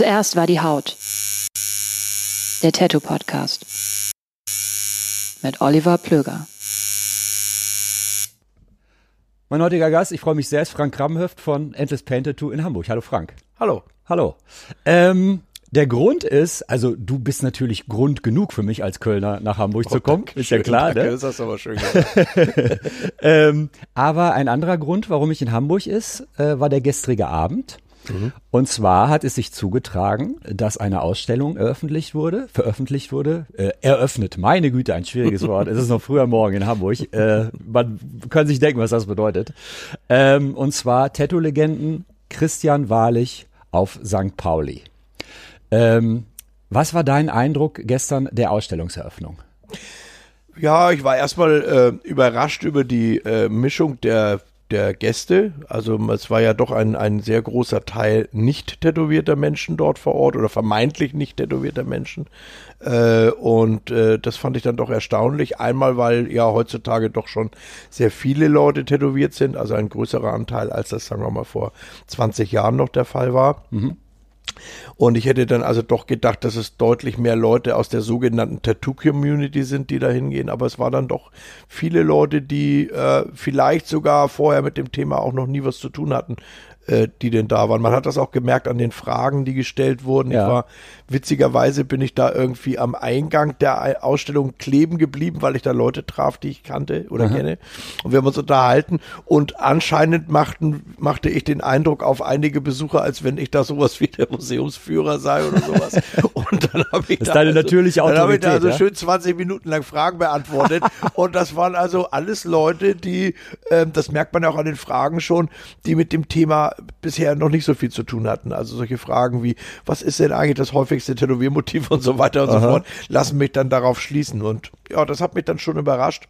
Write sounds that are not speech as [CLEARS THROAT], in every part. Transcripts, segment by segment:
Zuerst war die Haut. Der Tattoo Podcast. Mit Oliver Plöger. Mein heutiger Gast, ich freue mich sehr, ist Frank Kramhöft von Endless Paint Tattoo in Hamburg. Hallo Frank. Hallo. Hallo. Ähm, der Grund ist, also du bist natürlich Grund genug für mich als Kölner nach Hamburg oh, zu kommen, ist ja klar. Danke, ne? Das hast du aber schön [LAUGHS] ähm, aber ein anderer Grund, warum ich in Hamburg ist, äh, war der gestrige Abend. Mhm. Und zwar hat es sich zugetragen, dass eine Ausstellung eröffentlicht wurde, veröffentlicht wurde, äh, eröffnet. Meine Güte, ein schwieriges Wort. es ist noch früher Morgen in Hamburg. Äh, man kann sich denken, was das bedeutet. Ähm, und zwar Tattoo-Legenden Christian Wahrlich auf St. Pauli. Ähm, was war dein Eindruck gestern der Ausstellungseröffnung? Ja, ich war erstmal äh, überrascht über die äh, Mischung der der Gäste. Also es war ja doch ein, ein sehr großer Teil nicht tätowierter Menschen dort vor Ort oder vermeintlich nicht tätowierter Menschen. Äh, und äh, das fand ich dann doch erstaunlich. Einmal, weil ja heutzutage doch schon sehr viele Leute tätowiert sind, also ein größerer Anteil, als das, sagen wir mal, vor 20 Jahren noch der Fall war. Mhm. Und ich hätte dann also doch gedacht, dass es deutlich mehr Leute aus der sogenannten Tattoo-Community sind, die da hingehen. Aber es war dann doch viele Leute, die äh, vielleicht sogar vorher mit dem Thema auch noch nie was zu tun hatten, äh, die denn da waren. Man hat das auch gemerkt an den Fragen, die gestellt wurden. Ja. Ich war witzigerweise bin ich da irgendwie am Eingang der Ausstellung kleben geblieben, weil ich da Leute traf, die ich kannte oder Aha. kenne. Und wir haben uns unterhalten und anscheinend machten, machte ich den Eindruck auf einige Besucher, als wenn ich da sowas wie der Museumsführer sei oder sowas. [LAUGHS] Und dann habe ich das da deine also, dann habe ich da also ja? schön 20 Minuten lang Fragen beantwortet. und das waren also alles Leute, die, ähm, das merkt man ja auch an den Fragen schon, die mit dem Thema bisher noch nicht so viel zu tun hatten. Also solche Fragen wie, was ist denn eigentlich das häufigste Tätowiermotiv und so weiter und Aha. so fort, lassen mich dann darauf schließen. Und ja, das hat mich dann schon überrascht.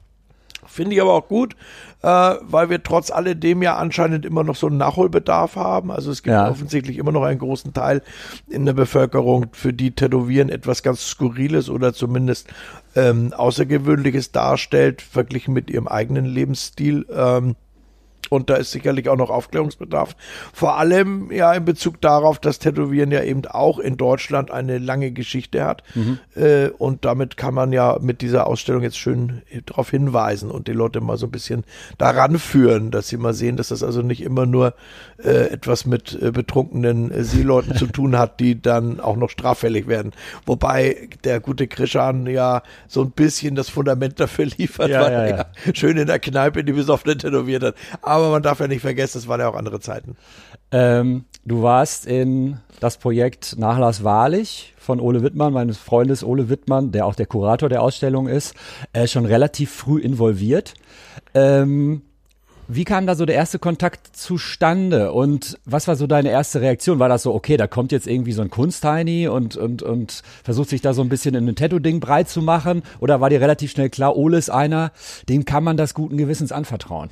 Finde ich aber auch gut, äh, weil wir trotz alledem ja anscheinend immer noch so einen Nachholbedarf haben. Also es gibt ja. offensichtlich immer noch einen großen Teil in der Bevölkerung, für die Tätowieren etwas ganz Skurriles oder zumindest ähm, Außergewöhnliches darstellt, verglichen mit ihrem eigenen Lebensstil. Ähm, und da ist sicherlich auch noch Aufklärungsbedarf. Vor allem ja in Bezug darauf, dass Tätowieren ja eben auch in Deutschland eine lange Geschichte hat. Mhm. Äh, und damit kann man ja mit dieser Ausstellung jetzt schön darauf hinweisen und die Leute mal so ein bisschen daran führen, dass sie mal sehen, dass das also nicht immer nur äh, etwas mit äh, betrunkenen äh, Seeleuten zu tun hat, die dann auch noch straffällig werden. Wobei der gute Krishan ja so ein bisschen das Fundament dafür [LAUGHS] liefert, ja, weil ja, ja. er schön in der Kneipe die Besoffene tätowiert hat. Aber man darf ja nicht vergessen, es waren ja auch andere Zeiten. Ähm, du warst in das Projekt Nachlass Wahrlich von Ole Wittmann, meines Freundes Ole Wittmann, der auch der Kurator der Ausstellung ist, äh, schon relativ früh involviert. Ähm, Wie kam da so der erste Kontakt zustande und was war so deine erste Reaktion? War das so, okay, da kommt jetzt irgendwie so ein Kunstheini und, und, und versucht sich da so ein bisschen in ein Tattoo-Ding breit zu machen? Oder war dir relativ schnell klar, Ole ist einer, dem kann man das guten Gewissens anvertrauen?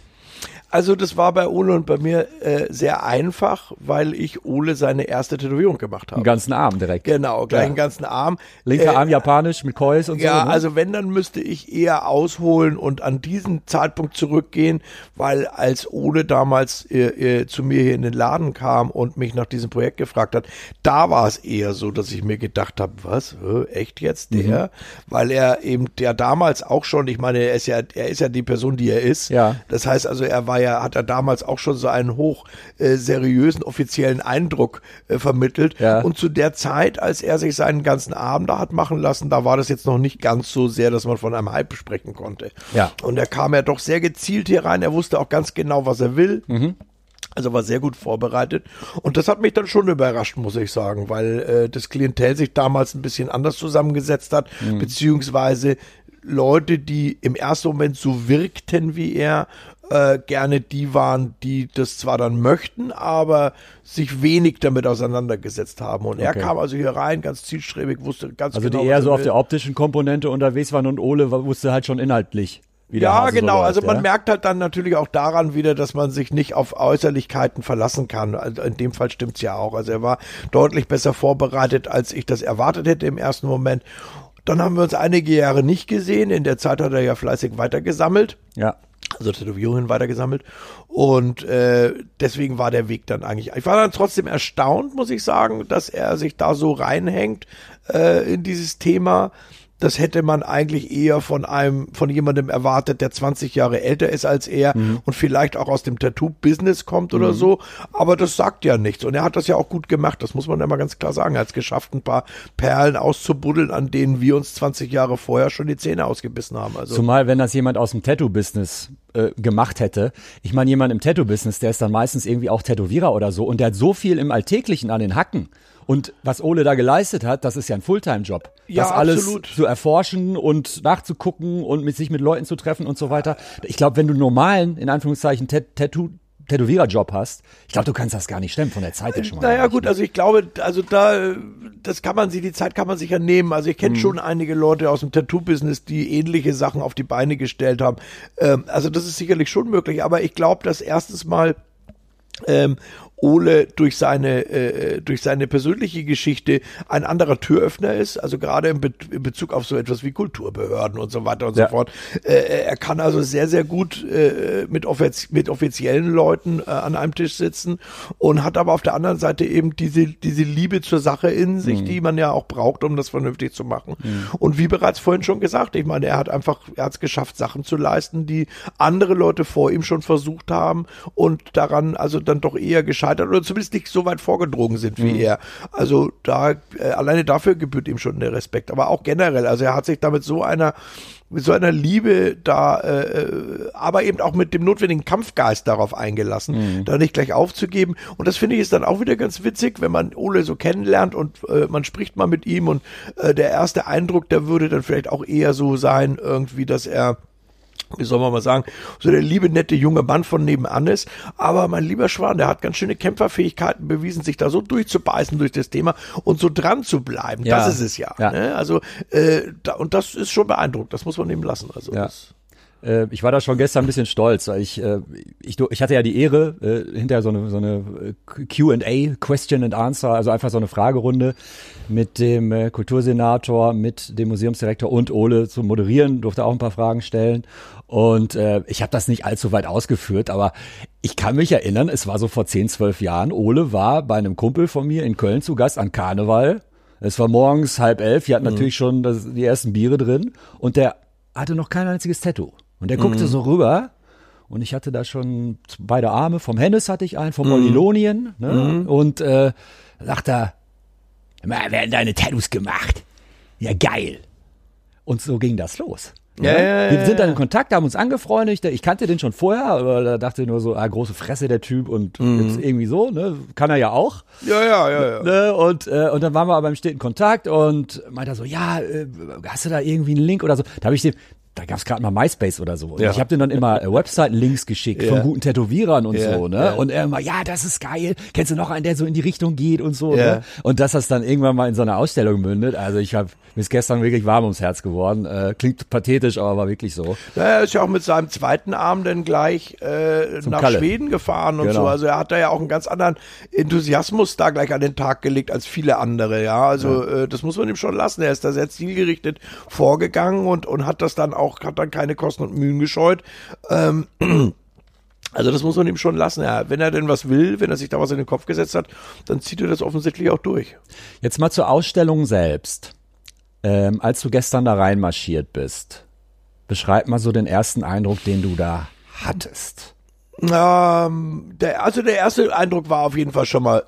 Also das war bei Ole und bei mir äh, sehr einfach, weil ich Ole seine erste Tätowierung gemacht habe. Einen ganzen Arm direkt. Genau, gleich Ja. ganzen Arm. Linker Äh, Arm japanisch mit Kois und Ja, so. ne? also wenn, dann müsste ich eher ausholen und an diesen Zeitpunkt zurückgehen, weil als Ole damals äh, äh, zu mir hier in den Laden kam und mich nach diesem Projekt gefragt hat, da war es eher so, dass ich mir gedacht habe, was, äh, echt jetzt der? Mhm. Weil er eben, der damals auch schon, ich meine, er ist ja, er ist ja die Person, die er ist. Ja. Das heißt also, er war ja, hat er damals auch schon so einen hoch äh, seriösen offiziellen Eindruck äh, vermittelt. Ja. Und zu der Zeit, als er sich seinen ganzen Abend da hat machen lassen, da war das jetzt noch nicht ganz so sehr, dass man von einem Hype sprechen konnte. Ja. Und er kam ja doch sehr gezielt hier rein. Er wusste auch ganz genau, was er will. Mhm. Also war sehr gut vorbereitet. Und das hat mich dann schon überrascht, muss ich sagen, weil äh, das Klientel sich damals ein bisschen anders zusammengesetzt hat, Mhm. beziehungsweise Leute, die im ersten Moment so wirkten wie er, äh, gerne die waren, die das zwar dann möchten, aber sich wenig damit auseinandergesetzt haben. Und er Okay. kam also hier rein, ganz zielstrebig, wusste ganz also genau. die eher so er auf will. der optischen Komponente unterwegs waren und Ole wusste halt schon inhaltlich, wie der Ja, Hase so genau. läuft, also man ja? merkt halt dann natürlich auch daran wieder, dass man sich nicht auf Äußerlichkeiten verlassen kann. Also in dem Fall stimmt's ja auch. Also er war deutlich besser vorbereitet, als ich das erwartet hätte im ersten Moment. Dann haben wir uns einige Jahre nicht gesehen. In der Zeit hat er ja fleißig weitergesammelt. Ja. Also Tätowierungen weitergesammelt. Und äh, deswegen war der Weg dann eigentlich. Ich war dann trotzdem erstaunt, muss ich sagen, dass er sich da so reinhängt äh, in dieses Thema. Das hätte man eigentlich eher von einem, von jemandem erwartet, der 20 Jahre älter ist als er und vielleicht auch aus dem Tattoo-Business kommt oder so. Aber das sagt ja nichts. Und er hat das ja auch gut gemacht. Das muss man ja mal ganz klar sagen. Er hat es geschafft, ein paar Perlen auszubuddeln, an denen wir uns 20 Jahre vorher schon die Zähne ausgebissen haben. Also Zumal, wenn das jemand aus dem Tattoo-Business äh, gemacht hätte. Ich meine, jemand im Tattoo-Business, der ist dann meistens irgendwie auch Tätowierer oder so und der hat so viel im Alltäglichen an den Hacken. Und was Ole da geleistet hat, das ist ja ein Fulltime-Job. Ja, das alles absolut. zu erforschen und nachzugucken und mit sich mit Leuten zu treffen und so weiter. Ich glaube, wenn du einen normalen, in Anführungszeichen, Tat- Tattoo Tätowierer-Job hast, ich glaube, du kannst das gar nicht stemmen von der Zeit her schon mal. Naja, gut, also ich glaube, also da, das kann man sich, die Zeit kann man sich ja nehmen. Also ich kenne Mhm. schon einige Leute aus dem Tattoo-Business, die ähnliche Sachen auf die Beine gestellt haben. Ähm, also das ist sicherlich schon möglich, aber ich glaube, dass erstens mal ähm, Ole durch seine äh, durch seine persönliche Geschichte ein anderer Türöffner ist, also gerade in, Be in Bezug auf so etwas wie Kulturbehörden und so weiter und Ja. so fort. Äh, er kann also sehr sehr gut äh, mit, offiz mit offiziellen Leuten äh, an einem Tisch sitzen und hat aber auf der anderen Seite eben diese diese Liebe zur Sache in sich, die man ja auch braucht, um das vernünftig zu machen. Und wie bereits vorhin schon gesagt, ich meine, er hat einfach er hat es geschafft, Sachen zu leisten, die andere Leute vor ihm schon versucht haben und daran also dann doch eher gescheitert oder zumindest nicht so weit vorgedrungen sind wie er. Also da äh, alleine dafür gebührt ihm schon der Respekt, aber auch generell. Also er hat sich damit so einer mit so einer Liebe da, äh, äh, aber eben auch mit dem notwendigen Kampfgeist darauf eingelassen, da nicht gleich aufzugeben. Und das finde ich ist dann auch wieder ganz witzig, wenn man Ole so kennenlernt und äh, man spricht mal mit ihm und äh, der erste Eindruck, der würde dann vielleicht auch eher so sein, irgendwie, dass er wie soll man mal sagen, so der liebe, nette junge Mann von nebenan ist. Aber mein lieber Schwan, der hat ganz schöne Kämpferfähigkeiten bewiesen, sich da so durchzubeißen durch das Thema und so dran zu bleiben. Ja. Das ist es ja. Ja. Ne? Also, äh, da, und das ist schon beeindruckend. Das muss man ihm lassen. Also, Ja. das, ich war da schon gestern ein bisschen stolz, weil ich, äh, ich, ich hatte ja die Ehre, äh, hinterher so eine, so eine äh, Q&A, Question and Answer, also einfach so eine Fragerunde mit dem äh, Kultursenator, mit dem Museumsdirektor und Ole zu moderieren, durfte auch ein paar Fragen stellen und äh, ich habe das nicht allzu weit ausgeführt, aber ich kann mich erinnern, es war so vor 10, 12 Jahren, Ole war bei einem Kumpel von mir in Köln zu Gast an Karneval. Es war morgens halb elf, die hatten natürlich schon das, die ersten Biere drin und der hatte noch kein einziges Tattoo. Und der guckte so rüber und ich hatte da schon beide Arme, vom Hennes hatte ich einen, vom Olilonien ne? und äh, sagt er, "Mal, werden deine Tattoos gemacht? Ja, geil. Und so ging das los. Ja, Ne? ja, ja, Wir sind dann ja. in Kontakt, haben uns angefreundet. Ich kannte den schon vorher, aber da dachte ich nur so, ah, große Fresse der Typ und jetzt irgendwie so, ne? Kann er ja auch. ja, ja, ja, ja. Ne? Und, äh, und dann waren wir aber im steten Kontakt und meinte er so, ja, äh, hast du da irgendwie einen Link oder so? Da habe ich dem, da gab's gerade mal MySpace oder so. Und Ja. ich habe dem dann immer äh, Webseiten-Links geschickt Ja. von guten Tätowierern und Ja, so, ne? Und er immer, ja, das ist geil. Kennst du noch einen, der so in die Richtung geht und so, Ja. ne? Und dass das dann irgendwann mal in so einer Ausstellung mündet. Also ich habe mir ist gestern wirklich warm ums Herz geworden. Äh, klingt pathetisch, aber war wirklich so. Ja, er ist ja auch mit seinem zweiten Arm dann gleich äh, nach Kalle. Schweden gefahren und Genau. so. Also er hat da ja auch einen ganz anderen Enthusiasmus da gleich an den Tag gelegt als viele andere. Ja, also Äh, das muss man ihm schon lassen. Er ist da sehr zielgerichtet vorgegangen und und hat das dann auch hat dann keine Kosten und Mühen gescheut. Ähm, [CLEARS THROAT] also das muss man ihm schon lassen. Ja, wenn er denn was will, wenn er sich da was in den Kopf gesetzt hat, dann zieht er das offensichtlich auch durch. Jetzt mal zur Ausstellung selbst. Ähm, als du gestern da reinmarschiert bist, beschreib mal so den ersten Eindruck, den du da hattest. Ähm, der, also der erste Eindruck war auf jeden Fall schon mal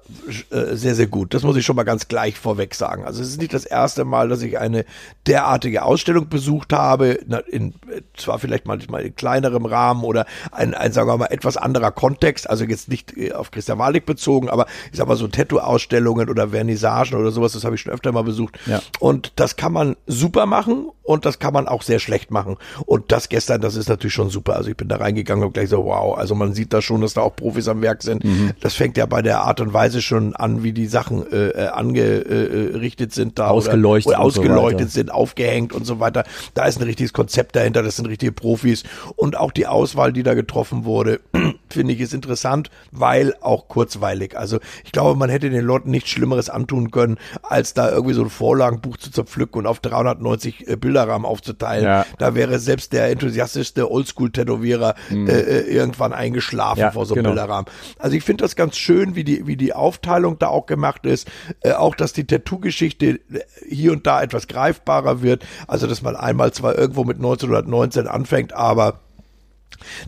äh, sehr, sehr gut. Das muss ich schon mal ganz gleich vorweg sagen. Also es ist nicht das erste Mal, dass ich eine derartige Ausstellung besucht habe, na, in, zwar vielleicht manchmal in kleinerem Rahmen oder ein, ein, sagen wir mal, etwas anderer Kontext, also jetzt nicht äh, auf Christian Walik bezogen, aber ich sag mal so Tattoo-Ausstellungen oder Vernissagen oder sowas, das habe ich schon öfter mal besucht. Ja. Und das kann man super machen und das kann man auch sehr schlecht machen. Und das gestern, das ist natürlich schon super. Also ich bin da reingegangen und gleich so, wow, also man sieht da schon, dass da auch Profis am Werk sind. Das fängt ja bei der Art und Weise schon an, wie die Sachen äh, äh, angerichtet sind da. Ausgeleuchtet Oder, oder so ausgeleuchtet weiter. sind, aufgehängt und so weiter. Da ist ein richtiges Konzept dahinter, das sind richtige Profis. Und auch die Auswahl, die da getroffen wurde, [CLEARS THROAT] finde ich, ist interessant, weil auch kurzweilig. Also ich glaube, man hätte den Leuten nichts Schlimmeres antun können, als da irgendwie so ein Vorlagenbuch zu zerpflücken und auf 390 äh, Bilderrahmen aufzuteilen. Ja. Da wäre selbst der enthusiastischste Oldschool-Tätowierer äh, äh, irgendwann eingeschlafen Mhm. Ja, vor so einem genau. Bilderrahmen. Also ich finde das ganz schön, wie die, wie die Aufteilung da auch gemacht ist. Äh, auch, dass die Tattoo-Geschichte äh, hier und da etwas greifbarer wird. Also, dass man einmal zwar irgendwo mit 1919 anfängt, aber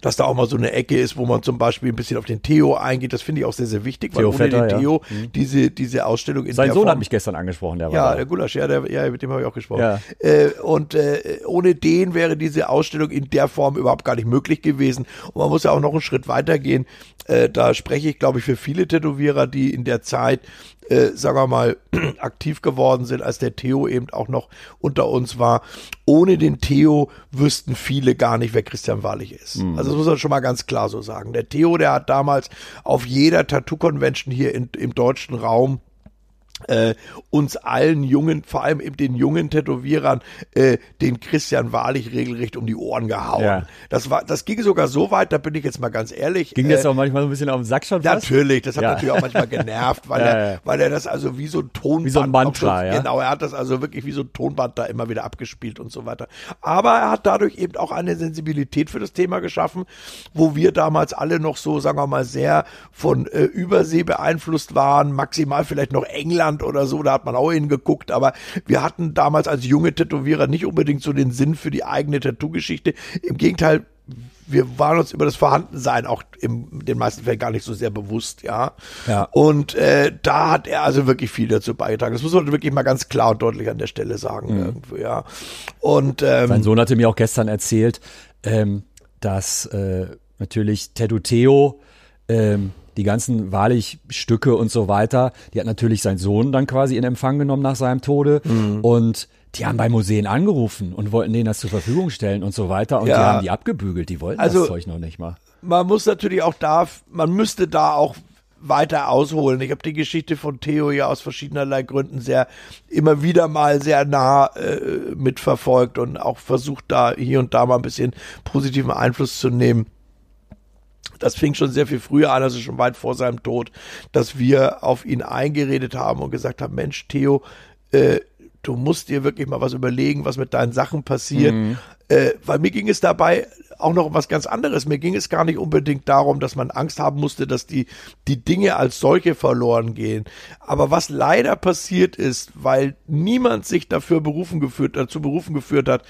dass da auch mal so eine Ecke ist, wo man zum Beispiel ein bisschen auf den Theo eingeht. Das finde ich auch sehr, sehr wichtig, weil Theo ohne Vetter, den ja. Theo diese, diese Ausstellung in Sein der Sohn Form hat mich gestern angesprochen, der war ja, da. der Gulasch, ja, der, ja, mit dem habe ich auch gesprochen. Ja. Äh, und äh, ohne den wäre diese Ausstellung in der Form überhaupt gar nicht möglich gewesen. Und man muss ja auch noch einen Schritt weitergehen. Äh, da spreche ich, glaube ich, für viele Tätowierer, die in der Zeit, äh, sagen wir mal, [CLEARS THROAT] aktiv geworden sind, als der Theo eben auch noch unter uns war. Ohne den Theo wüssten viele gar nicht, wer Christian Wahrlich ist. Also das muss man schon mal ganz klar so sagen. Der Theo, der hat damals auf jeder Tattoo-Convention hier in, im deutschen Raum äh, uns allen jungen, vor allem eben den jungen Tätowierern, äh, den Christian Wahrlich regelrecht um die Ohren gehauen. Ja. Das war, das ging sogar so weit, da bin ich jetzt mal ganz ehrlich. Ging äh, das auch manchmal so ein bisschen auf den Sack schon fast? Natürlich, das hat Ja. natürlich auch manchmal genervt, weil, [LAUGHS] Ja, er, weil er das also wie so ein Tonband. Wie so ein Mantra, ja. Genau, er hat das also wirklich wie so ein Tonband da immer wieder abgespielt und so weiter. Aber er hat dadurch eben auch eine Sensibilität für das Thema geschaffen, wo wir damals alle noch so, sagen wir mal, sehr von äh, Übersee beeinflusst waren, maximal vielleicht noch England oder so, da hat man auch hingeguckt, aber wir hatten damals als junge Tätowierer nicht unbedingt so den Sinn für die eigene Tattoo-Geschichte. Im Gegenteil, wir waren uns über das Vorhandensein auch in den meisten Fällen gar nicht so sehr bewusst, ja. Ja. Und äh, da hat er also wirklich viel dazu beigetragen. Das muss man wirklich mal ganz klar und deutlich an der Stelle sagen, irgendwo, ja. Und ähm, Sein Sohn hatte mir auch gestern erzählt, ähm, dass äh, natürlich Tedu Theo ähm, die ganzen Wahrlich-Stücke und so weiter, die hat natürlich sein Sohn dann quasi in Empfang genommen nach seinem Tode Mhm. und die haben bei Museen angerufen und wollten denen das zur Verfügung stellen und so weiter und Ja. die haben die abgebügelt, die wollten Also- das Zeug noch nicht mal. man muss natürlich auch da, man müsste da auch weiter ausholen. Ich habe die Geschichte von Theo ja aus verschiedenerlei Gründen sehr immer wieder mal sehr nah äh, mitverfolgt und auch versucht da hier und da mal ein bisschen positiven Einfluss zu nehmen. Das fing schon sehr viel früher an, also schon weit vor seinem Tod, dass wir auf ihn eingeredet haben und gesagt haben, Mensch, Theo, äh, du musst dir wirklich mal was überlegen, was mit deinen Sachen passiert. Äh, weil mir ging es dabei auch noch um was ganz anderes. Mir ging es gar nicht unbedingt darum, dass man Angst haben musste, dass die, die Dinge als solche verloren gehen. Aber was leider passiert ist, weil niemand sich dafür berufen geführt, dazu berufen geführt hat,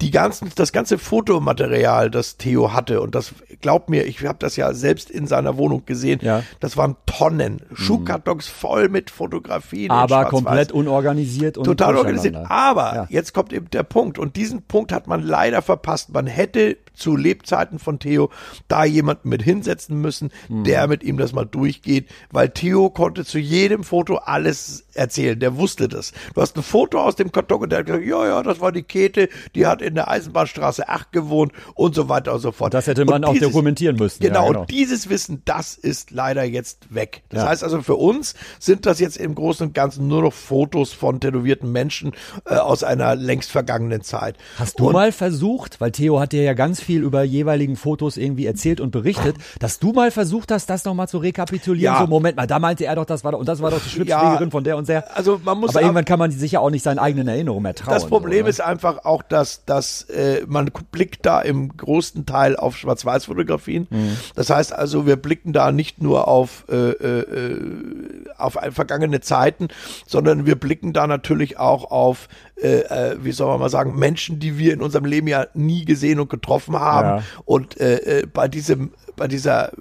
die ganzen, das ganze Fotomaterial, das Theo hatte, und das glaubt mir, ich habe das ja selbst in seiner Wohnung gesehen, Ja. das waren Tonnen, Schuhkartons voll mit Fotografien. Aber komplett unorganisiert und Total organisiert. Aber Ja. jetzt kommt eben der Punkt. Und diesen Punkt hat man leider verpasst. Man hätte zu Lebzeiten von Theo da jemanden mit hinsetzen müssen, Mhm. der mit ihm das mal durchgeht, weil Theo konnte zu jedem Foto alles erzählen. Der wusste das. Du hast ein Foto aus dem Karton und der hat gesagt, ja, ja, das war die Käthe, die hat in der Eisenbahnstraße 8 gewohnt und so weiter und so fort. Das hätte man Und auch dieses- dokumentieren müssen. Genau, ja, genau. und dieses Wissen, das ist leider jetzt weg. Das Ja. heißt also, für uns sind das jetzt im Großen und Ganzen nur noch Fotos von tätowierten Menschen äh, aus einer längst vergangenen Zeit. Hast du und, mal versucht, weil Theo hat dir ja ganz viel über jeweiligen Fotos irgendwie erzählt und berichtet, dass du mal versucht hast, das nochmal zu rekapitulieren? Ja. So, Moment mal, da meinte er doch, das war doch, und das war doch die Schlüpfrigerin von der und der. Also man muss Aber ab- irgendwann kann man sich ja auch nicht seinen eigenen Erinnerungen mehr trauen. Das Problem so, ist einfach auch, dass, dass äh, man blickt da im großen Teil auf Schwarz-Weiß-Fotografien. Mhm. Das heißt also, wir blicken da nicht nur auf, äh, äh, auf vergangene Zeiten, sondern wir blicken da natürlich auch auf, äh, äh, wie soll man mal sagen, Menschen, die wir in unserem Leben ja nie gesehen und getroffen haben. Ja. Und äh, äh, bei diesem, bei dieser äh,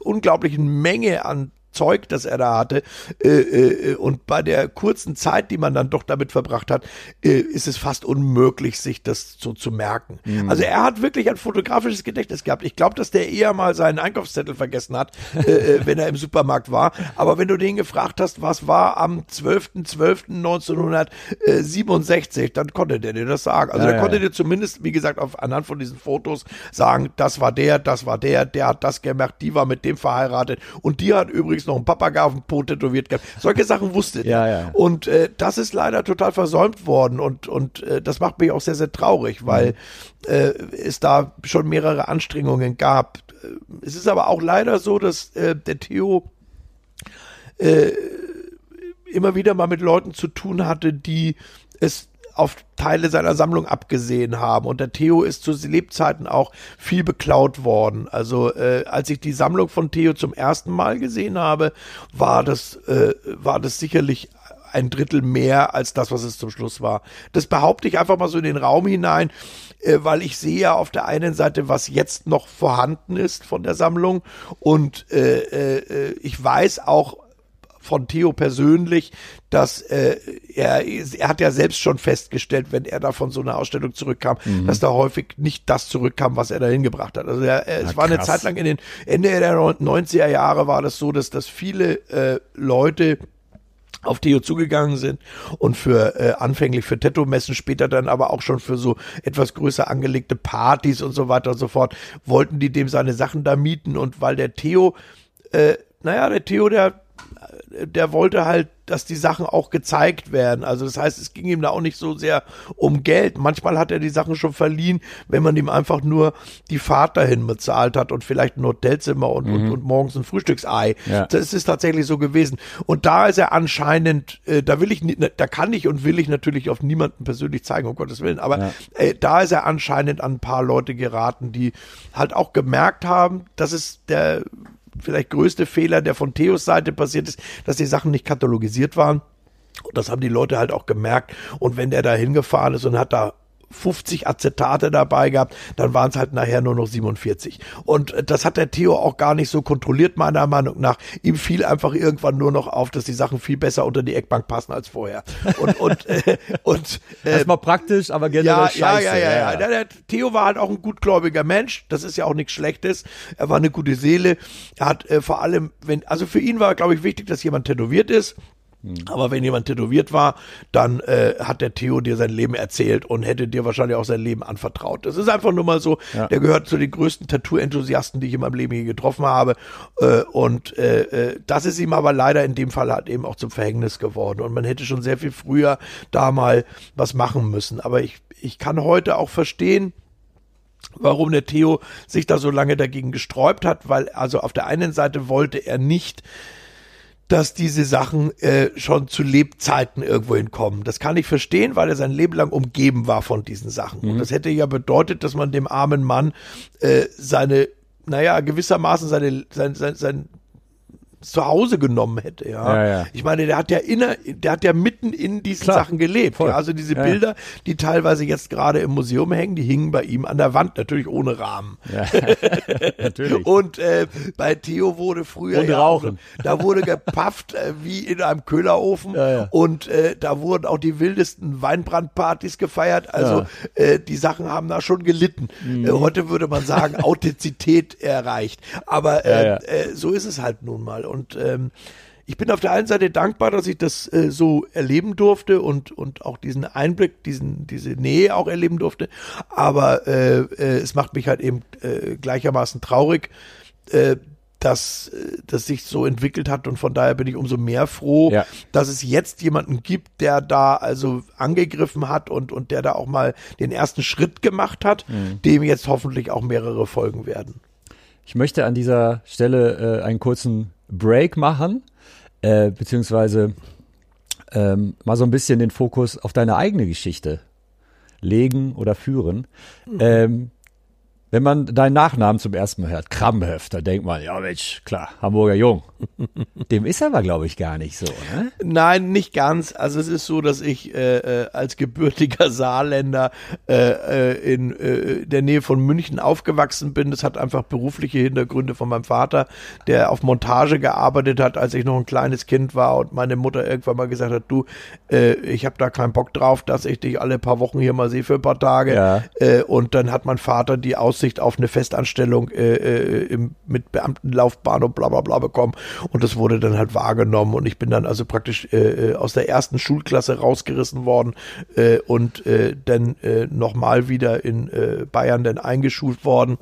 unglaublichen Menge an Zeug, das er da hatte, äh, äh, und bei der kurzen Zeit, die man dann doch damit verbracht hat, äh, ist es fast unmöglich, sich das so zu merken. Also er hat wirklich ein fotografisches Gedächtnis gehabt. Ich glaube, dass der eher mal seinen Einkaufszettel vergessen hat, äh, äh, [LAUGHS] wenn er im Supermarkt war. Aber wenn du den gefragt hast, was war am 12.12.1967, dann konnte der dir das sagen. Also Ja, der ja, konnte ja. dir zumindest, wie gesagt, auf anhand von diesen Fotos sagen, das war der, das war der, der hat das gemacht, die war mit dem verheiratet und die hat übrigens noch einen Papagei auf dem Po tätowiert gehabt. Solche Sachen wusste der. Ja, ja. Und äh, das ist leider total versäumt worden und, und äh, das macht mich auch sehr, sehr traurig, weil äh, es da schon mehrere Anstrengungen gab. Äh, Es ist aber auch leider so, dass äh, der Theo immer wieder mal mit Leuten zu tun hatte, die es auf Teile seiner Sammlung abgesehen haben. Und der Theo ist zu Lebzeiten auch viel beklaut worden. Also äh, als ich die Sammlung von Theo zum ersten Mal gesehen habe, war das, äh, war das sicherlich ein Drittel mehr als das, was es zum Schluss war. Das behaupte ich einfach mal so in den Raum hinein, äh, weil ich sehe ja auf der einen Seite, was jetzt noch vorhanden ist von der Sammlung und äh, äh, ich weiß auch von Theo persönlich, dass äh, er, er hat ja selbst schon festgestellt, wenn er da von so einer Ausstellung zurückkam, dass da häufig nicht das zurückkam, was er da hingebracht hat. Also er, er, es war eine. Zeit lang in den Ende der 90er Jahre war das so, dass dass viele äh, Leute auf Theo zugegangen sind und für äh, anfänglich für Tattoo-Messen, später dann aber auch schon für so etwas größer angelegte Partys und so weiter und so fort, wollten die dem seine Sachen da mieten und weil der Theo, äh, naja, der Theo, der der wollte halt, dass die Sachen auch gezeigt werden. Also das heißt, es ging ihm da auch nicht so sehr um Geld. Manchmal hat er die Sachen schon verliehen, wenn man ihm einfach nur die Fahrt dahin bezahlt hat und vielleicht ein Hotelzimmer und, und, und morgens ein Frühstücksei. Ja. Das ist tatsächlich so gewesen. Und da ist er anscheinend, äh, da will ich, da kann ich und will ich natürlich auf niemanden persönlich zeigen, um Gottes Willen. Aber äh, da ist er anscheinend an ein paar Leute geraten, die halt auch gemerkt haben, dass es der vielleicht größte Fehler, der von Theos Seite passiert ist, dass die Sachen nicht katalogisiert waren. Und das haben die Leute halt auch gemerkt. Und wenn der da hingefahren ist und hat da 50 Acetate dabei gehabt, dann waren es halt nachher nur noch 47. Und äh, das hat der Theo auch gar nicht so kontrolliert, meiner Meinung nach. Ihm fiel einfach irgendwann nur noch auf, dass die Sachen viel besser unter die Eckbank passen als vorher. Und, und, äh, [LAUGHS] und äh, Erstmal praktisch, aber generell ja, scheiße. ja, ja, ja, ja. Der, der Theo war halt auch ein gutgläubiger Mensch. Das ist ja auch nichts Schlechtes. Er war eine gute Seele. Er hat äh, vor allem, wenn, also für ihn war, glaube ich, wichtig, dass jemand tätowiert ist. Aber wenn jemand tätowiert war, dann äh, hat der Theo dir sein Leben erzählt und hätte dir wahrscheinlich auch sein Leben anvertraut. Das ist einfach nur mal so. Ja. Der gehört zu den größten Tattoo-Enthusiasten, die ich in meinem Leben je getroffen habe. Äh, und äh, äh, das ist ihm aber leider in dem Fall halt eben auch zum Verhängnis geworden. Und man hätte schon sehr viel früher da mal was machen müssen. Aber ich, ich kann heute auch verstehen, warum der Theo sich da so lange dagegen gesträubt hat, weil also auf der einen Seite wollte er nicht, dass diese Sachen äh, schon zu Lebzeiten irgendwo hinkommen. Das kann ich verstehen, weil er sein Leben lang umgeben war von diesen Sachen. Und das hätte ja bedeutet, dass man dem armen Mann äh, seine, naja, gewissermaßen seine, sein, sein, sein zu Hause genommen hätte, ja. Ja, ja. Ich meine, der hat ja inner, der hat ja mitten in diesen Klar, Sachen gelebt. Ja. Also diese. Bilder, die teilweise jetzt gerade im Museum hängen, die hingen bei ihm an der Wand, natürlich ohne Rahmen. [LAUGHS] Natürlich. Und äh, bei Theo wurde früher Und rauchen. da wurde gepafft äh, wie in einem Köhlerofen und äh, da wurden auch die wildesten Weinbrandpartys gefeiert. Also äh, die Sachen haben da schon gelitten. Mhm. Äh, heute würde man sagen, [LAUGHS] Authentizität erreicht. Aber. Äh, so ist es halt nun mal. Und ähm, ich bin auf der einen Seite dankbar, dass ich das äh, so erleben durfte und, und auch diesen Einblick, diesen, diese Nähe auch erleben durfte. Aber äh, äh, es macht mich halt eben äh, gleichermaßen traurig, äh, dass äh, das sich so entwickelt hat und von daher bin ich umso mehr froh, Ja. dass es jetzt jemanden gibt, der da also angegriffen hat und, und der da auch mal den ersten Schritt gemacht hat, Mhm. dem jetzt hoffentlich auch mehrere folgen werden. Ich möchte an dieser Stelle äh, einen kurzen Break machen, äh, beziehungsweise ähm, mal so ein bisschen den Fokus auf deine eigene Geschichte legen oder führen. Ähm, wenn man deinen Nachnamen zum ersten Mal hört, Kramhöft, dann denkt man, ja Mensch, klar, Hamburger Jung. Dem ist aber, glaube ich, gar nicht so, ne? Nein, nicht ganz. Also es ist so, dass ich äh, äh, als gebürtiger Saarländer äh, äh, in äh, der Nähe von München aufgewachsen bin. Das hat einfach berufliche Hintergründe von meinem Vater, der auf Montage gearbeitet hat, als ich noch ein kleines Kind war und meine Mutter irgendwann mal gesagt hat, du, äh, ich habe da keinen Bock drauf, dass ich dich alle paar Wochen hier mal sehe für ein paar Tage. Ja. Und dann hat mein Vater die Aussicht auf eine Festanstellung im, mit Beamtenlaufbahn und bla bla bla bekommen. Und das wurde dann halt wahrgenommen. Und ich bin dann also praktisch äh, äh, aus der ersten Schulklasse rausgerissen worden äh, und äh, dann äh, nochmal wieder in äh, Bayern dann eingeschult worden.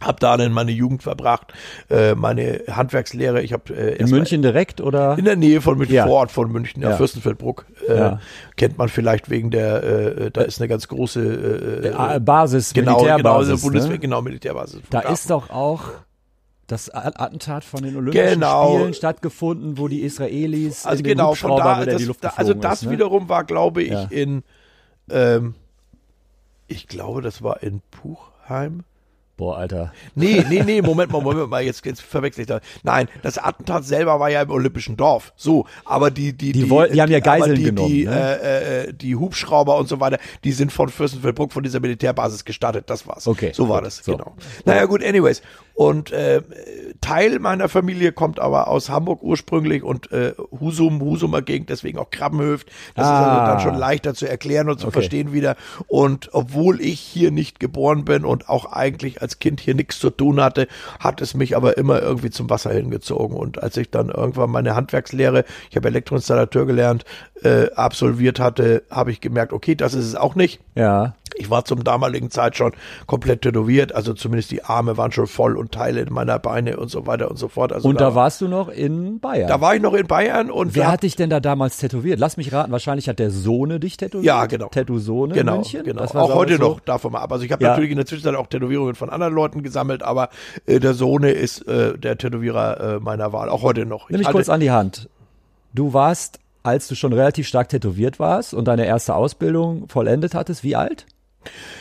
Hab da dann meine Jugend verbracht, äh, meine Handwerkslehre. Ich habe äh, In München direkt oder? in der Nähe von München, Ja. vor Ort von München, ja. Fürstenfeldbruck. Äh, Ja. Kennt man vielleicht wegen der, äh, da ist eine ganz große äh, Basis, genau, genau, Militärbasis. Bundeswehr, ne? genau, Militärbasis. Da Flughafen. ist doch auch das Attentat von den Olympischen Genau. Spielen stattgefunden, wo die Israelis also in den genau, Hubschrauber da, wieder das, die Luft da, also das ist, ne? wiederum war, glaube ich, Ja. in, ähm, ich glaube, das war in Puchheim. Boah, Alter. Nee, [LAUGHS] nee, nee, Moment mal, Moment mal, jetzt, jetzt verwechsel ich da. Nein, das Attentat selber war ja im Olympischen Dorf. So, aber die, die, Die wollten- die haben ja Geiseln die, genommen, Die, ne? äh, äh, die Hubschrauber und so weiter, die sind von Fürstenfeldbruck, von dieser Militärbasis gestartet. Das war's. Okay, So war gut, das, so. genau. Naja, gut, anyways. Und äh, Teil meiner Familie kommt aber aus Hamburg ursprünglich und äh, Husum, Husumer Gegend, deswegen auch Krabbenhöft. Das ist Ah. also dann schon leichter zu erklären und zu Okay. verstehen wieder. Und obwohl ich hier nicht geboren bin und auch eigentlich als Kind hier nichts zu tun hatte, hat es mich aber immer irgendwie zum Wasser hingezogen. Und als ich dann irgendwann meine Handwerkslehre, ich habe Elektroinstallateur gelernt, äh, absolviert hatte, habe ich gemerkt, okay, das ist es auch nicht. Ja. Ich war zum damaligen Zeit schon komplett tätowiert, also zumindest die Arme waren schon voll und Teile meiner Beine und so weiter und so fort. Also Und da warst du noch in Bayern. da war ich noch in Bayern und Wer hat dich denn da damals tätowiert? Lass mich raten, wahrscheinlich hat der Sohne dich tätowiert. Ja, genau. Tattoo-Sohne genau, in München. genau. Das war Auch heute so- noch davon mal ab. Also ich habe Ja. natürlich in der Zwischenzeit auch Tätowierungen von anderen Leuten gesammelt, aber äh, der Sohne ist äh, der Tätowierer äh, meiner Wahl, auch heute noch. Nimm mich kurz an die Hand. Du warst, als du schon relativ stark tätowiert warst und deine erste Ausbildung vollendet hattest, wie alt?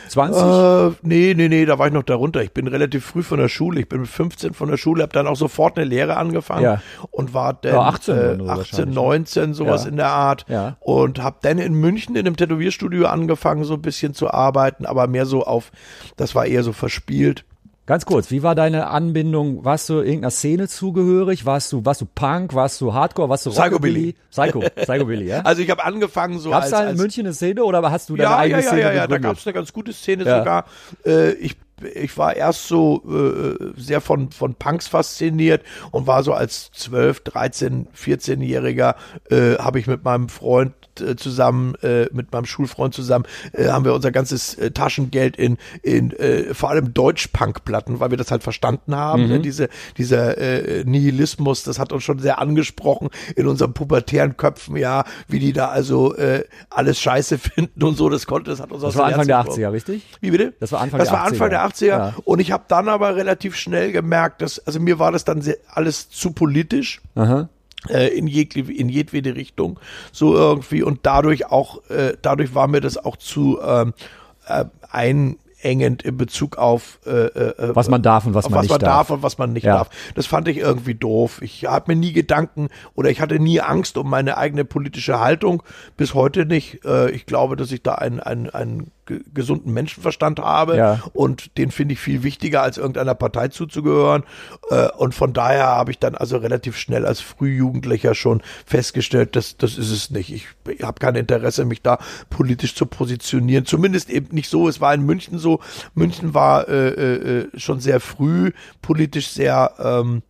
20? Äh, nee, nee, nee, da war ich noch darunter. Ich bin relativ früh von der Schule. Ich bin mit 15 von der Schule, habe dann auch sofort eine Lehre angefangen Ja. und war dann Ja, 18 äh, oder so 18, wahrscheinlich, ne? 19, sowas Ja. in der Art. Ja. Und habe dann in München in einem Tätowierstudio angefangen, so ein bisschen zu arbeiten, aber mehr so auf, das war eher so verspielt. Ganz kurz, wie war deine Anbindung? Warst du irgendeiner Szene zugehörig? Warst du, warst du Punk? Warst du Hardcore? Warst du Psychobilly. Psycho, Psychobilly, ja? [LAUGHS] Also ich habe angefangen so Gab es als, da in München eine Szene oder hast du deine ja, eigene ja, ja, Szene ja, ja, da gegründet? gab es eine ganz gute Szene Ja. sogar. Äh, ich, ich war erst so äh, sehr von, von Punks fasziniert und war so als 12, 13, 14-Jähriger äh, habe ich mit meinem Freund äh, zusammen, äh, mit meinem Schulfreund zusammen, äh, haben wir unser ganzes äh, Taschengeld in, in äh, vor allem Deutsch-Punk-Platten, weil wir das halt verstanden haben. Mhm. Ne? Diese, dieser äh, Nihilismus, das hat uns schon sehr angesprochen in unseren pubertären Köpfen, ja, wie die da also äh, alles scheiße [LAUGHS] finden und so, das konnte, das hat uns aus das war Anfang der Herzen gesprochen. 80er, richtig? Wie bitte? Das war Anfang das der war Anfang 80er. der 80er. Ja. Und ich habe dann aber relativ schnell gemerkt, dass, also mir war das dann sehr, alles zu politisch Aha. äh, in, jegli- in jedwede Richtung so irgendwie und dadurch auch, äh, dadurch war mir das auch zu ähm, äh, ein einengend in Bezug auf äh, äh, Was man darf und was man was nicht man darf. darf und was man nicht Ja. darf. Das fand ich irgendwie doof. Ich habe mir nie Gedanken oder ich hatte nie Angst um meine eigene politische Haltung. Bis heute nicht. Äh, ich glaube, dass ich da einen, einen ge- gesunden Menschenverstand habe Ja. und den finde ich viel wichtiger, als irgendeiner Partei zuzugehören. Äh, und von daher habe ich dann also relativ schnell als Frühjugendlicher schon festgestellt, dass das ist es nicht. Ich, ich habe kein Interesse, mich da politisch zu positionieren. Zumindest eben nicht so. Es war in München so. München war äh, äh, äh, schon sehr früh politisch sehr ähm,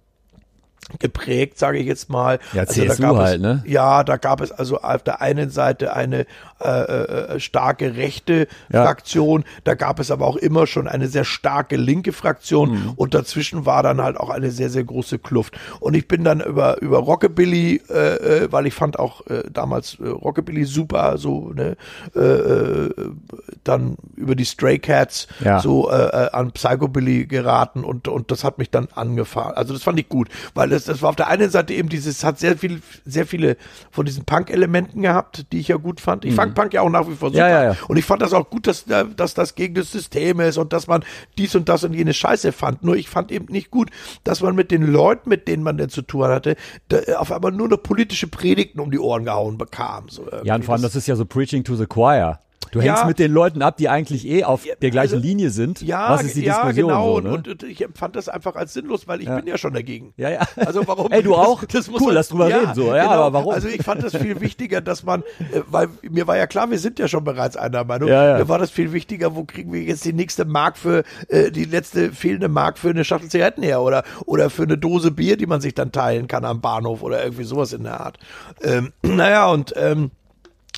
geprägt, sage ich jetzt mal. Ja, Also CSU halt, es, ne? Ja, da gab es also auf der einen Seite eine äh, äh, starke rechte Ja. Fraktion, da gab es aber auch immer schon eine sehr starke linke Fraktion Mhm. und dazwischen war dann halt auch eine sehr, sehr große Kluft. Und ich bin dann über, über Rockabilly, äh, äh, weil ich fand auch äh, damals äh, Rockabilly super, so, ne, äh, äh, dann über die Stray Cats Ja. so äh, äh, an Psychobilly geraten und, und das hat mich dann angefahren. Also das fand ich gut, weil das, das war auf der einen Seite eben dieses, hat sehr viel, sehr viele von diesen Punk-Elementen gehabt, die ich ja gut fand. Ich fand Punk ja auch nach wie vor super. Ja, ja, ja. Und ich fand das auch gut, dass, äh, dass das gegen das System ist und dass man dies und das und jene Scheiße fand. Nur ich fand eben nicht gut, dass man mit den Leuten, mit denen man denn zu tun hatte, äh, auf einmal nur eine politische Predigten um die Ohren gehauen bekam. So Ja, und vor allem, das ist ja so Preaching to the Choir. Du Ja. hängst mit den Leuten ab, die eigentlich eh auf Ja, der gleichen also- Linie sind. ja, Was ist die ja, Diskussion genau. so, ne? und, und ich empfand das einfach als sinnlos, weil ich bin ja schon dagegen. ja, ja. Also warum? [LAUGHS] Ey, du auch? muss cool, man- lass drüber reden. So, ja, genau. aber warum? Also ich fand das viel wichtiger, dass man, äh, weil mir war ja klar, wir sind ja schon bereits einer Meinung. Ja, ja. Mir war das viel wichtiger, wo kriegen wir jetzt die nächste Mark für, äh, die letzte fehlende Mark für eine Schachtel Zigaretten her oder, oder für eine Dose Bier, die man sich dann teilen kann am Bahnhof oder irgendwie sowas in der Art. Ähm, [CLEARS THROAT] naja, und, ähm,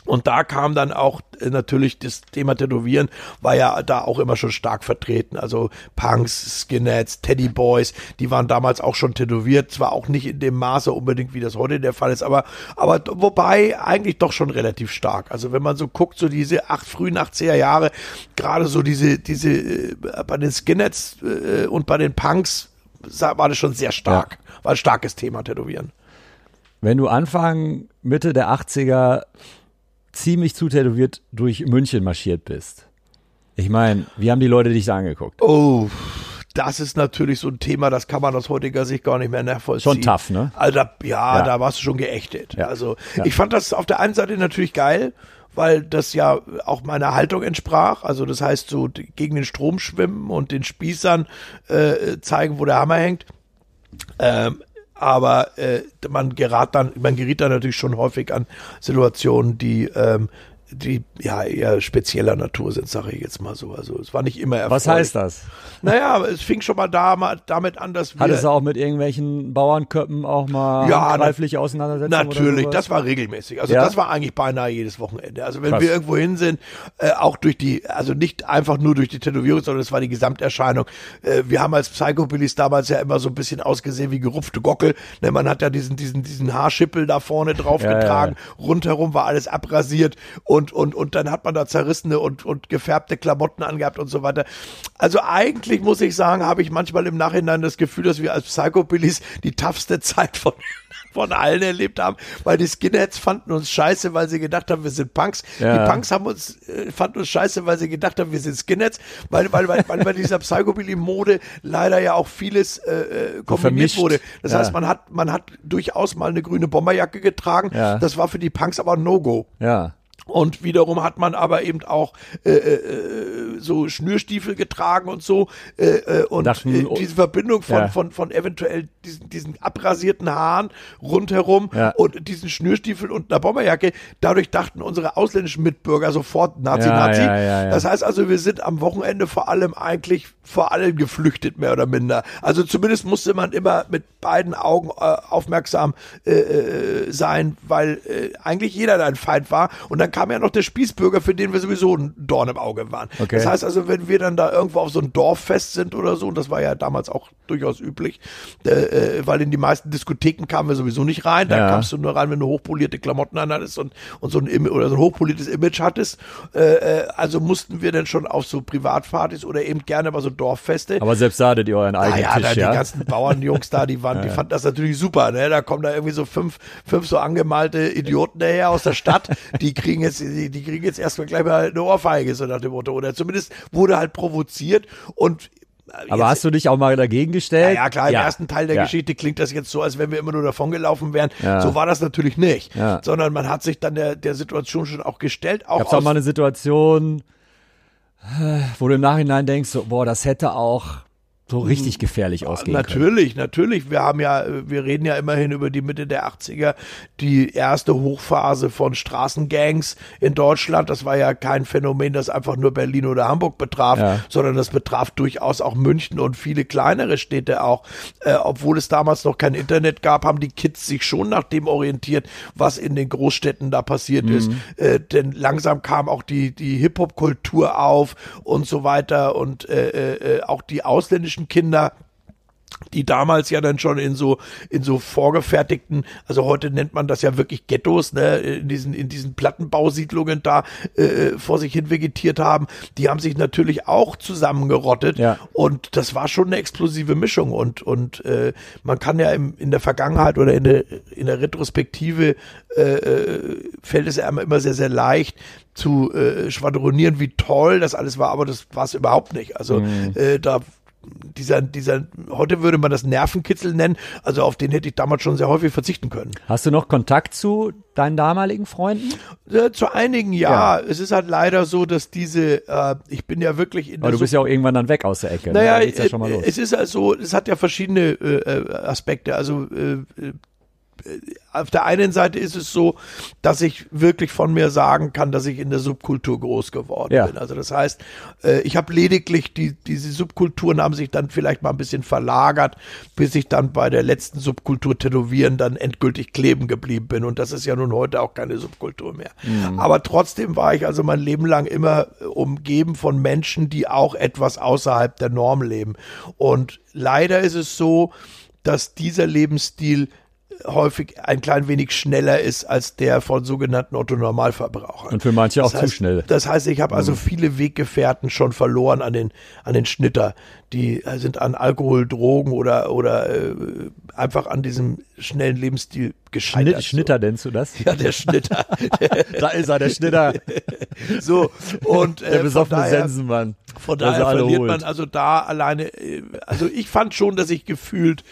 und da kam dann auch äh, natürlich das Thema Tätowieren, war ja da auch immer schon stark vertreten. Also Punks, Skinheads, Teddyboys, die waren damals auch schon tätowiert. Zwar auch nicht in dem Maße unbedingt, wie das heute der Fall ist, aber, aber wobei eigentlich doch schon relativ stark. Also wenn man so guckt, so diese acht, frühen 80er Jahre, gerade so diese, diese, äh, bei den Skinheads äh, und bei den Punks war das schon sehr stark. War ein starkes Thema, Tätowieren. Wenn du Anfang, Mitte der 80er ziemlich zutätowiert durch München marschiert bist. Ich meine, wie haben die Leute dich da angeguckt? Oh, das ist natürlich so ein Thema, das kann man aus heutiger Sicht gar nicht mehr nachvollziehen. Schon tough, ne? Also, ja, Ja. da warst du schon geächtet. Ja. Also, Ja. ich fand das auf der einen Seite natürlich geil, weil das ja auch meiner Haltung entsprach. Also, das heißt, so gegen den Strom schwimmen und den Spießern äh, zeigen, wo der Hammer hängt. Ähm, aber äh, man gerät dann, man geriet dann natürlich schon häufig an Situationen, die ähm, die ja eher spezieller Natur sind, sage ich jetzt mal so. Also es war nicht immer erfolgreich. Was heißt das? Naja, es fing schon mal da, mal damit an, dass wir Hat es auch mit irgendwelchen Bauernköppen auch mal Ja, handgreifliche Auseinandersetzungen? Natürlich, das war regelmäßig. Also Ja? das war eigentlich beinahe jedes Wochenende. Also wenn Krass. wir irgendwo hin sind, äh, auch durch die, also nicht einfach nur durch die Tätowierung, sondern es war die Gesamterscheinung. Äh, wir haben als Psychobillies damals ja immer so ein bisschen ausgesehen wie gerupfte Gockel. Ne, man hat ja diesen, diesen, diesen Haarschippel da vorne drauf ja, getragen. Rundherum war alles abrasiert und, und, und dann hat man da zerrissene und, und gefärbte Klamotten angehabt und so weiter. Also eigentlich muss ich sagen, habe ich manchmal im Nachhinein das Gefühl, dass wir als Psychobillies die toughste Zeit von [LAUGHS] von allen erlebt haben, weil die Skinheads fanden uns scheiße, weil sie gedacht haben, wir sind Punks. Ja. Die Punks haben uns, äh, fanden uns scheiße, weil sie gedacht haben, wir sind Skinheads, weil, weil, weil, weil bei dieser Psychobilly-Mode leider ja auch vieles äh, äh, kombiniert vermischt. wurde. Das Ja. heißt, man hat, man hat durchaus mal eine grüne Bomberjacke getragen. Ja. Das war für die Punks aber ein No-Go. Ja. Und wiederum hat man aber eben auch äh, äh, so Schnürstiefel getragen und so. Äh, äh, und äh, diese Verbindung von, Ja. von, von eventuell diesen, diesen abrasierten Haaren rundherum Ja. und diesen Schnürstiefel und einer Bomberjacke, dadurch dachten unsere ausländischen Mitbürger sofort Nazi, Ja. Das heißt also, wir sind am Wochenende vor allem eigentlich vor allem geflüchtet, mehr oder minder. Also zumindest musste man immer mit beiden Augen äh, aufmerksam äh, äh, sein, weil äh, eigentlich jeder dein Feind war. Und dann kam ja noch der Spießbürger, für den wir sowieso ein Dorn im Auge waren. Okay. Das heißt also, wenn wir dann da irgendwo auf so ein Dorffest sind oder so, und das war ja damals auch durchaus üblich, äh, äh, weil in die meisten Diskotheken kamen wir sowieso nicht rein. Da Ja. kamst du nur rein, wenn du hochpolierte Klamotten anhattest und, und so ein oder so ein hochpoliertes Image hattest. Äh, äh, also mussten wir dann schon auf so Privatpartys oder eben gerne bei so Dorffeste. Aber selbst da hattet ihr euren eigenen Naja, da Tisch, die ja? ganzen Bauernjungs da, die waren, [LAUGHS] die fanden das natürlich super, ne? Da kommen da irgendwie so fünf, fünf so angemalte Idioten daher aus der Stadt, die kriegen jetzt, die, die kriegen jetzt erstmal gleich mal eine Ohrfeige, so nach dem Motto. Oder zumindest wurde halt provoziert und aber jetzt, hast du dich auch mal dagegen gestellt? Ja, ja klar, im ja. ersten Teil der ja. Geschichte klingt das jetzt so, als wenn wir immer nur davongelaufen wären. Ja. So war das natürlich nicht. Sondern man hat sich dann der, der Situation schon auch gestellt. Auch Gab's auch mal eine Situation, wo du im Nachhinein denkst, so, boah, das hätte auch so richtig gefährlich ausgehen Natürlich, können. natürlich. Wir haben ja, wir reden ja immerhin über die Mitte der 80er, die erste Hochphase von Straßengangs in Deutschland. Das war ja kein Phänomen, das einfach nur Berlin oder Hamburg betraf, ja. sondern das betraf durchaus auch München und viele kleinere Städte auch. Äh, obwohl es damals noch kein Internet gab, haben die Kids sich schon nach dem orientiert, was in den Großstädten da passiert mhm. ist. Äh, denn langsam kam auch die, die Hip-Hop-Kultur auf und so weiter und äh, äh, äh auch die ausländischen Kinder die damals ja dann schon in so in so vorgefertigten, also heute nennt man das ja wirklich Ghettos, ne, in diesen in diesen Plattenbausiedlungen da äh, vor sich hin vegetiert haben, die haben sich natürlich auch zusammengerottet ja. und das war schon eine explosive Mischung und und äh, man kann ja im, in der Vergangenheit oder in der in der Retrospektive äh, äh fällt es einem immer sehr sehr leicht zu äh, schwadronieren, wie toll das alles war, aber das war es überhaupt nicht. Also mhm. äh, da dieser, dieser, heute würde man das Nervenkitzel nennen, also auf den hätte ich damals schon sehr häufig verzichten können. Hast du noch Kontakt zu deinen damaligen Freunden? Ja, zu einigen ja. ja. Es ist halt leider so, dass diese, äh, ich bin ja wirklich in Aber du bist ja auch irgendwann dann weg aus der Ecke. Ne? Naja, ne? ja schon mal los. es ist also, es hat ja verschiedene äh, äh Aspekte. Also äh, auf der einen Seite ist es so, dass ich wirklich von mir sagen kann, dass ich in der Subkultur groß geworden ja. bin. Also das heißt, äh, ich habe lediglich die, diese Subkulturen haben sich dann vielleicht mal ein bisschen verlagert, bis ich dann bei der letzten Subkultur Tätowieren dann endgültig kleben geblieben bin. Und das ist ja nun heute auch keine Subkultur mehr. Mhm. Aber trotzdem war ich also mein Leben lang immer umgeben von Menschen, die auch etwas außerhalb der Norm leben. Und leider ist es so, dass dieser Lebensstil häufig ein klein wenig schneller ist als der von sogenannten Otto-Normalverbrauchern. Und für manche auch das heißt, zu schnell. Das heißt, ich habe also mhm. viele Weggefährten schon verloren an den, an den Schnitter. Die sind an Alkohol, Drogen oder, oder äh, einfach an diesem schnellen Lebensstil gescheitert. Schnitt, Schnitter so. nennst du das? Ja, der Schnitter. [LAUGHS] da ist er, der Schnitter. [LAUGHS] so, und äh, der besoffene daher, Sensenmann. Von daher verliert holt. man also da alleine, äh, also ich fand schon, dass ich gefühlt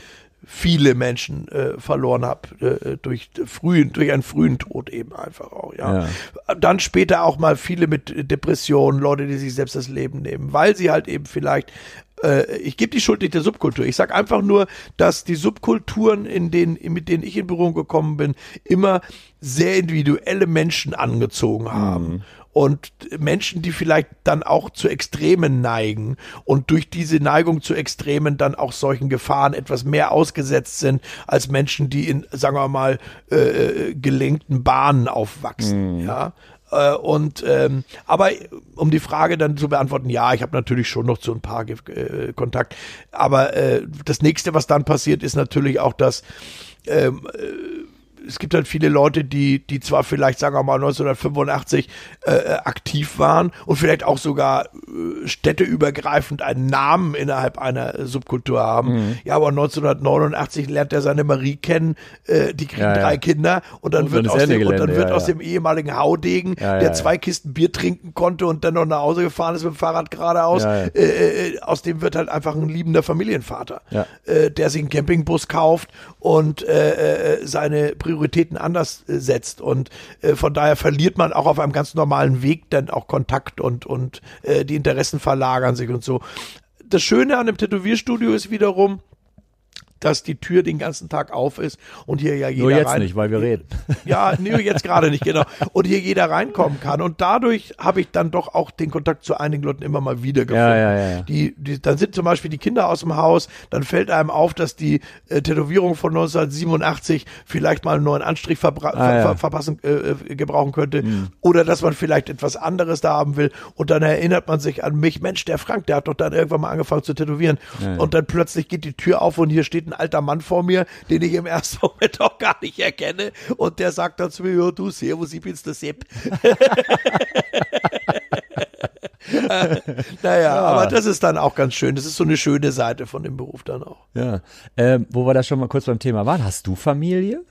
viele Menschen äh, verloren habe äh, durch frühen durch einen frühen Tod eben einfach auch ja. ja. dann später auch mal viele mit Depressionen Leute die sich selbst das Leben nehmen weil sie halt eben vielleicht äh, ich gebe die Schuld nicht der Subkultur. Ich sage einfach nur, dass die Subkulturen, in denen, mit denen ich in Berührung gekommen bin, immer sehr individuelle Menschen angezogen haben. Mhm und Menschen, die vielleicht dann auch zu Extremen neigen und durch diese Neigung zu Extremen dann auch solchen Gefahren etwas mehr ausgesetzt sind als Menschen, die in, sagen wir mal, äh, gelenkten Bahnen aufwachsen. Mhm. Ja, äh, und ähm, aber um die Frage dann zu beantworten, ja, ich habe natürlich schon noch zu ein paar äh, Kontakt. Aber äh, das nächste, was dann passiert, ist natürlich auch, dass ähm, äh, es gibt halt viele Leute, die, die zwar vielleicht, sagen wir mal, 1985 äh, aktiv waren und vielleicht auch sogar äh, städteübergreifend einen Namen innerhalb einer Subkultur haben. Mhm. Ja, aber 1989 lernt er seine Marie kennen, äh, die kriegen ja, drei ja. Kinder und dann und wird, aus dem, und dann wird ja, aus dem ehemaligen Haudegen, der zwei Kisten Bier trinken konnte und dann noch nach Hause gefahren ist mit dem Fahrrad geradeaus, äh, äh, aus dem wird halt einfach ein liebender Familienvater, äh, der sich einen Campingbus kauft und äh, äh seine Priorität Prioritäten anders äh, setzt. Und äh, von daher verliert man auch auf einem ganz normalen Weg dann auch Kontakt und, und äh, die Interessen verlagern sich und so. Das Schöne an dem Tätowierstudio ist wiederum, dass die Tür den ganzen Tag auf ist und hier ja jeder Nur jetzt rein, nicht, weil wir reden. [LAUGHS] Ja, nee, jetzt gerade nicht, genau. Und hier jeder reinkommen kann. Und dadurch habe ich dann doch auch den Kontakt zu einigen Leuten immer mal wieder gefunden. Ja, ja, ja. Die, die, dann sind zum Beispiel die Kinder aus dem Haus, dann fällt einem auf, dass die äh, Tätowierung von 1987 vielleicht mal einen neuen Anstrich ah, ver ja. verpassen, äh, äh, gebrauchen könnte. Mhm. Oder dass man vielleicht etwas anderes da haben will. Und dann erinnert man sich an mich, Mensch, der Frank, der hat doch dann irgendwann mal angefangen zu tätowieren. Und dann plötzlich geht die Tür auf und hier steht ein alter Mann vor mir, den ich im ersten [LAUGHS] Moment auch gar nicht erkenne. Und der sagt dann zu mir, ja, du, servus, ich bin's der Sepp. [LAUGHS] naja, ja. aber das ist dann auch ganz schön. Das ist so eine schöne Seite von dem Beruf dann auch. Ja. Ähm, wo wir da schon mal kurz beim Thema waren, hast du Familie?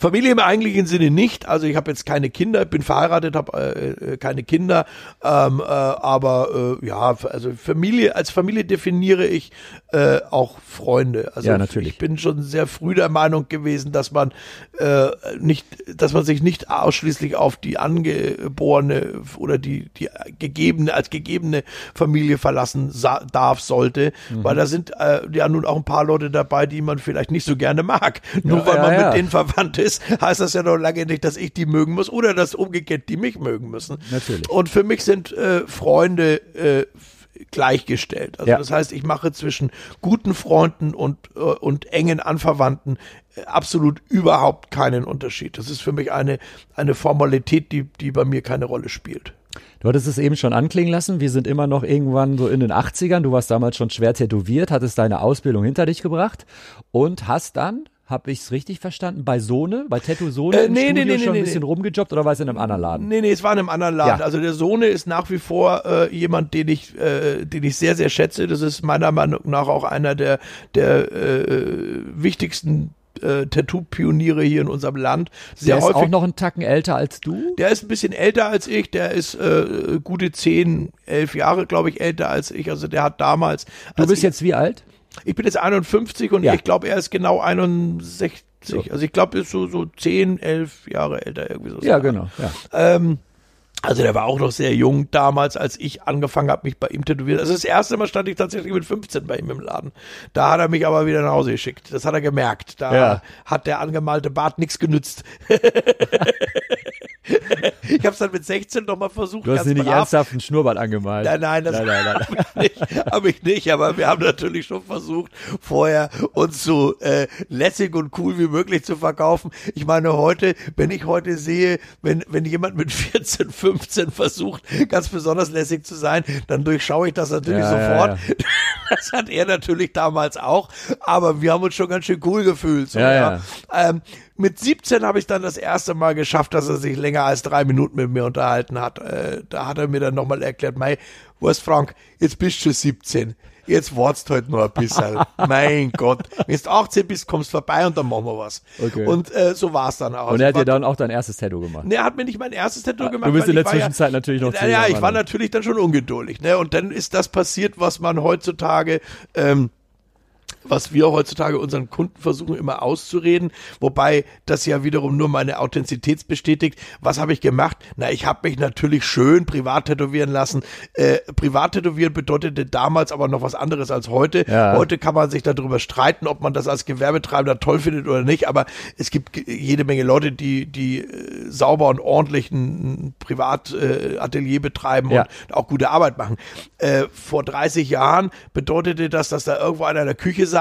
Familie im eigentlichen Sinne nicht. Also ich habe jetzt keine Kinder, bin verheiratet, habe äh, äh, keine Kinder. Ähm, äh, aber äh, ja, also Familie als Familie definiere ich äh, auch Freunde. Also Ja, natürlich. ich bin schon sehr früh der Meinung gewesen, dass man äh, nicht, dass man sich nicht ausschließlich auf die angeborene oder die die gegebene als gegebene Familie verlassen darf sollte, Mhm. weil da sind ja nun auch ein paar Leute dabei, die man vielleicht nicht so gerne mag. Nur Ja, weil man ja. mit denen verwandt ist, heißt das ja noch lange nicht, dass ich die mögen muss oder dass umgekehrt die mich mögen müssen. Natürlich. Und für mich sind äh, Freunde äh, gleichgestellt. Also Ja. das heißt, ich mache zwischen guten Freunden und, äh, und engen Anverwandten äh, absolut überhaupt keinen Unterschied. Das ist für mich eine, eine Formalität, die, die bei mir keine Rolle spielt. Du hattest es eben schon anklingen lassen. Wir sind immer noch irgendwann so in den 80ern. Du warst damals schon schwer tätowiert, hattest deine Ausbildung hinter dich gebracht und hast dann, habe ich es richtig verstanden, bei Sohne, bei Tattoo Sohne Äh, im nee, nee, Studio nee, schon nee, ein bisschen nee. rumgejobbt oder war es in einem anderen Laden? Nee, nee, es war in einem anderen Laden. Ja. Also der Sohne ist nach wie vor äh, jemand, den ich, äh, den ich sehr, sehr schätze. Das ist meiner Meinung nach auch einer der, der äh, wichtigsten äh, Tattoo-Pioniere hier in unserem Land. Sehr Der ist häufig. auch noch einen Tacken älter als du? der ist ein bisschen älter als ich, der ist äh, gute zehn, elf Jahre, glaube ich, älter als ich. Also der hat damals. Du bist jetzt wie alt? Ich bin jetzt 51 und Ja. ich glaube, er ist genau 61. So. Also ich glaube, er ist so, so 10, 11 Jahre älter irgendwie so. Ja, genau. Ja. Ähm, also der war auch noch sehr jung damals, als ich angefangen habe, mich bei ihm tätowieren. Also das erste Mal stand ich tatsächlich mit 15 bei ihm im Laden. Da hat er mich aber wieder nach Hause geschickt. Das hat er gemerkt. Da Ja. hat der angemalte Bart nichts genützt. [LAUGHS] ich habe es dann mit 16 noch mal versucht. Du hast dir nicht brav. ernsthaft einen Schnurrbart angemalt. Nein, nein, das nein, nein, nein. [LAUGHS] habe ich, nicht, hab ich nicht, aber wir haben natürlich schon versucht, vorher uns so äh, lässig und cool wie möglich zu verkaufen. Ich meine, heute, wenn ich heute sehe, wenn, wenn jemand mit 14, 15 versucht, ganz besonders lässig zu sein, dann durchschaue ich das natürlich Ja, ja, sofort. [LAUGHS] Das hat er natürlich damals auch, aber wir haben uns schon ganz schön cool gefühlt. So, Ja, ja. Ähm, mit 17 habe ich dann das erste Mal geschafft, dass er sich länger als drei Minuten mit mir unterhalten hat. Äh, da hat er mir dann nochmal erklärt, mei, was Frank, jetzt bist du 17. Jetzt wartest halt noch ein bisschen. [LAUGHS] mein Gott. Wenn du 18 bist, kommst vorbei und dann machen wir was. Okay. Und äh, so war es dann auch. Und er hat Also dir dann auch dein erstes Tattoo gemacht. Nee, er hat mir nicht mein erstes Tattoo gemacht. du bist in der war ja- Zwischenzeit natürlich noch Ja, ja ich war natürlich dann schon ungeduldig. Ne? Und dann ist das passiert, was man heutzutage, ähm, was wir heutzutage unseren Kunden versuchen immer auszureden, wobei das ja wiederum nur meine Authentizität bestätigt. Was habe ich gemacht? Na, ich habe mich natürlich schön privat tätowieren lassen. Äh, privat tätowieren bedeutete damals aber noch was anderes als heute. Ja. Heute kann man sich darüber streiten, ob man das als Gewerbetreibender toll findet oder nicht, aber es gibt jede Menge Leute, die, die äh, sauber und ordentlich ein Privatatelier äh, betreiben Ja. und auch gute Arbeit machen. Äh, vor 30 Jahren bedeutete das, dass da irgendwo einer in der Küche saß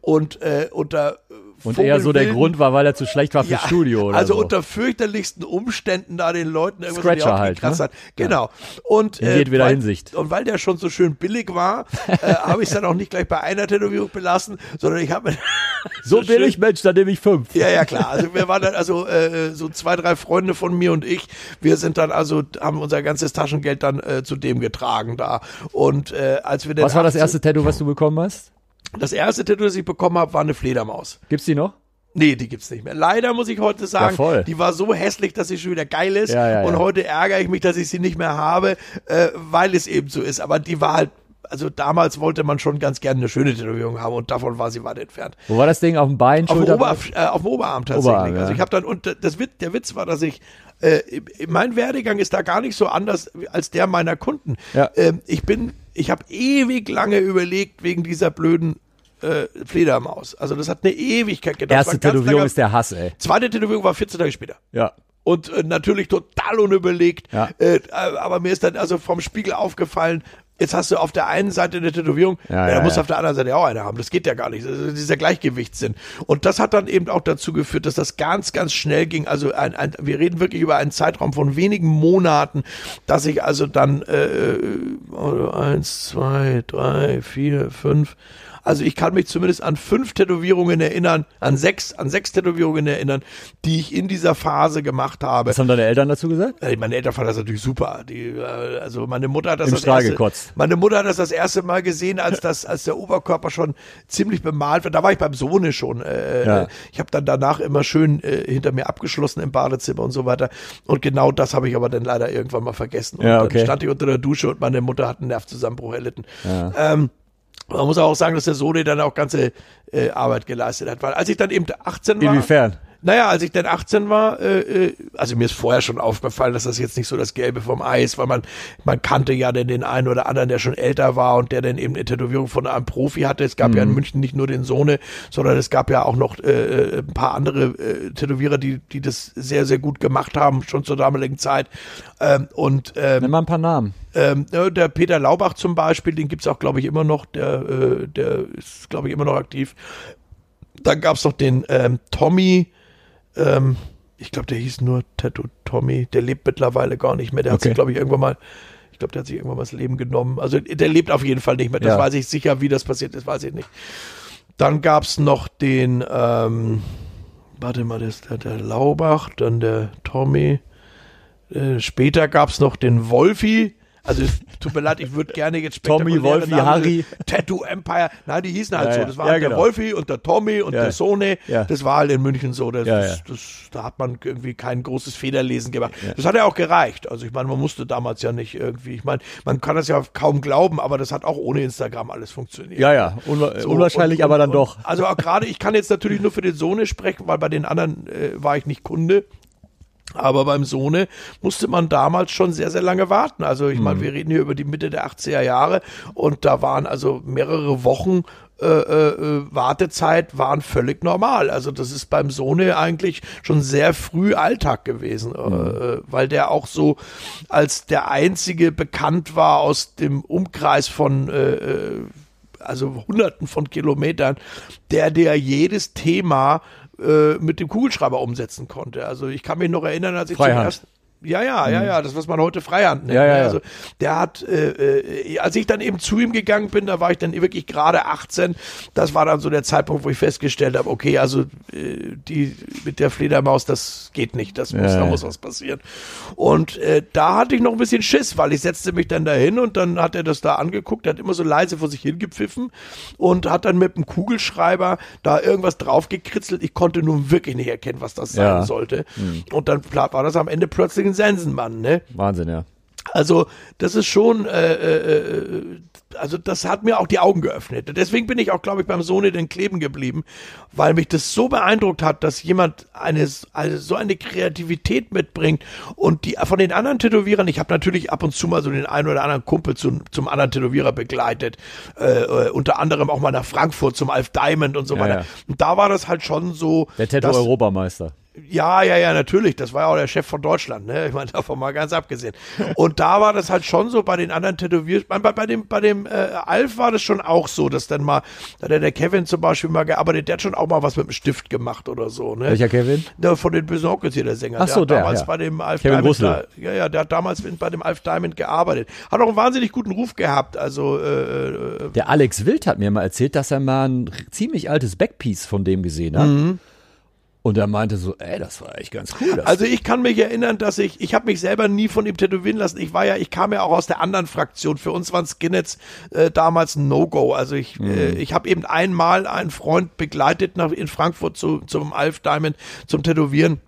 und äh, unter äh, Und eher so der Grund war, weil er zu schlecht war fürs ja, Studio oder also so. unter fürchterlichsten Umständen da den Leuten irgendwas in die Scratcher halt, gekratzt ne? hat. Genau. Und In jedweder weil, Hinsicht. Und weil der schon so schön billig war, [LAUGHS] äh, habe ich es dann auch nicht gleich bei einer Tätowierung belassen, sondern ich habe mir [LAUGHS] so schön- billig, Mensch, dann nehme ich fünf. ja, ja, klar. Also wir waren dann, also äh, so zwei, drei Freunde von mir und ich, wir sind dann also, haben unser ganzes Taschengeld dann äh, zu dem getragen da. Und äh, als wir dann Was war das 18 erste Tattoo, was du bekommen hast? Das erste Tattoo, das ich bekommen habe, war eine Fledermaus. Gibt's die noch? Nee, die gibt's nicht mehr. Leider muss ich heute sagen, Ja, die war so hässlich, dass sie schon wieder geil ist. Ja, ja, und heute ärgere ich mich, dass ich sie nicht mehr habe, äh, weil es eben so ist. Aber die war halt, also damals wollte man schon ganz gerne eine schöne Tätowierung haben und davon war sie weit entfernt. Wo war das Ding? Auf dem Bein, Auf? Ober, äh, auf dem Oberarm tatsächlich. Oberarm. Also ich habe dann, und das Witz, der Witz war, dass ich, äh, mein Werdegang ist da gar nicht so anders als der meiner Kunden. Ähm, ich bin, ich habe ewig lange überlegt wegen dieser blöden äh, Fledermaus. Also das hat eine Ewigkeit gedauert. Erste Tätowierung ist der Hass, ey. Zweite Tätowierung war 14 Tage später. Ja. Und äh, natürlich total unüberlegt. Ja. Äh, aber mir ist dann also vom Spiegel aufgefallen, jetzt hast du auf der einen Seite eine Tätowierung, Ja, ja, ja, du ja. auf der anderen Seite auch eine haben. Das geht ja gar nicht. Das ist dieser Gleichgewichtssinn. Und das hat dann eben auch dazu geführt, dass das ganz, ganz schnell ging. Also ein, ein, wir reden wirklich über einen Zeitraum von wenigen Monaten, dass ich also dann äh, äh, eins, zwei, drei, vier, fünf, Also ich kann mich zumindest an fünf Tätowierungen erinnern, an sechs, an sechs Tätowierungen erinnern, die ich in dieser Phase gemacht habe. Was haben deine Eltern dazu gesagt? Äh, Meine Eltern fanden das natürlich super. Die, äh, also meine Mutter hat das Im das Strahl erste, gekotzt. Meine Mutter hat das das erste Mal gesehen, als das, als der Oberkörper schon ziemlich bemalt wird. Da war ich beim Sohne schon. Äh, Ja. Ich habe dann danach immer schön äh, hinter mir abgeschlossen im Badezimmer und so weiter. Und genau das habe ich aber dann leider irgendwann mal vergessen. Und Ja, dann okay. stand ich unter der Dusche und meine Mutter hat einen Nervzusammenbruch erlitten. Ähm, man muss auch sagen, dass der Sohne dann auch ganze äh, Arbeit geleistet hat. Weil als ich dann eben 18 war. Inwiefern? Naja, als ich dann 18 war, äh, äh, also mir ist vorher schon aufgefallen, dass das jetzt nicht so das Gelbe vom Ei ist, weil man, man kannte ja dann den einen oder anderen, der schon älter war und der dann eben eine Tätowierung von einem Profi hatte. Es gab ja in München nicht nur den Sohne, sondern es gab ja auch noch äh, ein paar andere äh, Tätowierer, die, die das sehr, sehr gut gemacht haben, schon zur damaligen Zeit. Ähm, und ähm, Nimm mal ein paar Namen. ähm, der Peter Laubach zum Beispiel, den gibt's auch, glaube ich, immer noch. Der, äh, der ist, glaube ich, immer noch aktiv. Dann gab's noch den ähm, Tommy. Ähm, ich glaube, der hieß nur Tattoo Tommy. Der lebt mittlerweile gar nicht mehr. Der hat Okay. sich, glaube ich, irgendwann mal. Ich glaube, der hat sich irgendwann mal das Leben genommen. Also der lebt auf jeden Fall nicht mehr. Das Ja. weiß ich sicher, wie das passiert ist, weiß ich nicht. Dann gab's noch den, ähm, warte mal, das der, der Laubach, dann der Tommy. Äh, später gab's noch den Wolfi. Also es tut mir leid, ich würde gerne jetzt Tommy, Wolfi, Namen- Harry. Tattoo Empire. Nein, die hießen halt Ja, so. Das waren Ja, der genau. Wolfi und der Tommy und der Sone. Ja. Das war halt in München so. Das, das. Das, da hat man irgendwie kein großes Federlesen gemacht. Das hat ja auch gereicht. Also ich meine, man musste damals ja nicht irgendwie, ich meine, man kann das ja kaum glauben, aber das hat auch ohne Instagram alles funktioniert. Ja, ja. Unwa So, unwahrscheinlich, und- aber dann und- doch. Also auch gerade, ich kann jetzt natürlich nur für den Sohne sprechen, weil bei den anderen äh, war ich nicht Kunde. Aber beim Sohne musste man damals schon sehr, sehr lange warten. Also ich meine, wir reden hier über die Mitte der 80er Jahre und da waren also mehrere Wochen äh, äh, Wartezeit waren völlig normal. Also das ist beim Sohne eigentlich schon sehr früh Alltag gewesen, äh, weil der auch so als der einzige bekannt war aus dem Umkreis von äh, äh, also hunderten von Kilometern, der der jedes Thema äh, mit dem Kugelschreiber umsetzen konnte. Also ich kann mich noch erinnern, als ich Freihand. zum ersten ja, ja, ja, ja, das, was man heute Freihand nennt. Ja, ja, ne? ja. Also der hat, äh, äh, als ich dann eben zu ihm gegangen bin, da war ich dann wirklich gerade 18. Das war dann so der Zeitpunkt, wo ich festgestellt habe, okay, also äh, die mit der Fledermaus, das geht nicht, das muss, Ja, da muss was passieren. Und äh, da hatte ich noch ein bisschen Schiss, weil ich setzte mich dann dahin und dann hat er das da angeguckt, er hat immer so leise vor sich hingepfiffen und hat dann mit dem Kugelschreiber da irgendwas draufgekritzelt. Ich konnte nun wirklich nicht erkennen, was das sein Ja. sollte. Und dann war das am Ende plötzlich ein Sensenmann, ne? Wahnsinn, ja. Also das ist schon, äh, äh, äh, also das hat mir auch die Augen geöffnet. Deswegen bin ich auch, glaube ich, beim Sohne den kleben geblieben, weil mich das so beeindruckt hat, dass jemand eine, also so eine Kreativität mitbringt und die von den anderen Tätowierern, ich habe natürlich ab und zu mal so den einen oder anderen Kumpel zum, zum anderen Tätowierer begleitet, äh, äh, unter anderem auch mal nach Frankfurt zum Alf Diamond und so Ja, weiter. ja. Und da war das halt schon so, Der Tattoo-Europameister. Ja, ja, ja, natürlich. Das war ja auch der Chef von Deutschland, ne? Ich meine, [LAUGHS] davon mal ganz abgesehen. Und da war das halt schon so bei den anderen Tätowier, bei, bei dem, bei dem äh, Alf war das schon auch so, dass dann mal, da hat der Kevin zum Beispiel mal gearbeitet, der hat schon auch mal was mit dem Stift gemacht oder so, ne? Welcher Kevin? Der von den Bösen Onkels hier, der Sänger. Ach so, hat der, damals ja. bei dem Alf Kevin Diamond, da, ja, ja, der hat damals bei dem Alf Diamond gearbeitet. Hat auch einen wahnsinnig guten Ruf gehabt, also, äh, äh, Der Alex Wild hat mir mal erzählt, dass er mal ein ziemlich altes Backpiece von dem gesehen hat. Und er meinte so, ey, das war echt ganz cool. Also ich kann mich erinnern, dass ich, ich habe mich selber nie von ihm tätowieren lassen. Ich war ja, ich kam ja auch aus der anderen Fraktion. Für uns waren Skinheads äh, damals ein No-Go. Also ich, äh, ich habe eben einmal einen Freund begleitet nach in Frankfurt zu, zum Alf Diamond zum Tätowieren.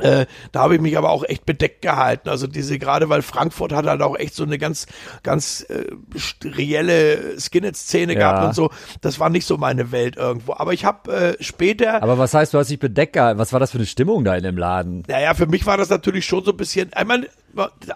Äh, da habe ich mich aber auch echt bedeckt gehalten. Also diese, gerade weil Frankfurt hat halt auch echt so eine ganz, ganz äh, reelle Skinhead-Szene Ja. gehabt und so. Das war nicht so meine Welt irgendwo. Aber ich habe äh, später. aber was heißt, du hast dich bedeckt gehalten? Was war das für eine Stimmung da in dem Laden? Naja, für mich war das natürlich schon so ein bisschen, ich meine,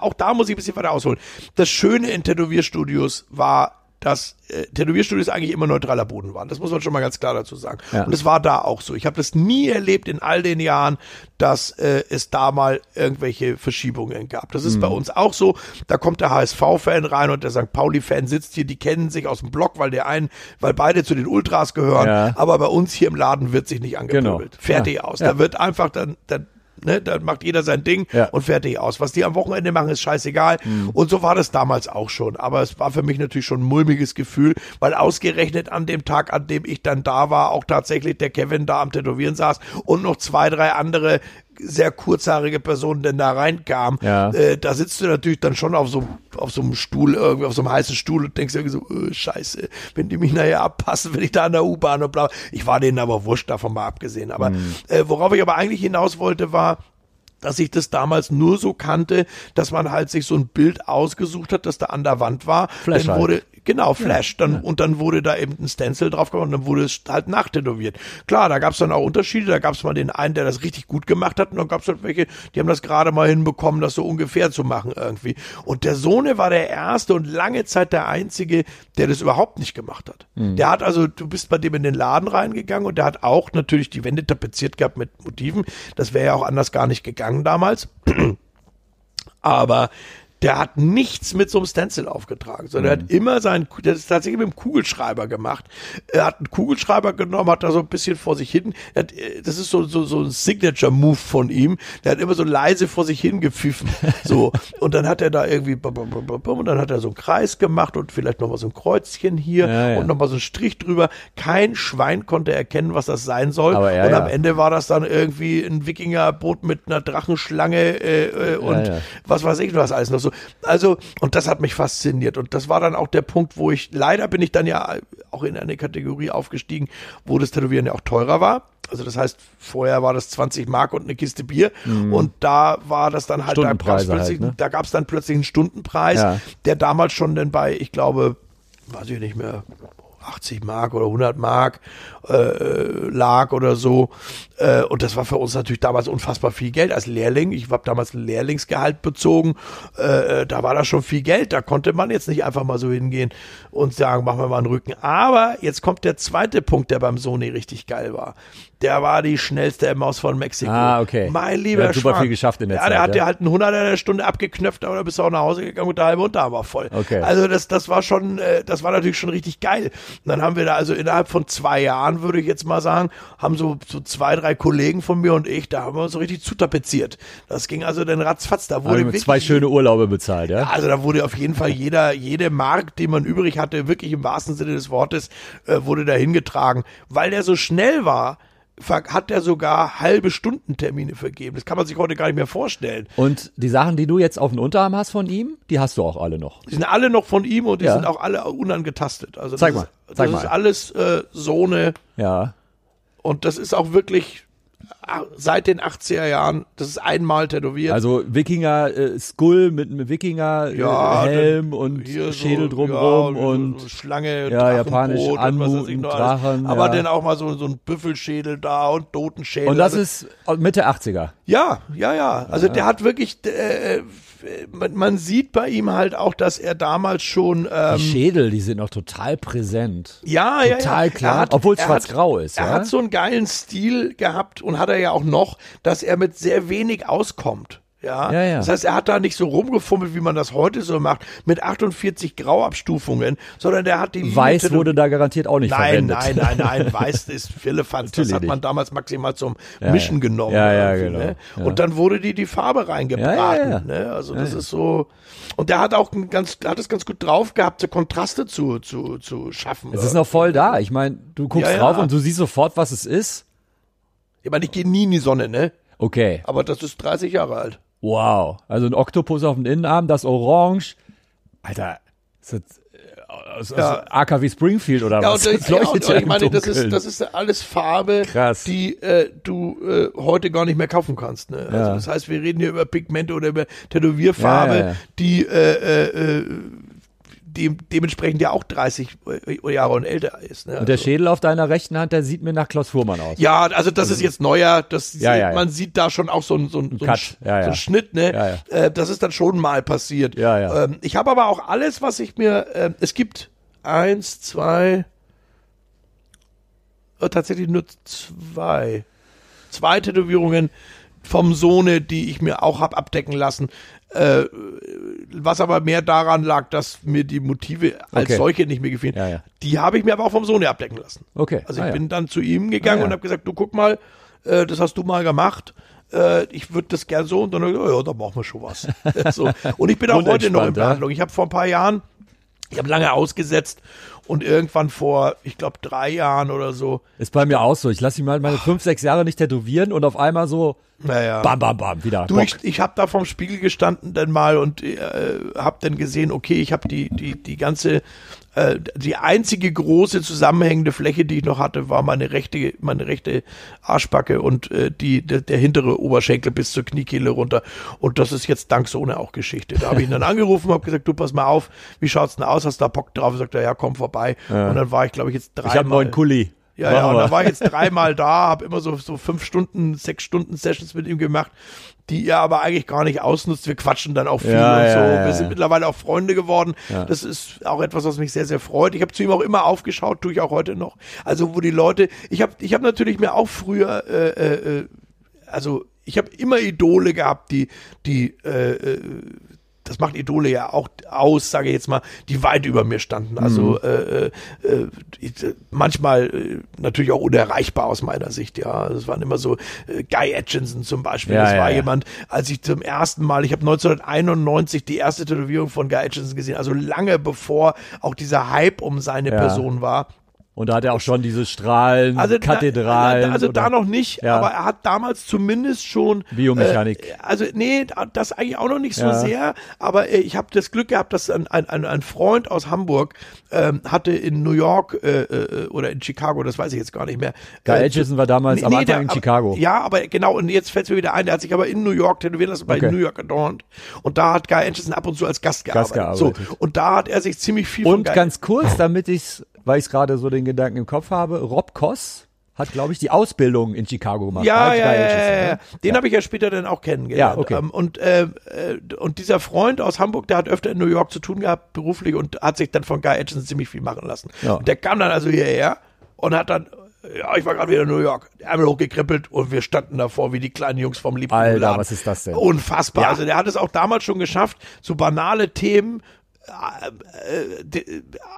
auch da muss ich ein bisschen weiter ausholen. Das Schöne in Tätowierstudios war, dass äh, Tätowierstudios eigentlich immer neutraler Boden waren. Das muss man schon mal ganz klar dazu sagen. Ja. Und es war da auch so. Ich habe das nie erlebt in all den Jahren, dass äh, es da mal irgendwelche Verschiebungen gab. Das ist bei uns auch so. Da kommt der HSV-Fan rein und der St. Pauli-Fan sitzt hier, die kennen sich aus dem Block, weil der einen, weil beide zu den Ultras gehören. Ja. Aber bei uns hier im Laden wird sich nicht angepöbelt. Genau. Fertig Ja. aus. Da wird einfach dann, dann Ne, dann macht jeder sein Ding Ja. und fertig aus. Was die am Wochenende machen, ist scheißegal. Und so war das damals auch schon. Aber es war für mich natürlich schon ein mulmiges Gefühl, weil ausgerechnet an dem Tag, an dem ich dann da war, auch tatsächlich der Kevin da am Tätowieren saß und noch zwei, drei andere sehr kurzhaarige Personen denn da reinkamen. Ja. Äh, da sitzt du natürlich dann schon auf so, auf so einem Stuhl, irgendwie auf so einem heißen Stuhl und denkst irgendwie so, äh, scheiße, wenn die mich nachher abpassen, [LAUGHS] wenn ich da an der U-Bahn und bla. Ich war denen aber wurscht, davon mal abgesehen. Aber äh, worauf ich aber eigentlich hinaus wollte, war, dass ich das damals nur so kannte, dass man halt sich so ein Bild ausgesucht hat, das da an der Wand war. Flash dann wurde genau Flash, dann und dann wurde da eben ein Stencil drauf gemacht und dann wurde es halt nachtätowiert. Klar, da gab es dann auch Unterschiede. Da gab es mal den einen, der das richtig gut gemacht hat und dann gab es halt welche, die haben das gerade mal hinbekommen, das so ungefähr zu machen irgendwie. Und der Sohne war der erste und lange Zeit der einzige, der das überhaupt nicht gemacht hat. Der hat also, du bist bei dem in den Laden reingegangen und der hat auch natürlich die Wände tapeziert gehabt mit Motiven. Das wäre ja auch anders gar nicht gegangen damals. [CLEARS THROAT] Aber der hat nichts mit so einem Stencil aufgetragen, sondern er hat immer seinen, der ist tatsächlich mit dem Kugelschreiber gemacht. Er hat einen Kugelschreiber genommen, hat da so ein bisschen vor sich hin, hat, äh, das ist so, so, so ein Signature-Move von ihm, der hat immer so leise vor sich hin gepfiffen, [LAUGHS] so. Und dann hat er da irgendwie, bum, bum, bum, bum, bum, und dann hat er so einen Kreis gemacht und vielleicht nochmal so ein Kreuzchen hier Ja, ja. und nochmal so ein Strich drüber. Kein Schwein konnte erkennen, was das sein soll. Ja, und am Ende war das dann irgendwie ein Wikingerboot mit einer Drachenschlange äh, äh, und was weiß ich was alles noch so. Also, und das hat mich fasziniert. Und das war dann auch der Punkt, wo ich, leider bin ich dann ja auch in eine Kategorie aufgestiegen, wo das Tätowieren ja auch teurer war. Also das heißt, vorher war das 20 Mark und eine Kiste Bier. Und da war das dann halt, da gab's Stundenpreise plötzlich, halt, ne? da gab's dann plötzlich einen Stundenpreis, Ja. der damals schon denn bei, ich glaube, weiß ich nicht mehr, 80 Mark oder 100 Mark äh, lag oder so. Äh, und das war für uns natürlich damals unfassbar viel Geld als Lehrling. Ich habe damals ein Lehrlingsgehalt bezogen. Äh, da war das schon viel Geld. Da konnte man jetzt nicht einfach mal so hingehen und sagen, machen wir mal einen Rücken. Aber jetzt kommt der zweite Punkt, der beim Sony richtig geil war. Der war die schnellste Maus von Mexiko. Ah, okay. Mein lieber Der hat super viel geschafft in der ja, Zeit, Der hat ja. halt einen 100er in der Stunde abgeknöpft, aber da bist du auch nach Hause gegangen und der halbe Unterarm war voll. Okay. Also das, das war schon, äh, das war natürlich schon richtig geil. Und dann haben wir da also innerhalb von zwei Jahren, würde ich jetzt mal sagen, haben so, so zwei, drei Kollegen von mir und ich, da haben wir uns so richtig zutapeziert. Das ging also dann ratzfatz. Da wurde Also wirklich, zwei schöne Urlaube bezahlt, ja? also da wurde auf jeden Fall jeder, jede Mark, die man übrig hatte, wirklich im wahrsten Sinne des Wortes, äh, wurde da hingetragen. Weil der so schnell war, hat er sogar halbe Stundentermine vergeben. Das kann man sich heute gar nicht mehr vorstellen. Und die Sachen, die du jetzt auf dem Unterarm hast von ihm, die hast du auch alle noch. Die sind alle noch von ihm und die Ja. sind auch alle unangetastet. Also Zeig das mal, Ist, zeig das ist mal. alles äh, so eine Ja. und das ist auch wirklich seit den 80er Jahren, das ist einmal tätowiert. Also Wikinger äh, Skull mit einem Wikinger äh, Ja, Helm und hier so, Schädel drumrum ja, und so Schlange, ja, japanisch noch Drachen. Aber ja. dann auch mal so, so ein Büffelschädel da und Totenschädel. und das Also- ist Mitte 80er. ja, ja, ja. Also der hat wirklich, äh, man, sieht bei ihm halt auch, dass er damals schon ähm, Die Schädel, die sind noch total präsent. Ja, ja, ja. Total klar, Er hat- obwohl es schwarz-grau ist, Er ja? hat so einen geilen Stil gehabt und hat er ja auch noch, dass er mit sehr wenig auskommt. Ja? Ja, ja. Das heißt, er hat da nicht so rumgefummelt, wie man das heute so macht, mit 48 Grauabstufungen, sondern der hat die Linie Weiß tätow- wurde da garantiert auch nicht Nein, verwendet. nein, nein, nein, [LAUGHS] weiß ist Firlefanz. Das hat man damals maximal zum Ja, Mischen genommen. Ja, ja, genau. Ne? Und dann wurde die die Farbe reingebraten. Ja, ja, ja. Ne? Also das ist so. Und der hat auch ein ganz, hat es ganz gut drauf gehabt, so Kontraste zu, zu, zu schaffen. Es ist noch voll da. Ich meine, du guckst drauf und du siehst sofort, was es ist. Ich meine, ich gehe nie in die Sonne, ne? Okay. Aber das ist 30 Jahre alt. Wow. Also ein Oktopus auf dem Innenarm, das Orange. Alter, ist das äh, aus, Ja. aus AKW Springfield oder Ja, was? und, Das [LAUGHS] ich, ja, und ja ich meine, das ist, das ist alles Farbe, Krass. die äh, du äh, heute gar nicht mehr kaufen kannst. Ne? Also Ja. das heißt, wir reden hier über Pigmente oder über Tätowierfarbe, Ja, ja, ja. die äh, äh, äh, dem, dementsprechend ja auch 30 Jahre und älter ist. Ne? Und der Also- Schädel auf deiner rechten Hand, der sieht mir nach Klaus Fuhrmann aus. Ja, also das ist jetzt neuer, das Ja, ja, ja. man sieht da schon auch so ein, so ein, so ein, so ein Schnitt, ne? Äh, das ist dann schon mal passiert. Ja, ja. Ähm, ich habe aber auch alles, was ich mir, äh, es gibt eins, zwei, äh, tatsächlich nur zwei, zwei Tätowierungen vom Sohne, die ich mir auch hab abdecken lassen. Äh, was aber mehr daran lag, dass mir die Motive als Okay. solche nicht mehr gefielen. Ja, ja. Die habe ich mir aber auch vom Sohne abdecken lassen. Okay. Also ich Ah, ja. bin dann zu ihm gegangen Ah, ja. und habe gesagt, du guck mal, äh, das hast du mal gemacht. äh, ich würde das gern so und dann, ja, da machen wir schon was. [LAUGHS] so. Und ich bin auch heute noch in Behandlung. Ich habe vor ein paar Jahren, ich habe lange ausgesetzt und irgendwann vor, ich glaube, drei Jahren oder so. Ist bei mir auch so. Ich lasse mich mal meine fünf, sechs Jahre nicht tätowieren und auf einmal so naja. bam, bam, bam, wieder. Du, ich, ich habe da vorm Spiegel gestanden dann mal und äh, habe dann gesehen, okay, ich habe die, die, die ganze äh, die einzige große zusammenhängende Fläche, die ich noch hatte, war meine rechte, meine rechte Arschbacke und äh, die, der, der hintere Oberschenkel bis zur Kniekehle runter. Und das ist jetzt dank Sohne auch Geschichte. Da habe ich ihn dann [LAUGHS] angerufen, habe gesagt, du pass mal auf, wie schaut's denn aus? Hast du da Bock drauf? Sagt er, ja, komm vorbei. Ja. Und dann war ich, glaube ich, jetzt drei. Ich habe neuen Kuli. Ja, ja, und da war ich jetzt dreimal da, habe immer so, so fünf Stunden, sechs Stunden Sessions mit ihm gemacht, die er aber eigentlich gar nicht ausnutzt. Wir quatschen dann auch viel ja, und so. Ja, Wir sind mittlerweile auch Freunde geworden. Das ist auch etwas, was mich sehr, sehr freut. Ich habe zu ihm auch immer aufgeschaut, tue ich auch heute noch. Also wo die Leute, ich habe ich hab natürlich mir auch früher, äh, äh, äh also ich habe immer Idole gehabt, die, die äh, äh das macht Idole ja auch aus, sage ich jetzt mal, die weit über mir standen. Also mhm. äh, äh, äh manchmal äh, natürlich auch unerreichbar aus meiner Sicht. Ja, das waren immer so äh, Guy Atkinson zum Beispiel. Ja, das ja, war ja. jemand, als ich zum ersten Mal, ich habe 1991 die erste Tätowierung von Guy Atkinson gesehen, also lange bevor auch dieser Hype um seine Person war. Und da hat er auch schon diese Strahlen, also Kathedralen. Da, also da noch nicht, ja. aber er hat damals zumindest schon Biomechanik. Äh, also nee, das eigentlich auch noch nicht so ja. sehr. Aber äh, ich habe das Glück gehabt, dass ein, ein, ein Freund aus Hamburg ähm, hatte in New York äh, äh, oder in Chicago, das weiß ich jetzt gar nicht mehr. Guy äh, Aitchison war damals nee, am Anfang der, in Chicago. Aber, ja, aber genau, und jetzt fällt es mir wieder ein, der hat sich aber in New York tätowieren lassen, bei okay. New York Adorned. Und da hat Guy Aitchison ab und zu als Gast gearbeitet. Gast gearbeitet. So, und da hat er sich ziemlich viel Und ganz kurz, damit ich weil ich gerade so den Gedanken im Kopf habe, Rob Koss hat, glaube ich, die Ausbildung in Chicago gemacht. Ja, ja, ja, ja, ja. Den habe ich ja später dann auch kennengelernt. Ja, okay. Ähm, und, äh, äh, und dieser Freund aus Hamburg, der hat öfter in New York zu tun gehabt, beruflich, und hat sich dann von Guy Atchison ziemlich viel machen lassen. Ja. der kam dann also hierher und hat dann ja, ich war gerade wieder in New York, Ärmel hochgekrippelt und wir standen davor wie die kleinen Jungs vom liebsten Alter, Laden. was ist das denn? Unfassbar. Ja. Also der hat es auch damals schon geschafft, so banale Themen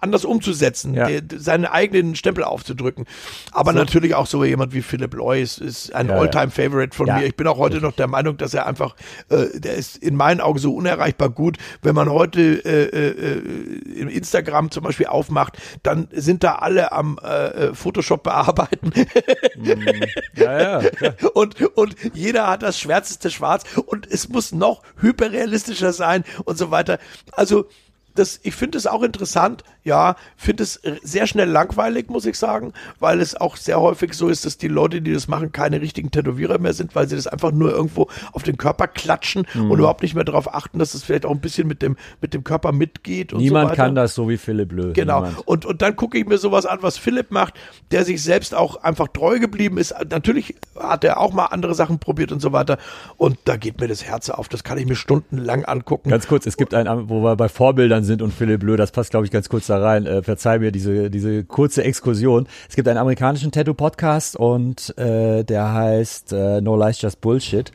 anders umzusetzen, ja. seinen eigenen Stempel aufzudrücken. Aber so. natürlich auch so jemand wie Philip Lois ist ein ja, Alltime-Favorite von ja. mir. Ich bin auch heute noch der Meinung, dass er einfach, äh, der ist in meinen Augen so unerreichbar gut. Wenn man heute äh, äh, im Instagram zum Beispiel aufmacht, dann sind da alle am äh, Photoshop bearbeiten. Mm. Ja, ja, [LAUGHS] und, und jeder hat das schwärzeste Schwarz und es muss noch hyperrealistischer sein und so weiter. Also das, ich finde es auch interessant, ja, finde es sehr schnell langweilig, muss ich sagen, weil es auch sehr häufig so ist, dass die Leute, die das machen, keine richtigen Tätowierer mehr sind, weil sie das einfach nur irgendwo auf den Körper klatschen mhm. und überhaupt nicht mehr darauf achten, dass es vielleicht auch ein bisschen mit dem, mit dem Körper mitgeht. Und Niemand so kann das so wie Philipp Löw. Genau. Und, und dann gucke ich mir sowas an, was Philipp macht, der sich selbst auch einfach treu geblieben ist. Natürlich hat er auch mal andere Sachen probiert und so weiter. Und da geht mir das Herz auf. Das kann ich mir stundenlang angucken. Ganz kurz, es gibt einen, wo wir bei Vorbildern sind und Philipp Blö, das passt, glaube ich, ganz kurz da rein. Äh, verzeih mir diese, diese kurze Exkursion. Es gibt einen amerikanischen Tattoo-Podcast und äh, der heißt äh, No Lies Just Bullshit.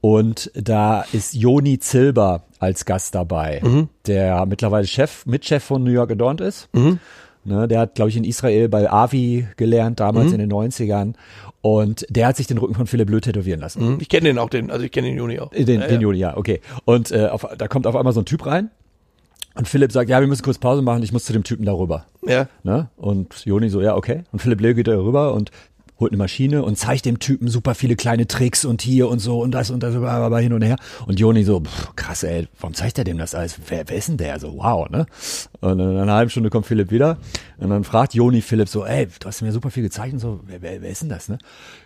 Und da ist Joni Zilber als Gast dabei, mhm. der mittlerweile Chef, Mitchef von New York Adorned ist. Mhm. Ne, der hat, glaube ich, in Israel bei Avi gelernt, damals mhm. in den 90ern. Und der hat sich den Rücken von Philipp Blö tätowieren lassen. Mhm. Ich kenne den auch, den, also ich kenne den Juni auch. Den, ja, den ja. Juni, ja, okay. Und äh, auf, da kommt auf einmal so ein Typ rein, und Philipp sagt, ja, wir müssen kurz Pause machen, ich muss zu dem Typen darüber. Ja. Ne? Und Joni so, ja, okay. Und Philipp Leo geht da rüber und holt eine Maschine und zeigt dem Typen super viele kleine Tricks und hier und so und das und das aber hin und her. Und Joni so, pff, krass, ey, warum zeigt er dem das alles? Wer, wer ist denn der? So, wow, ne? Und in einer halben Stunde kommt Philipp wieder und dann fragt Joni Philipp so, ey, du hast mir super viel gezeigt und so, wer, wer, wer ist denn das, ne?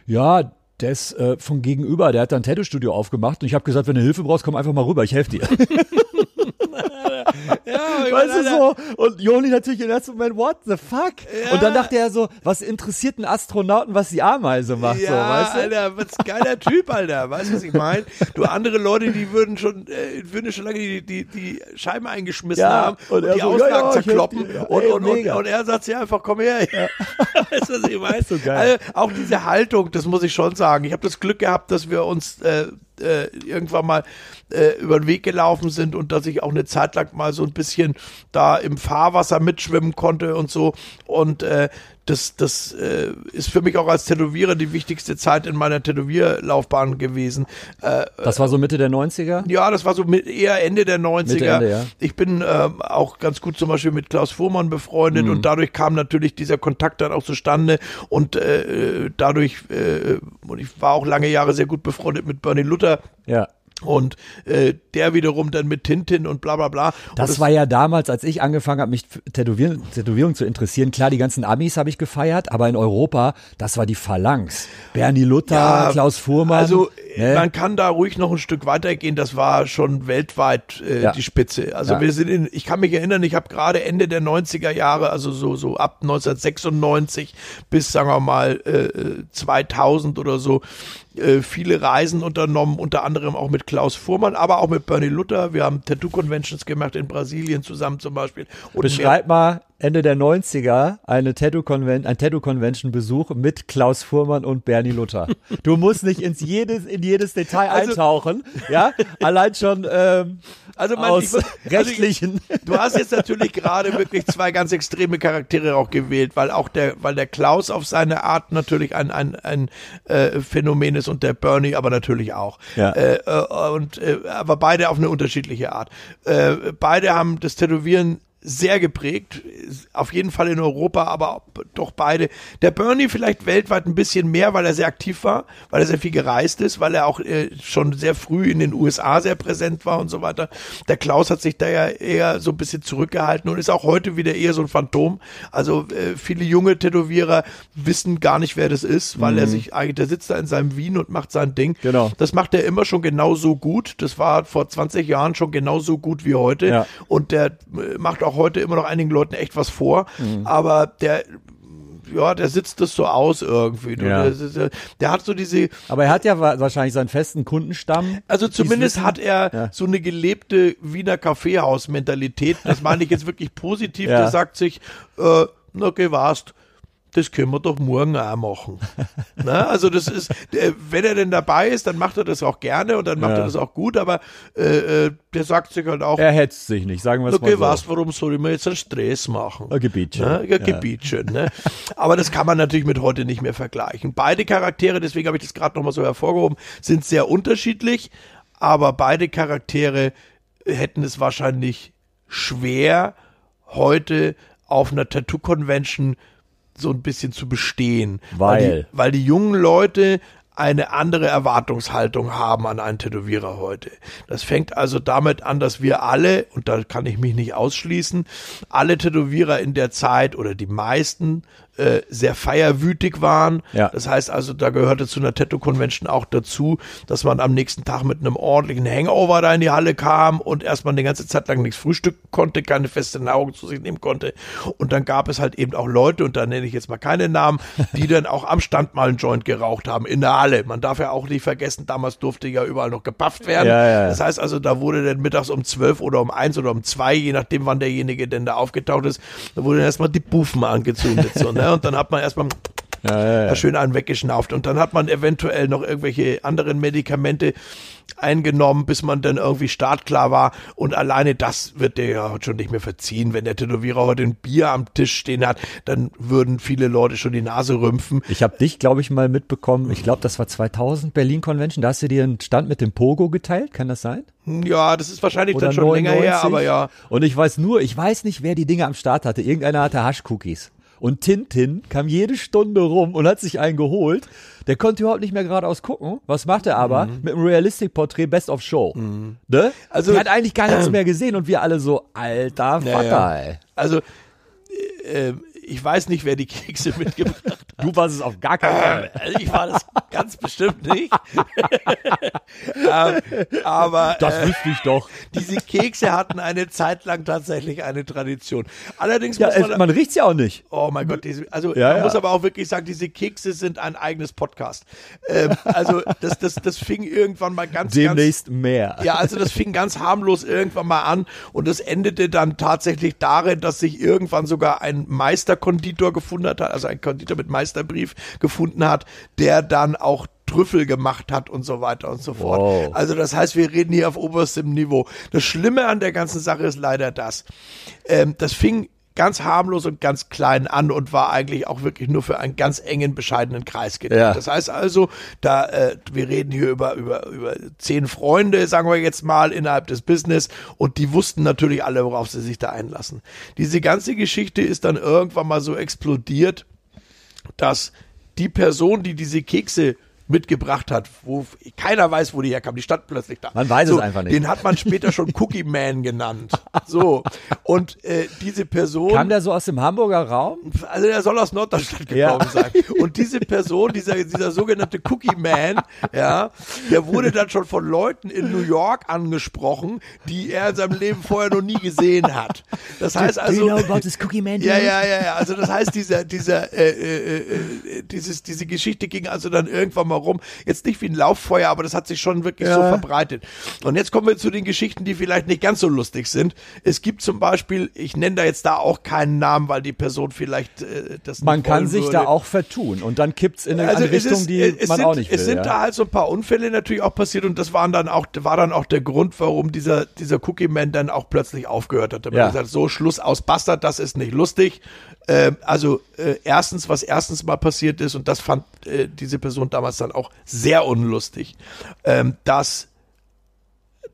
Ja, der ist äh, von gegenüber, der hat da ein Tattoo-Studio aufgemacht und ich habe gesagt, wenn du Hilfe brauchst, komm einfach mal rüber, ich helfe dir. [LAUGHS] ja, weißt du so? Und Joni natürlich im ersten Moment, what the fuck? Ja. Und dann dachte er so, was interessiert einen Astronauten, was die Ameise macht, ja, so, weißt du? Alter, was geiler Typ, Alter. Weißt du, was ich meine? Du, andere Leute, die würden schon, äh, würden schon lange die, die, die Scheiben eingeschmissen ja, haben und, und die so, Auslagen zerkloppen. Die, und, und, und, und, er sagt ja einfach, komm her. [LAUGHS] weißt du, was ich meine? So. Also, auch diese Haltung, das muss ich schon sagen. Ich habe das Glück gehabt, dass wir uns äh, äh, irgendwann mal äh, über den Weg gelaufen sind und dass ich auch eine Zeit lang mal so ein bisschen da im Fahrwasser mitschwimmen konnte und so. Und äh, das, das äh, ist für mich auch als Tätowierer die wichtigste Zeit in meiner Tätowierlaufbahn gewesen. Äh, Das war so Mitte der 90er? ja, das war so mit, eher Ende der 90er. Mitte, Ende, ja. Ich bin ähm, auch ganz gut zum Beispiel mit Klaus Fuhrmann befreundet Mhm. und dadurch kam natürlich dieser Kontakt dann auch zustande und äh, dadurch, äh, und ich war auch lange Jahre sehr gut befreundet mit Bernie Luther. Ja. Und äh, der wiederum dann mit Tintin und bla bla bla. Das, und war ja damals, als ich angefangen habe, mich für Tätowieren, Tätowierung zu interessieren. Klar, die ganzen Amis habe ich gefeiert, aber in Europa, das war die Phalanx. Bernie Luther, Ja, Klaus Fuhrmann. Also ne? man kann da ruhig noch ein Stück weitergehen. Das war schon weltweit äh, Ja. die Spitze. Also Ja. wir sind in, ich kann mich erinnern, ich habe gerade Ende der 90er Jahre, also so so ab 1996 bis sagen wir mal äh, 2000 oder so äh, viele Reisen unternommen, unter anderem auch mit Klaus Fuhrmann, aber auch mit Bernie Luther. Wir haben Tattoo-Conventions gemacht in Brasilien zusammen zum Beispiel. Und Beschreib mal Ende der 90er eine Tattoo-Conven ein Tattoo-Convention-Besuch mit Klaus Fuhrmann und Bernie Luther. Du musst nicht ins jedes, in jedes Detail Also- eintauchen, ja? Allein schon ähm, Also man, aus ich, würd- also ich, rechtlichen. Du hast jetzt natürlich gerade wirklich zwei ganz extreme Charaktere auch gewählt, weil auch der, weil der Klaus auf seine Art natürlich ein, ein, ein äh, Phänomen ist und der Bernie aber natürlich auch. Ja. Äh, äh, und äh, aber beide auf eine unterschiedliche Art. Äh, beide haben das Tätowieren sehr geprägt, auf jeden Fall in Europa, aber doch beide. Der Bernie vielleicht weltweit ein bisschen mehr, weil er sehr aktiv war, weil er sehr viel gereist ist, weil er auch äh, schon sehr früh in den USA sehr präsent war und so weiter. Der Klaus hat sich da ja eher so ein bisschen zurückgehalten und ist auch heute wieder eher so ein Phantom. Also äh, viele junge Tätowierer wissen gar nicht, wer das ist, weil er sich eigentlich, der sitzt da in seinem Wien und macht sein Ding. Genau. Das macht er immer schon genauso gut. Das war vor 20 Jahren schon genauso gut wie heute. Ja. Und der äh, macht auch heute immer noch einigen Leuten echt was vor. Aber der, ja, der sitzt das so aus irgendwie. Du, Ja. Der, der, hat so diese, Aber er hat ja wa- wahrscheinlich seinen festen Kundenstamm. also zumindest hat er Ja. so eine gelebte Wiener Kaffeehaus-Mentalität. Das meine ich jetzt wirklich positiv. [LAUGHS] Ja. Der sagt sich, äh, geh warst, das können wir doch morgen auch machen. [LAUGHS] Na, also das ist, äh, wenn er denn dabei ist, dann macht er das auch gerne und dann macht Ja. er das auch gut, aber äh, äh, der sagt sich halt auch, Er hetzt sich nicht, sagen wir es okay, mal so. was, warum soll ich mir jetzt einen Stress machen? Ein Gebietchen. Ne? Ja, Gebietchen, ne? Aber das kann man natürlich mit heute nicht mehr vergleichen. Beide Charaktere, deswegen habe ich das gerade nochmal so hervorgehoben, sind sehr unterschiedlich, aber beide Charaktere hätten es wahrscheinlich schwer, heute auf einer Tattoo-Convention so ein bisschen zu bestehen. Weil? die, weil die jungen Leute eine andere Erwartungshaltung haben an einen Tätowierer heute. Das fängt also damit an, dass wir alle, und da kann ich mich nicht ausschließen, alle Tätowierer in der Zeit oder die meisten äh, sehr feierwütig waren. Ja. Das heißt also, da gehörte zu einer Tattoo-Convention auch dazu, dass man am nächsten Tag mit einem ordentlichen Hangover da in die Halle kam und erstmal eine ganze Zeit lang nichts frühstücken konnte, keine feste Nahrung zu sich nehmen konnte. Und dann gab es halt eben auch Leute, und da nenne ich jetzt mal keine Namen, [LAUGHS] die dann auch am Stand mal einen Joint geraucht haben in der Halle. Man darf ja auch nicht vergessen, damals durfte ja überall noch gepafft werden. Ja, ja. Das heißt also, da wurde dann mittags um zwölf oder um eins oder um zwei, je nachdem, wann derjenige denn da aufgetaucht ist, da wurde erstmal die Bufen angezündet. So, ne? Und dann hat man erstmal Ja, ja, ja. schön einen weggeschnauft. Und dann hat man eventuell noch irgendwelche anderen Medikamente eingenommen, bis man dann irgendwie startklar war. Und alleine das wird dir ja heute schon nicht mehr verziehen. Wenn der Tätowierer heute ein Bier am Tisch stehen hat, dann würden viele Leute schon die Nase rümpfen. Ich habe dich, glaube ich, mal mitbekommen. Ich glaube, das war 2000 Berlin Convention. Da hast du dir einen Stand mit dem Pogo geteilt. Kann das sein? Ja, das ist wahrscheinlich Oder dann schon länger her, 99? aber ja. Und ich weiß nur, ich weiß nicht, wer die Dinge am Start hatte. Irgendeiner hatte Haschcookies. Und Tintin kam jede Stunde rum und hat sich einen geholt. Der konnte überhaupt nicht mehr geradeaus gucken. Was macht er aber? Mit einem Realistic-Porträt Best of Show. Ne? Also- der hat eigentlich gar nichts [CLEARS THROAT] mehr gesehen und wir alle so, alter Ja, Vater, ja. ey. Also, äh, ich weiß nicht, wer die Kekse [LAUGHS] mitgebracht hat. Du warst es auf gar keinen Fall. Also ich war das ganz bestimmt nicht. [LAUGHS] ähm, aber Das äh, wüsste ich doch. diese Kekse hatten eine Zeit lang tatsächlich eine Tradition. Allerdings Ja, muss es, man, man riecht's ja auch nicht. Oh mein Gott, diese, also Ja, man muss aber auch wirklich sagen, diese Kekse sind ein eigenes Podcast. Ähm, also das, das, das fing irgendwann mal ganz, Demnächst mehr. ganz, ja, also das fing ganz harmlos irgendwann mal an und es endete dann tatsächlich darin, dass sich irgendwann sogar ein Meisterkonditor gefunden hat, also ein Konditor mit Meisterbrief gefunden hat, der dann auch Trüffel gemacht hat und so weiter und so fort. Wow. Also das heißt, wir reden hier auf oberstem Niveau. Das Schlimme an der ganzen Sache ist leider das. Ähm, das fing ganz harmlos und ganz klein an und war eigentlich auch wirklich nur für einen ganz engen, bescheidenen Kreis gedacht. Ja. Das heißt also, da äh, wir reden hier über, über, über zehn Freunde, sagen wir jetzt mal, innerhalb des Business und die wussten natürlich alle, worauf sie sich da einlassen. Diese ganze Geschichte ist dann irgendwann mal so explodiert, dass die Person, die diese Kekse mitgebracht hat, wo keiner weiß, wo die herkam. Die stand plötzlich da. Man weiß so, es einfach nicht. Den hat man später schon [LAUGHS] Cookie Man genannt. So. Und äh, diese Person. Kam der so aus dem Hamburger Raum? Also der soll aus Norddeutschland gekommen Ja. sein. Und diese Person, dieser, dieser sogenannte Cookie Man, ja, der wurde dann schon von Leuten in New York angesprochen, die er in seinem Leben vorher noch nie gesehen hat. Das heißt also. this Cookie Man? Ja, ja, ja, ja. Also das heißt, dieser, dieser, äh, äh, äh, dieses, diese Geschichte ging also dann irgendwann mal rum. Jetzt nicht wie ein Lauffeuer, aber das hat sich schon wirklich so Ja. verbreitet. Und jetzt kommen wir zu den Geschichten, die vielleicht nicht ganz so lustig sind. Es gibt zum Beispiel, ich nenne da jetzt da auch keinen Namen, weil die Person vielleicht äh, das nicht Man kann sich würde. da auch vertun und dann kippt's in eine, Also eine es Richtung, ist, die es man sind, auch nicht will. Es sind ja. da halt so ein paar Unfälle natürlich auch passiert und das waren dann auch, war dann auch der Grund, warum dieser, dieser Cookie Man dann auch plötzlich aufgehört hat. Da ja. gesagt, so Schluss aus Bastard, das ist nicht lustig. Ähm, also äh, erstens, was erstens mal passiert ist und das fand äh, diese Person damals dann auch sehr unlustig, ähm, dass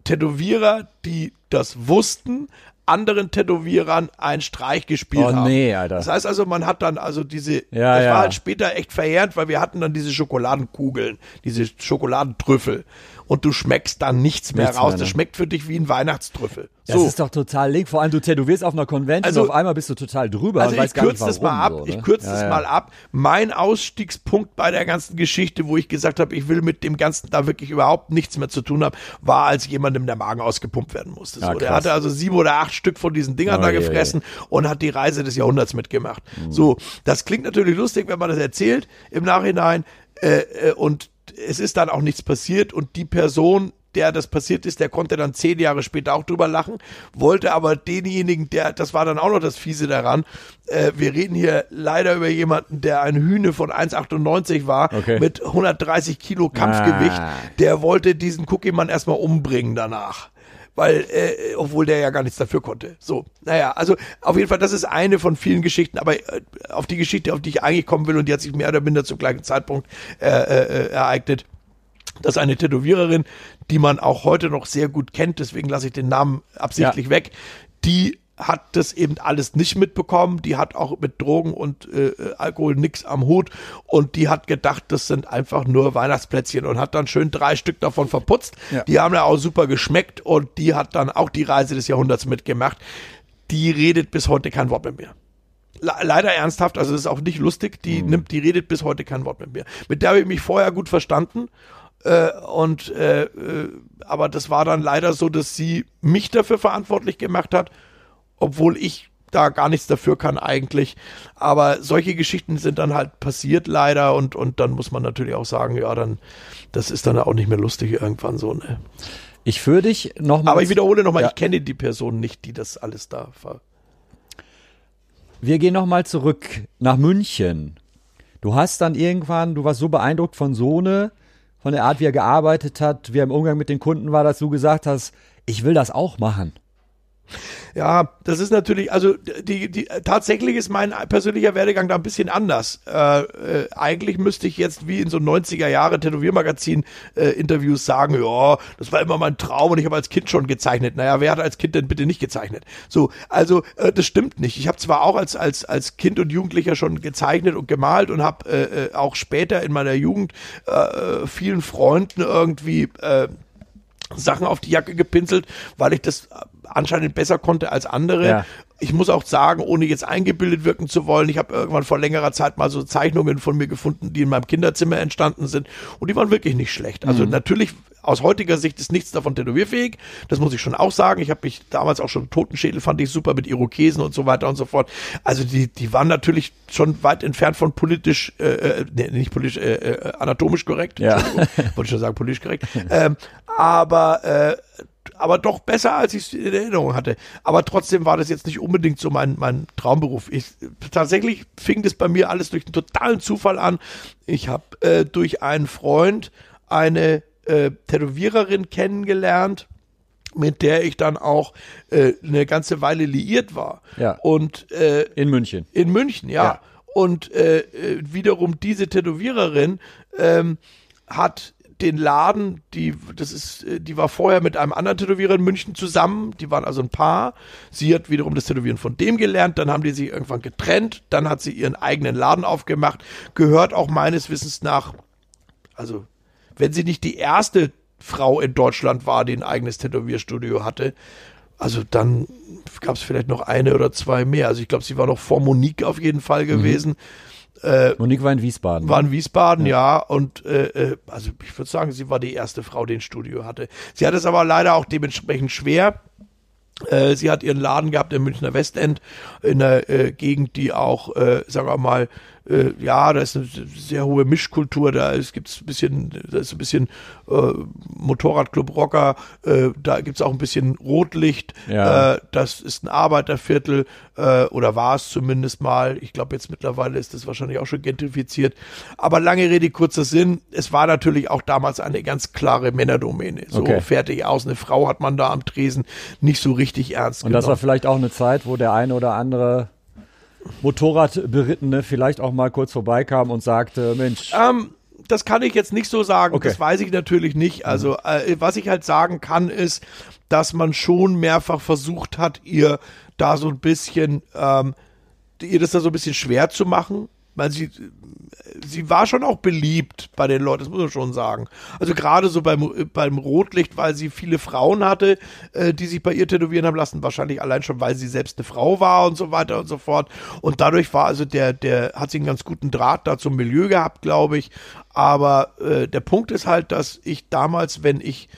Tätowierer, die das wussten, anderen Tätowierern einen Streich gespielt Oh haben. nee, Alter. Das heißt also, man hat dann also diese, Ja, das ja. war halt später echt verheerend, weil wir hatten dann diese Schokoladenkugeln, diese Schokoladentrüffel. Und du schmeckst dann nichts mehr Nichts raus. mehr, ne? Das schmeckt für dich wie ein Weihnachtstrüffel. Das so. ist doch total link. Vor allem, du tätowierst auf einer Convention Also- und auf einmal bist du total drüber Also und ich weißt gar nicht kürze warum. das mal ab. so, Ich ne? kürze Ja, das ja. mal ab. Mein Ausstiegspunkt bei der ganzen Geschichte, wo ich gesagt habe, ich will mit dem Ganzen da wirklich überhaupt nichts mehr zu tun haben, war, als jemandem der Magen ausgepumpt werden musste. So, Ah, der hatte also sieben oder acht Stück von diesen Dingern Oh, da je, je. gefressen und hat die Reise des Jahrhunderts mitgemacht. So, das klingt natürlich lustig, wenn man das erzählt im Nachhinein. Äh, äh, und es ist dann auch nichts passiert und die Person, der das passiert ist, der konnte dann zehn Jahre später auch drüber lachen, wollte aber denjenigen, der, das war dann auch noch das Fiese daran, äh, wir reden hier leider über jemanden, der ein Hühne von 1,98 war, Okay. mit 130 Kilo Kampfgewicht, Ah. der wollte diesen Cookie-Mann erstmal umbringen danach. Weil, äh, obwohl der ja gar nichts dafür konnte. So, naja, also auf jeden Fall, das ist eine von vielen Geschichten, aber äh, auf die Geschichte, auf die ich eigentlich kommen will, und die hat sich mehr oder minder zum gleichen Zeitpunkt äh, äh, ereignet, dass eine Tätowiererin, die man auch heute noch sehr gut kennt, deswegen lasse ich den Namen absichtlich weg, die hat das eben alles nicht mitbekommen. Die hat auch mit Drogen und äh, Alkohol nix am Hut und die hat gedacht, das sind einfach nur Weihnachtsplätzchen und hat dann schön drei Stück davon verputzt. Ja. Die haben ja auch super geschmeckt und die hat dann auch die Reise des Jahrhunderts mitgemacht. Die redet bis heute kein Wort mit mir. Le- Leider ernsthaft, also das ist auch nicht lustig, die nimmt, die redet bis heute kein Wort mit mir. Mit der habe ich mich vorher gut verstanden. Äh, und äh, äh, aber das war dann leider so, dass sie mich dafür verantwortlich gemacht hat, obwohl ich da gar nichts dafür kann eigentlich. Aber solche Geschichten sind dann halt passiert leider und, und dann muss man natürlich auch sagen, ja, dann, das ist dann auch nicht mehr lustig irgendwann so, ne? Ich führe dich nochmal. Aber ich wiederhole nochmal, Ja. ich kenne die Person nicht, die das alles da ver Wir gehen nochmal zurück nach München. Du hast dann irgendwann, du warst so beeindruckt von Sohne, von der Art, wie er gearbeitet hat, wie er im Umgang mit den Kunden war, dass du gesagt hast, ich will das auch machen. Ja, das ist natürlich, also die, die tatsächlich ist mein persönlicher Werdegang da ein bisschen anders. Äh, äh, eigentlich müsste ich jetzt wie in so 90er Jahre Tätowiermagazin äh, sagen, ja, das war immer mein Traum und ich habe als Kind schon gezeichnet. Naja, wer hat als Kind denn bitte nicht gezeichnet? So, also äh, das stimmt nicht. Ich habe zwar auch als als als Kind und Jugendlicher schon gezeichnet und gemalt und habe äh, äh, auch später in meiner Jugend äh, äh, vielen Freunden irgendwie äh, Sachen auf die Jacke gepinselt, weil ich das anscheinend besser konnte als andere. Ja. Ich muss auch sagen, ohne jetzt eingebildet wirken zu wollen, ich habe irgendwann vor längerer Zeit mal so Zeichnungen von mir gefunden, die in meinem Kinderzimmer entstanden sind und die waren wirklich nicht schlecht. Also Mhm. natürlich aus heutiger Sicht ist nichts davon tätowierfähig, das muss ich schon auch sagen. Ich habe mich damals auch schon Totenschädel fand ich super mit Irokesen und so weiter und so fort. Also die die waren natürlich schon weit entfernt von politisch äh, äh, nee, nicht politisch äh, äh, anatomisch korrekt. Ja. Wollte ich schon sagen politisch korrekt. ähm, aber äh, aber doch besser, als ich es in Erinnerung hatte. Aber trotzdem war das jetzt nicht unbedingt so mein, mein Traumberuf. Ich, tatsächlich fing das bei mir alles durch einen totalen Zufall an. Ich habe äh, durch einen Freund eine äh, Tätowiererin kennengelernt, mit der ich dann auch äh, eine ganze Weile liiert war. Ja. Und äh, In München. in München, ja. Ja. Und äh, äh, wiederum diese Tätowiererin ähm, hat den Laden, die das ist, äh, die war vorher mit einem anderen Tätowierer in München zusammen, die waren also ein Paar. Sie hat wiederum das Tätowieren von dem gelernt, dann haben die sich irgendwann getrennt, dann hat sie ihren eigenen Laden aufgemacht, gehört auch meines Wissens nach, also wenn sie nicht die erste Frau in Deutschland war, die ein eigenes Tätowierstudio hatte, also dann gab es vielleicht noch eine oder zwei mehr. Also ich glaube, sie war noch vor Monique auf jeden Fall gewesen. Monique war in Wiesbaden. War in Wiesbaden, ja. Und äh, äh, also ich würde sagen, sie war die erste Frau, die ein Studio hatte. Sie hat es aber leider auch dementsprechend schwer. Äh, sie hat ihren Laden gehabt im Münchner Westend, in einer äh, Gegend, die auch, äh, sagen wir mal, äh, ja, da ist eine sehr hohe Mischkultur, da ist, gibt's ein bisschen, da ist ein bisschen äh, Motorradclub Rocker, äh, da gibt's auch ein bisschen Rotlicht, Ja. äh, das ist ein Arbeiterviertel, äh, oder war es zumindest mal. Ich glaube, jetzt mittlerweile ist das wahrscheinlich auch schon gentrifiziert. Aber lange Rede, kurzer Sinn, es war natürlich auch damals eine ganz klare Männerdomäne. So Okay. fertig aus. Eine Frau hat man da am Tresen nicht so richtig ernst Und das war genommen. vielleicht auch eine Zeit, wo der eine oder andere Motorradberittene vielleicht auch mal kurz vorbeikam und sagte, Mensch, Ähm, das kann ich jetzt nicht so sagen, Okay. das weiß ich natürlich nicht. Also, äh, was ich halt sagen kann, ist, dass man schon mehrfach versucht hat, ihr da so ein bisschen, ähm, ihr das da so ein bisschen schwer zu machen. Weil sie, sie war schon auch beliebt bei den Leuten, das muss man schon sagen. Also gerade so beim, beim Rotlicht, weil sie viele Frauen hatte, äh, die sich bei ihr tätowieren haben lassen, wahrscheinlich allein schon, weil sie selbst eine Frau war und so weiter und so fort. Und dadurch war also der, der hat sie einen ganz guten Draht da zum Milieu gehabt, glaube ich. Aber äh, der Punkt ist halt, dass ich damals, wenn ich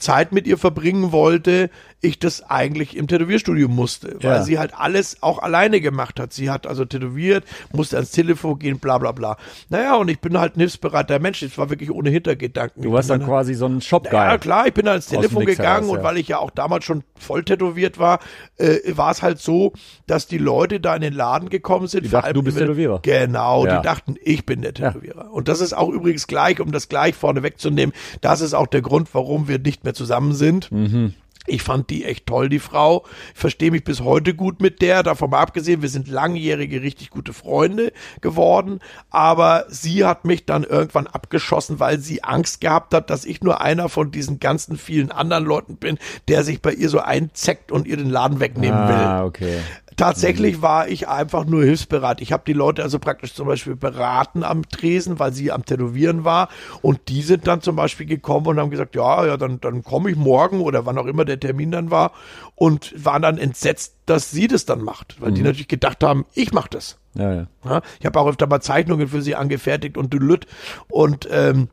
Zeit mit ihr verbringen wollte, ich das eigentlich im Tätowierstudio musste, weil Ja. sie halt alles auch alleine gemacht hat. Sie hat also tätowiert, musste ans Telefon gehen, bla bla bla. Naja, und ich bin halt ein hilfsbereiter Mensch. Es war wirklich ohne Hintergedanken. du warst dann quasi so ein Shop-Guy. ja, klar, ich bin da ans dem Telefon gegangen heraus, und ja. weil ich ja auch damals schon voll tätowiert war, äh, war es halt so, dass die Leute da in den Laden gekommen sind. Die vor dachten, allem du bist Tätowierer. Genau, Ja. die dachten, ich bin der Tätowierer. Und das ist auch übrigens gleich, um das gleich vorne wegzunehmen, das ist auch der Grund, warum wir nicht mehr zusammen sind. Mhm. Ich fand die echt toll, die Frau. Ich verstehe mich bis heute gut mit der. Davon mal abgesehen, wir sind langjährige, richtig gute Freunde geworden. Aber sie hat mich dann irgendwann abgeschossen, weil sie Angst gehabt hat, dass ich nur einer von diesen ganzen vielen anderen Leuten bin, der sich bei ihr so einzeckt und ihr den Laden wegnehmen will. ah, okay. Tatsächlich war ich einfach nur hilfsbereit. Ich habe die Leute also praktisch zum Beispiel beraten am Tresen, weil sie am Tätowieren war. Und die sind dann zum Beispiel gekommen und haben gesagt, ja, ja, dann, dann komme ich morgen oder wann auch immer der Termin dann war. Und waren dann entsetzt, dass sie das dann macht. Weil die natürlich gedacht haben, ich mache das. Ja, ja. Ich habe auch öfter mal Zeichnungen für sie angefertigt und dülüt. Und ähm,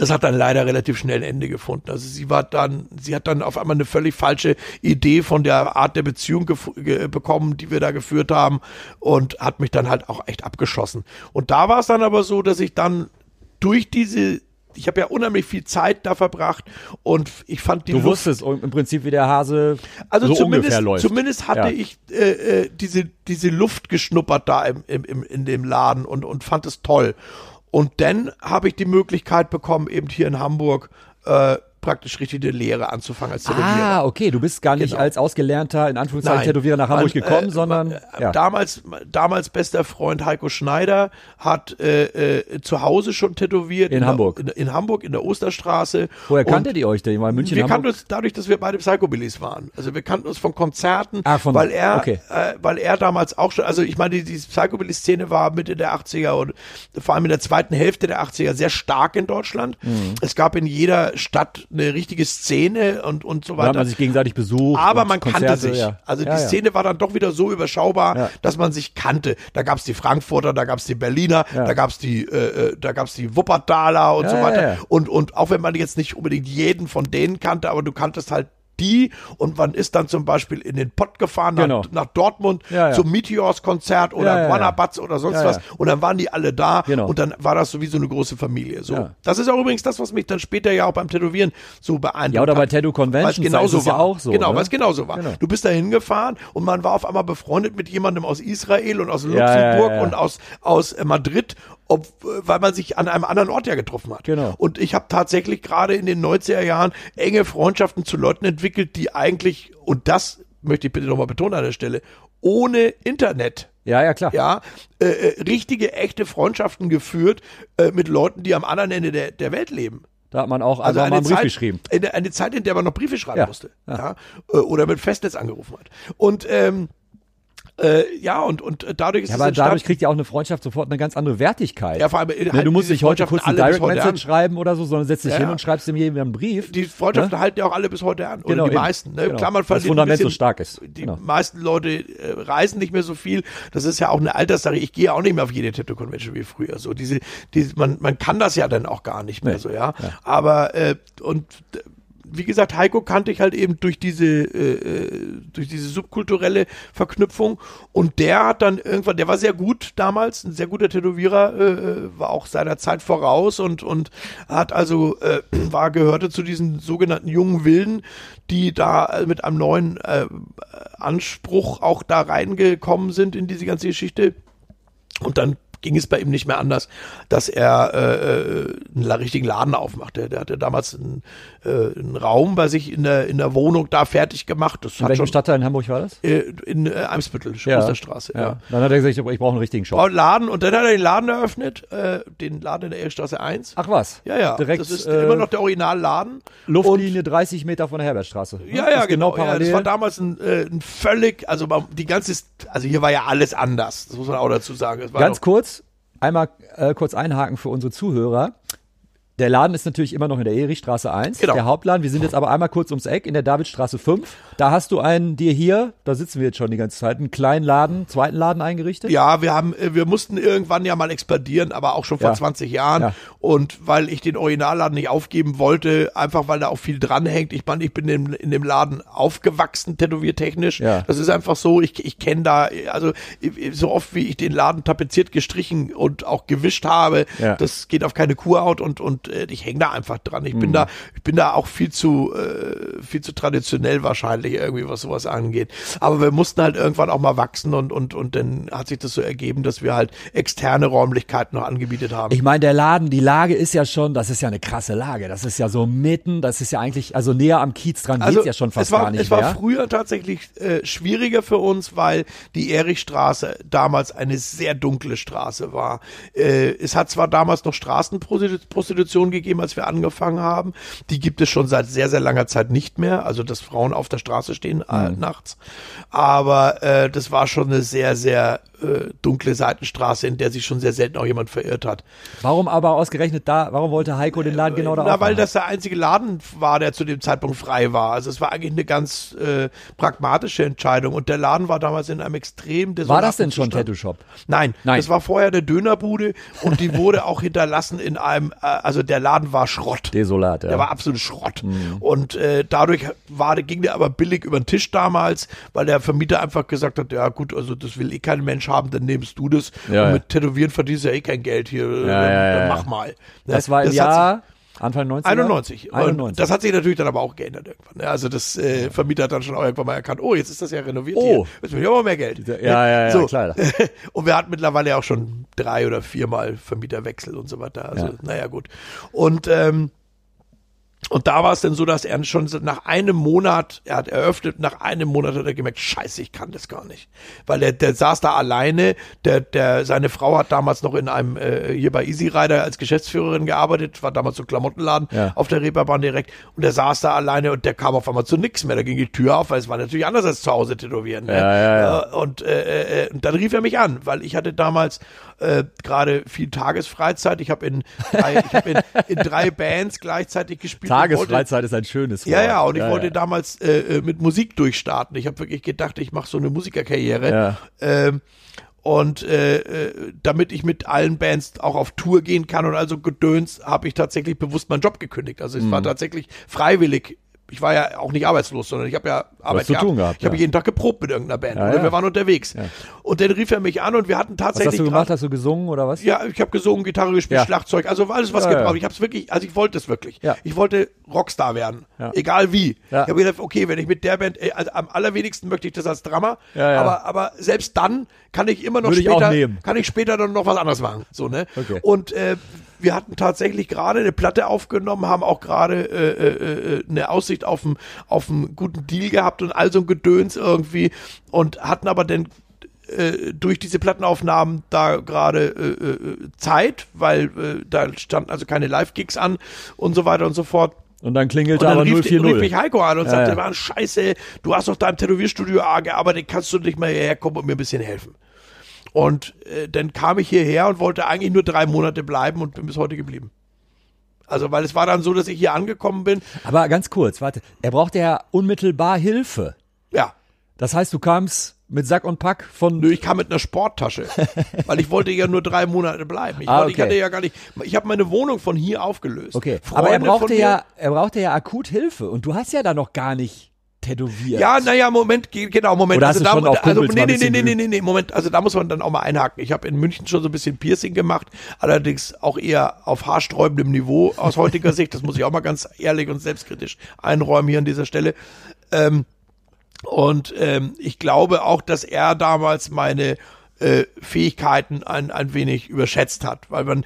das hat dann leider relativ schnell ein Ende gefunden. Also sie war dann, sie hat dann auf einmal eine völlig falsche Idee von der Art der Beziehung bekommen, die wir da geführt haben und hat mich dann halt auch echt abgeschossen. Und da war es dann aber so, dass ich dann durch diese ich habe ja unheimlich viel Zeit da verbracht und ich fand die Du Luft wusstest im Prinzip, wie der Hase also so zumindest, ungefähr läuft. zumindest hatte Ja. ich äh, äh, diese, diese Luft geschnuppert da im, im, im, in dem Laden und, und fand es toll. Und dann habe ich die Möglichkeit bekommen, eben hier in Hamburg äh, praktisch richtig eine Lehre anzufangen als Tätowierer. Ah, okay, du bist gar nicht Genau. als ausgelernter, in Anführungszeichen, Nein. Tätowierer nach Hamburg Man, gekommen, äh, sondern man, äh, ja. damals, damals bester Freund Heiko Schneider hat äh, äh, zu Hause schon tätowiert. In der- Hamburg. In, in Hamburg, in der Osterstraße. Woher kanntet ihr euch denn? Weil München, wir Hamburg? kannten uns dadurch, dass wir beide Psychobillies waren. Also wir kannten uns von Konzerten, Ah, von- weil er, okay. äh, weil er damals auch schon, also ich meine, die, die Psychobilly-Szene war Mitte der 80er und vor allem in der zweiten Hälfte der 80er sehr stark in Deutschland. Mhm. Es gab in jeder Stadt eine richtige Szene und, und so Da weiter. man sich gegenseitig besucht. Aber man kannte Konzerte, sich. Ja. Also die ja, ja. Szene war dann doch wieder so überschaubar, dass man sich kannte. Da gab's die Frankfurter, da gab's die Berliner, da gab's die, äh, äh, da gab's die Wuppertaler und so weiter. Und und auch wenn man jetzt nicht unbedingt jeden von denen kannte, aber du kanntest halt die und man ist dann zum Beispiel in den Pott gefahren Genau. nach, nach Dortmund Ja, ja. zum Meteors-Konzert oder Ja. Wannabatz oder sonst was und dann waren die alle da Genau. und dann war das so wie so eine große Familie. So. Das ist auch übrigens das, was mich dann später ja auch beim Tätowieren so beeindruckt Ja, oder bei hat. Tattoo Conventions genauso ist ja war. auch so, Genau, ne? weil es genauso war. Genau. Du bist da hingefahren und man war auf einmal befreundet mit jemandem aus Israel und aus Luxemburg und aus, aus äh, Madrid ob, weil man sich an einem anderen Ort ja getroffen hat. Genau. Und ich habe tatsächlich gerade in den 90er Jahren enge Freundschaften zu Leuten entwickelt, die eigentlich, und das möchte ich bitte nochmal betonen an der Stelle, ohne Internet Ja, ja, klar. ja, äh, äh, richtige, echte Freundschaften geführt äh, mit Leuten, die am anderen Ende der, der Welt leben. Da hat man auch Also einen Brief Zeit, geschrieben. Eine, eine Zeit, in der man noch Briefe schreiben Ja, musste. ja. Ja. Äh, Oder mit Festnetz angerufen hat. Und ähm, äh, ja, und, und dadurch ist Ja, es aber entstanden- dadurch kriegt ja auch eine Freundschaft sofort eine ganz andere Wertigkeit. Ja, vor allem, äh, ne, du musst nicht heute kurz eine Direct Message an. schreiben oder so, sondern setzt dich Ja, hin ja. und schreibst dem jemandem einen Brief. die Freundschaften Ne? halten ja auch alle bis heute an. Genau, Oder die eben. meisten. Ne? Genau. Klar, man Das Fundament so bisschen- stark ist. Die Genau. meisten Leute äh, reisen nicht mehr so viel. Das ist ja auch eine Alterssache. Ich gehe auch nicht mehr auf jede Tattoo-Convention wie früher. So diese, diese, man, man kann das ja dann auch gar nicht mehr Nee. so, ja. Aber äh, und äh, wie gesagt, Heiko kannte ich halt eben durch diese äh, äh, durch diese subkulturelle Verknüpfung und der hat dann irgendwann, der war sehr gut damals, ein sehr guter Tätowierer, äh, äh, war auch seiner Zeit voraus und und hat also äh, war gehörte zu diesen sogenannten jungen Wilden, die da äh, mit einem neuen äh, Anspruch auch da reingekommen sind in diese ganze Geschichte und dann ging es bei ihm nicht mehr anders, dass er äh, einen richtigen Laden aufmachte. Der hatte damals einen, äh, einen Raum bei sich in der, in der Wohnung da fertig gemacht. Das In hat welchem schon Stadtteil in Hamburg war das? äh, in äh, Eimsbüttel, Osterstraße. Ja. ja. Dann hat er gesagt, ich brauche einen richtigen Shop. Laden und dann hat er den Laden eröffnet, äh, den Laden in der Ehrenstraße 1. Ach was? ja, ja, Direkt, das ist immer noch der Originalladen. Luftlinie 30 Meter von der Herbertstraße. Ja, ja, Ist genau. ja, parallel. das war damals ein, äh, ein völlig, also die ganze, also hier war ja alles anders. Das muss man auch dazu sagen. Ganz kurz, einmal äh, kurz einhaken für unsere Zuhörer. Der Laden ist natürlich immer noch in der Erichstraße 1, Genau. der Hauptladen. Wir sind jetzt aber einmal kurz ums Eck in der Davidstraße 5. Da hast du einen dir hier, da sitzen wir jetzt schon die ganze Zeit, einen kleinen Laden, zweiten Laden eingerichtet. Ja, wir haben, äh, wir mussten irgendwann ja mal expandieren, aber auch schon vor Ja. 20 Jahren. Ja. Und weil ich den Originalladen nicht aufgeben wollte, einfach weil da auch viel dranhängt. Ich meine, ich bin in, in dem Laden aufgewachsen, tätowiertechnisch. Ja. Das ist einfach so. Ich, ich kenne da, also ich- so oft wie ich den Laden tapeziert, gestrichen und auch gewischt habe, das geht auf keine Kurhaut und und äh, ich hänge da einfach dran. Ich bin Mhm. da, ich bin da auch viel zu äh, viel zu traditionell wahrscheinlich irgendwie, was sowas angeht. Aber wir mussten halt irgendwann auch mal wachsen und und und dann hat sich das so ergeben, dass wir halt externe Räumlichkeiten noch angebietet haben. Ich meine, der Laden, die Lage ist ja schon, das ist ja eine krasse Lage. Das ist ja so mitten, das ist ja eigentlich, also näher am Kiez dran geht's ja schon fast war, gar nicht Es war mehr. früher tatsächlich äh, schwieriger für uns, weil die Erichstraße damals eine sehr dunkle Straße war. Äh, es hat zwar damals noch Straßenprostitution gegeben, als wir angefangen haben. Die gibt es schon seit sehr, sehr langer Zeit nicht mehr. Also, dass Frauen auf der Straße stehen äh, Mhm. nachts. Aber äh, das war schon eine sehr, sehr äh, dunkle Seitenstraße, in der sich schon sehr selten auch jemand verirrt hat. Warum aber ausgerechnet da, warum wollte Heiko den Laden genau da Na, weil das der einzige Laden war, der zu dem Zeitpunkt frei war. Also es war eigentlich eine ganz äh, pragmatische Entscheidung. Und der Laden war damals in einem extrem War das denn schon. Tattoo Shop? Nein, Nein. das war vorher eine Dönerbude und die wurde auch hinterlassen in einem, äh, also der Laden war Schrott. Desolat, ja. Der war absolut Schrott. Mhm. Und äh, dadurch war, ging der aber billig über den Tisch damals, weil der Vermieter einfach gesagt hat, ja gut, also das will eh kein Mensch haben, dann nimmst du das. Ja, und mit Tätowieren verdienst du ja eh kein Geld hier. dann, dann mach mal. Ne? das war im sich- Jahr Anfang 90 91. Und 91. das hat sich natürlich dann aber auch geändert irgendwann. ne? Also das äh, Vermieter hat dann schon auch irgendwann mal erkannt, oh, jetzt ist das ja renoviert Oh. hier. Jetzt will ich aber mehr Geld. Ja, ja, ja, so. klar. [LAUGHS] Und wir hatten mittlerweile auch schon drei oder viermal Vermieterwechsel und so weiter. Also, Ja. naja, gut. Und ähm, und da war es dann so, dass er schon nach einem Monat, er hat eröffnet, nach einem Monat hat er gemerkt, scheiße, ich kann das gar nicht. Weil der, der saß da alleine, der, der, seine Frau hat damals noch in einem, äh, hier bei Easy Rider als Geschäftsführerin gearbeitet, war damals so ein Klamottenladen Ja. auf der Reeperbahn direkt und der saß da alleine und der kam auf einmal zu nichts mehr, da ging die Tür auf, weil es war natürlich anders als zu Hause tätowieren. Ne? Ja, ja, ja. Äh, Und, äh, äh, und dann rief er mich an, weil ich hatte damals äh, gerade viel Tagesfreizeit. Ich habe in, drei- ich hab in, in drei Bands gleichzeitig gespielt. Und wollte- Tagesfreizeit ist ein schönes Wort. ja, ja, und ich ja, wollte ja. damals äh, äh, mit Musik durchstarten. Ich habe wirklich gedacht, ich mache so eine Musikerkarriere. Ja. Ähm, und äh, äh, damit ich mit allen Bands auch auf Tour gehen kann und also gedöns, habe ich tatsächlich bewusst meinen Job gekündigt. Also es war Mhm. tatsächlich freiwillig ich war ja auch nicht arbeitslos, sondern ich habe ja Arbeit zu tun gehabt, Ich habe ja. jeden Tag geprobt mit irgendeiner Band. Ja, oder ja. wir waren unterwegs. Und dann rief er mich an und wir hatten Was tatsächlich. hast du gemacht? Hast du gesungen oder was? ja, ich habe gesungen, Gitarre gespielt. Schlagzeug, also alles was gebraucht. Ich habe es wirklich, also ich wollte es wirklich. Ja. Ich wollte Rockstar werden, egal wie. Ja. Ich habe gedacht, okay, wenn ich mit der Band, äh, also am allerwenigsten möchte ich das als ja. aber aber selbst dann kann ich immer noch Würde ich auch später, nehmen. kann ich später dann noch was anderes machen, so ne. Okay. Und äh, wir hatten tatsächlich gerade eine Platte aufgenommen, haben auch gerade äh, äh, äh, eine Aussicht auf einen auf einen guten Deal gehabt und all so ein Gedöns irgendwie und hatten aber dann äh, durch diese Plattenaufnahmen da gerade äh, äh, Zeit, weil äh, da standen also keine Live-Gigs an und so weiter und so fort. Und dann klingelte Und dann aber rief, rief 040. mich Heiko an und Ja, sagte, ja. Mann, scheiße, du hast doch da im Tätowierstudio A gearbeitet, kannst du nicht mal hierher kommen und mir ein bisschen helfen? Und äh, dann kam ich hierher und wollte eigentlich nur drei Monate bleiben und bin bis heute geblieben. Also, weil es war dann so, dass ich hier angekommen bin. Aber ganz kurz, warte. Er brauchte ja unmittelbar Hilfe. Ja, Das heißt, du kamst mit Sack und Pack von. Nö, ich kam mit einer Sporttasche, [LAUGHS] weil ich wollte ja nur drei Monate bleiben. Ich, Ah, wollte, ich okay. hatte ja gar nicht, ich habe meine Wohnung von hier aufgelöst. Okay. Freunde aber er brauchte ja, er brauchte ja akut Hilfe. Und du hast ja da noch gar nicht tätowiert. Ja, naja, Moment, ge- genau, Moment. Oder hast du da, schon auf also, Kumpels nee, mal nee, nee, nee, nee, nee, nee, Moment, also da muss man dann auch mal einhaken. Ich habe in München schon so ein bisschen Piercing gemacht, allerdings auch eher auf haarsträubendem Niveau aus heutiger Sicht. Das muss ich auch mal ganz ehrlich und selbstkritisch einräumen hier an dieser Stelle. Ähm, und ähm, ich glaube auch, dass er damals meine äh, Fähigkeiten ein, ein wenig überschätzt hat, weil man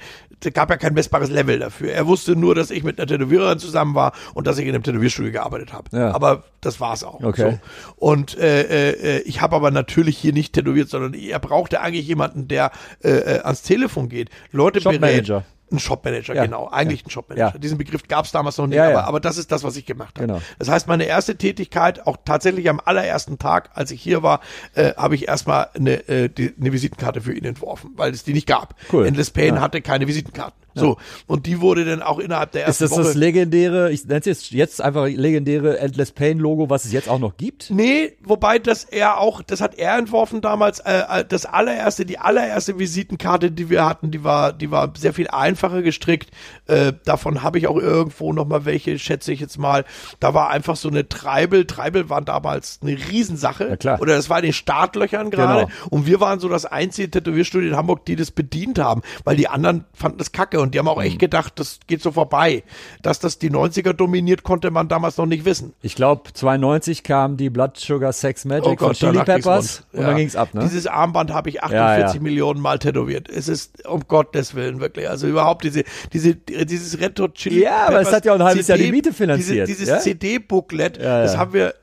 gab ja kein messbares Level dafür. Er wusste nur, dass ich mit einer Tätowiererin zusammen war und dass ich in einem Tätowierstudio gearbeitet habe. Ja. Aber das war's auch. Okay. So. Und äh, äh, ich habe aber natürlich hier nicht tätowiert, sondern er brauchte eigentlich jemanden, der äh, äh, ans Telefon geht, Leute berät. Ein Shopmanager, Ja. genau. Eigentlich ein Shopmanager. Ja. Diesen Begriff gab es damals noch nicht, Ja, ja. Aber, aber das ist das, was ich gemacht habe. Genau. Das heißt, meine erste Tätigkeit, auch tatsächlich am allerersten Tag, als ich hier war, äh, habe ich erstmal eine, äh, die, eine Visitenkarte für ihn entworfen, weil es die nicht gab. Cool. Endless Pain Ja. hatte keine Visitenkarten. So. Und die wurde dann auch innerhalb der Ist ersten das Woche. das legendäre, ich nenne es jetzt, jetzt einfach legendäre Endless Pain Logo, was es jetzt auch noch gibt? Nee, wobei das er auch, das hat er entworfen damals, äh, äh, das allererste, die allererste Visitenkarte, die wir hatten, die war, die war sehr viel einfacher gestrickt. Äh, davon habe ich auch irgendwo noch mal welche, schätze ich jetzt mal. Da war einfach so eine Treibel. Treibel waren damals eine Riesensache. Ja, klar. Oder das war in den Startlöchern gerade. Genau. Und wir waren so das einzige Tätowierstudio in Hamburg, die das bedient haben, weil die anderen fanden das kacke und die haben auch echt gedacht, das geht so vorbei. Dass das die 90er dominiert, konnte man damals noch nicht wissen. Ich glaube, 92 kam die Blood Sugar Sex Magic von Chili Oh danach ging's Peppers rund. und Ja. dann ging's ab, ne? Dieses Armband habe ich 48 Ja, ja. Millionen Mal tätowiert. Es ist um Gottes Willen wirklich, also überhaupt diese diese dieses Red Hot Chili Ja, aber es Peppers hat ja auch ein halbes Jahr die CD Miete finanziert, Diese, dieses? CD-Booklet, das haben wir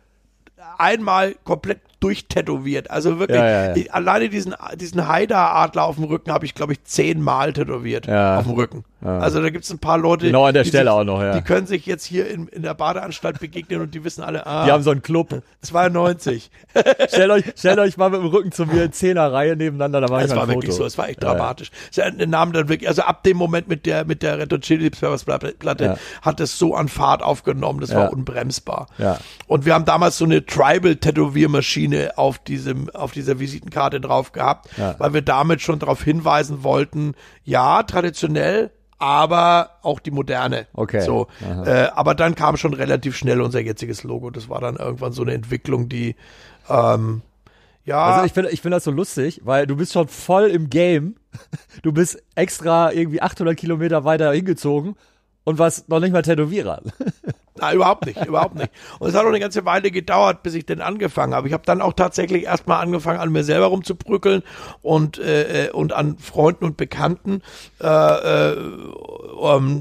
einmal komplett durchtätowiert. Also wirklich, Ja, ja, ja. ich- alleine diesen, diesen Haida-Adler auf dem Rücken habe ich, glaube ich, zehnmal tätowiert auf dem Rücken. Also da gibt es ein paar Leute, Genau an der die Stelle sich, auch noch, ja. Die können sich jetzt hier in, in der Badeanstalt begegnen und die wissen alle, ah, Die haben so einen Club. 92. [LAUGHS] stellt, euch, stellt euch mal mit dem Rücken zu mir in Zehnerreihe nebeneinander, da mache ich Es war ein wirklich Foto. so, es war echt Ja, ja. dramatisch. Ja. Der Name dann wirklich, also ab dem Moment mit der, mit der Red Hot Chili Peppers Platte, Ja. hat es so an Fahrt aufgenommen, das Ja. war unbremsbar. Ja. Und wir haben damals so eine Tribal-Tätowiermaschine auf diesem, auf dieser Visitenkarte drauf gehabt, Ja. weil wir damit schon darauf hinweisen wollten, ja, traditionell, aber auch die moderne. Okay. So, äh, aber dann kam schon relativ schnell unser jetziges Logo. Das war dann irgendwann so eine Entwicklung, die ähm, ja, Also ich finde ich finde das so lustig, weil du bist schon voll im Game. [LAUGHS] Du bist extra irgendwie 800 Kilometer weiter hingezogen und warst noch nicht mal Tätowierer. [LAUGHS] Nein, überhaupt nicht, überhaupt nicht. Und es hat auch eine ganze Weile gedauert, bis ich denn angefangen habe. Ich habe dann auch tatsächlich erstmal angefangen, an mir selber rumzubrückeln und, äh, äh, und an Freunden und Bekannten. Äh, äh, ähm,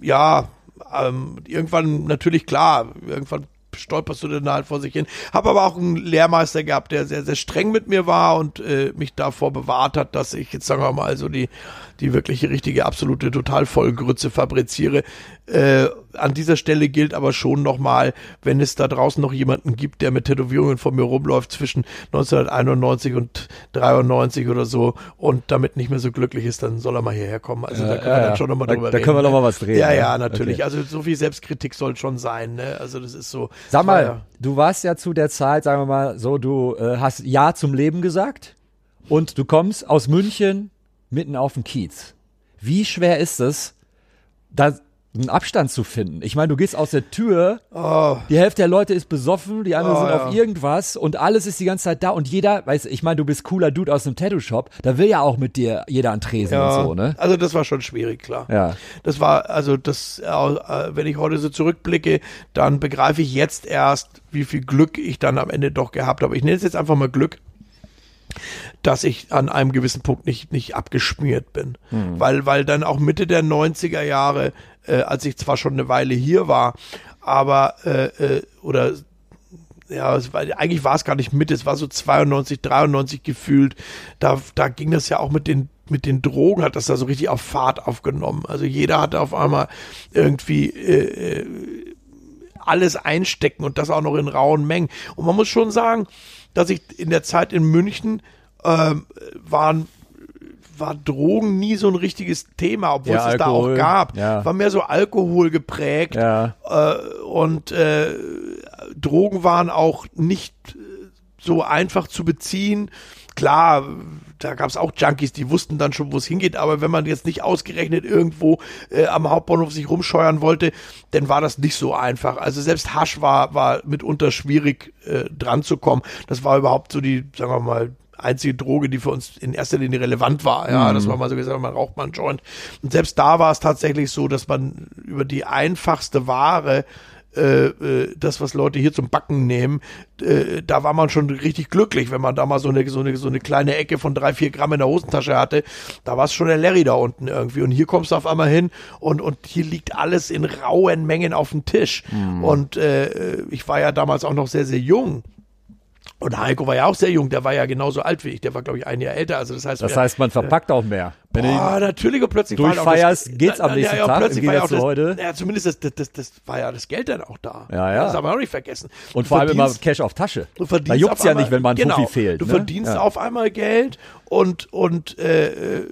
ja, ähm, irgendwann natürlich klar, irgendwann stolperst du dann halt vor sich hin. Habe aber auch einen Lehrmeister gehabt, der sehr, sehr streng mit mir war und äh, mich davor bewahrt hat, dass ich jetzt sagen wir mal so die, die wirkliche richtige, absolute Totalvollgrütze fabriziere. Äh, an dieser Stelle gilt aber schon nochmal, wenn es da draußen noch jemanden gibt, der mit Tätowierungen vor mir rumläuft zwischen 1991 und 93 oder so und damit nicht mehr so glücklich ist, dann soll er mal hierher kommen. Also da können wir ja, dann ja. schon nochmal Da- drüber da reden. können wir noch ne? mal was drehen, Ja, ne? ja, natürlich. Okay. Also so viel Selbstkritik soll schon sein. Ne? Also das ist so. Sag war mal, ja- du warst ja zu der Zeit, sagen wir mal so, du äh, hast Ja zum Leben gesagt und du kommst aus München mitten auf den Kiez. Wie schwer ist es, da einen Abstand zu finden. Ich meine, du gehst aus der Tür, Oh, die Hälfte der Leute ist besoffen, die anderen Oh, sind ja. auf irgendwas und alles ist die ganze Zeit da und jeder, weiß ich meine, du bist cooler Dude aus einem Tattoo-Shop, da will ja auch mit dir jeder an Tresen ja. und so, ne? Also das war schon schwierig, klar. Ja. Das war, also das, äh, wenn ich heute so zurückblicke, dann begreife ich jetzt erst, wie viel Glück ich dann am Ende doch gehabt habe. Ich nenne es jetzt einfach mal Glück, dass ich an einem gewissen Punkt nicht, nicht abgeschmiert bin. Weil, weil dann auch Mitte der 90er Jahre, äh, als ich zwar schon eine Weile hier war, aber, äh, äh, oder ja, war, eigentlich war es gar nicht mit, es war so 92, 93 gefühlt. Da, da ging das ja auch mit den, mit den Drogen, hat das da so richtig auf Fahrt aufgenommen. Also jeder hatte auf einmal irgendwie äh, äh, alles einstecken und das auch noch in rauen Mengen. Und man muss schon sagen, dass ich in der Zeit in München ähm, waren war Drogen nie so ein richtiges Thema, obwohl Ja, es es da auch gab. ja. War mehr so Alkohol geprägt. Ja. Äh, und äh, Drogen waren auch nicht so einfach zu beziehen. Klar, da gab es auch Junkies, die wussten dann schon, wo es hingeht, aber wenn man jetzt nicht ausgerechnet irgendwo äh, am Hauptbahnhof sich rumscheuern wollte, dann war das nicht so einfach. Also selbst Hasch war, war mitunter schwierig äh, dran zu kommen. Das war überhaupt so die, sagen wir mal, einzige Droge, die für uns in erster Linie relevant war. Ja, das war mal so gesagt, man raucht mal einen Joint. Und selbst da war es tatsächlich so, dass man über die einfachste Ware äh, äh, das, was Leute hier zum Backen nehmen, äh, da war man schon richtig glücklich, wenn man da mal so eine, so eine, so eine kleine Ecke von drei, vier Gramm in der Hosentasche hatte. Da war es schon der Larry da unten irgendwie. Und hier kommst du auf einmal hin und, und hier liegt alles in rauen Mengen auf dem Tisch. Und äh, ich war ja damals auch noch sehr, sehr jung. Und Heiko war ja auch sehr jung, der war ja genauso alt wie ich, der war, glaube ich, ein Jahr älter. Also das heißt, Das heißt, man verpackt auch mehr. Wenn du Boah, natürlich und plötzlich durchfeierst, das- geht's am nächsten ja, Tag, plötzlich im war ja auch das, heute. Ja, zumindest das, das, das, das war ja das Geld dann auch da. Ja, ja. Das haben wir auch nicht vergessen. und Du vor allem immer Cash auf Tasche. Du verdienst da juckt's ja einmal- nicht, wenn mal ein genau, fehlt. Du ne? verdienst ja. auf einmal Geld und und äh, äh,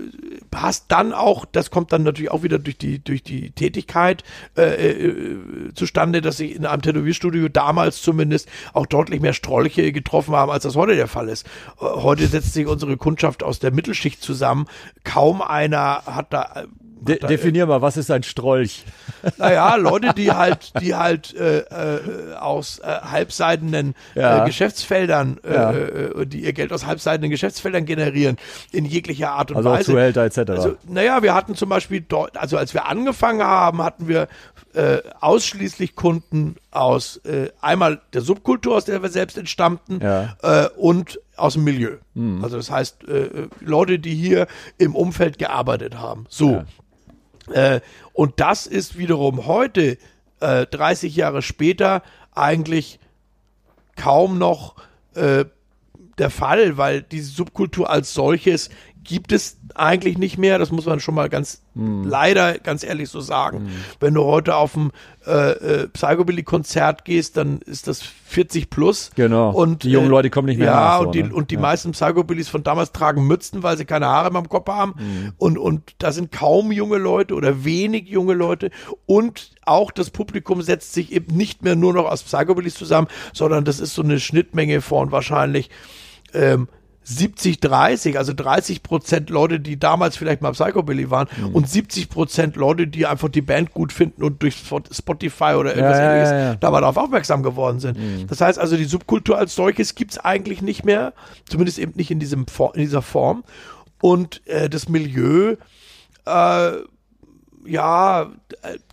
hast dann auch, das kommt dann natürlich auch wieder durch die durch die Tätigkeit äh, äh, zustande, dass sie in einem Tätowierstudio damals zumindest auch deutlich mehr Strolche getroffen haben, als das heute der Fall ist. Äh, heute setzt sich unsere Kundschaft aus der Mittelschicht zusammen. Kaum einer hat da äh, De definier mal, was ist ein Strolch? [LAUGHS] naja, Leute, die [LAUGHS] halt, die halt äh, äh, aus äh, halbseidenen Ja. äh, Geschäftsfeldern, äh, Ja. äh, die ihr Geld aus halbseidenen Geschäftsfeldern generieren, in jeglicher Art und Also Weise. Zuhälter etc. Also, naja, wir hatten zum Beispiel, dort, also als wir angefangen haben, hatten wir äh, ausschließlich Kunden aus äh, einmal der Subkultur, aus der wir selbst entstammten, Ja. äh, und aus dem Milieu. Also das heißt, äh, Leute, die hier im Umfeld gearbeitet haben. So. Äh, und das ist wiederum heute, äh, 30 Jahre später, eigentlich kaum noch äh, der Fall, weil diese Subkultur als solches gibt es eigentlich nicht mehr. Das muss man schon mal ganz Hm. leider ganz ehrlich so sagen. Wenn du heute auf ein äh, äh, Psychobilly-Konzert gehst, dann ist das 40 plus. Genau. Und Die jungen äh, Leute kommen nicht mehr Ja, nach, und die, ne? und die Ja. meisten Psychobillys von damals tragen Mützen, weil sie keine Haare mehr am Kopf haben. Mhm. Und, und da sind kaum junge Leute oder wenig junge Leute. Und auch das Publikum setzt sich eben nicht mehr nur noch aus Psychobillys zusammen, sondern das ist so eine Schnittmenge von wahrscheinlich ähm, 70, 30, also 30 Prozent Leute, die damals vielleicht mal Psychobilly waren Mhm. und 70 Prozent Leute, die einfach die Band gut finden und durch Spotify oder irgendwas Ja, ähnliches ja, ja. da mal darauf aufmerksam geworden sind. Das heißt also, die Subkultur als solches gibt's eigentlich nicht mehr, zumindest eben nicht in, diesem, in dieser Form. Und äh, das Milieu, äh, ja,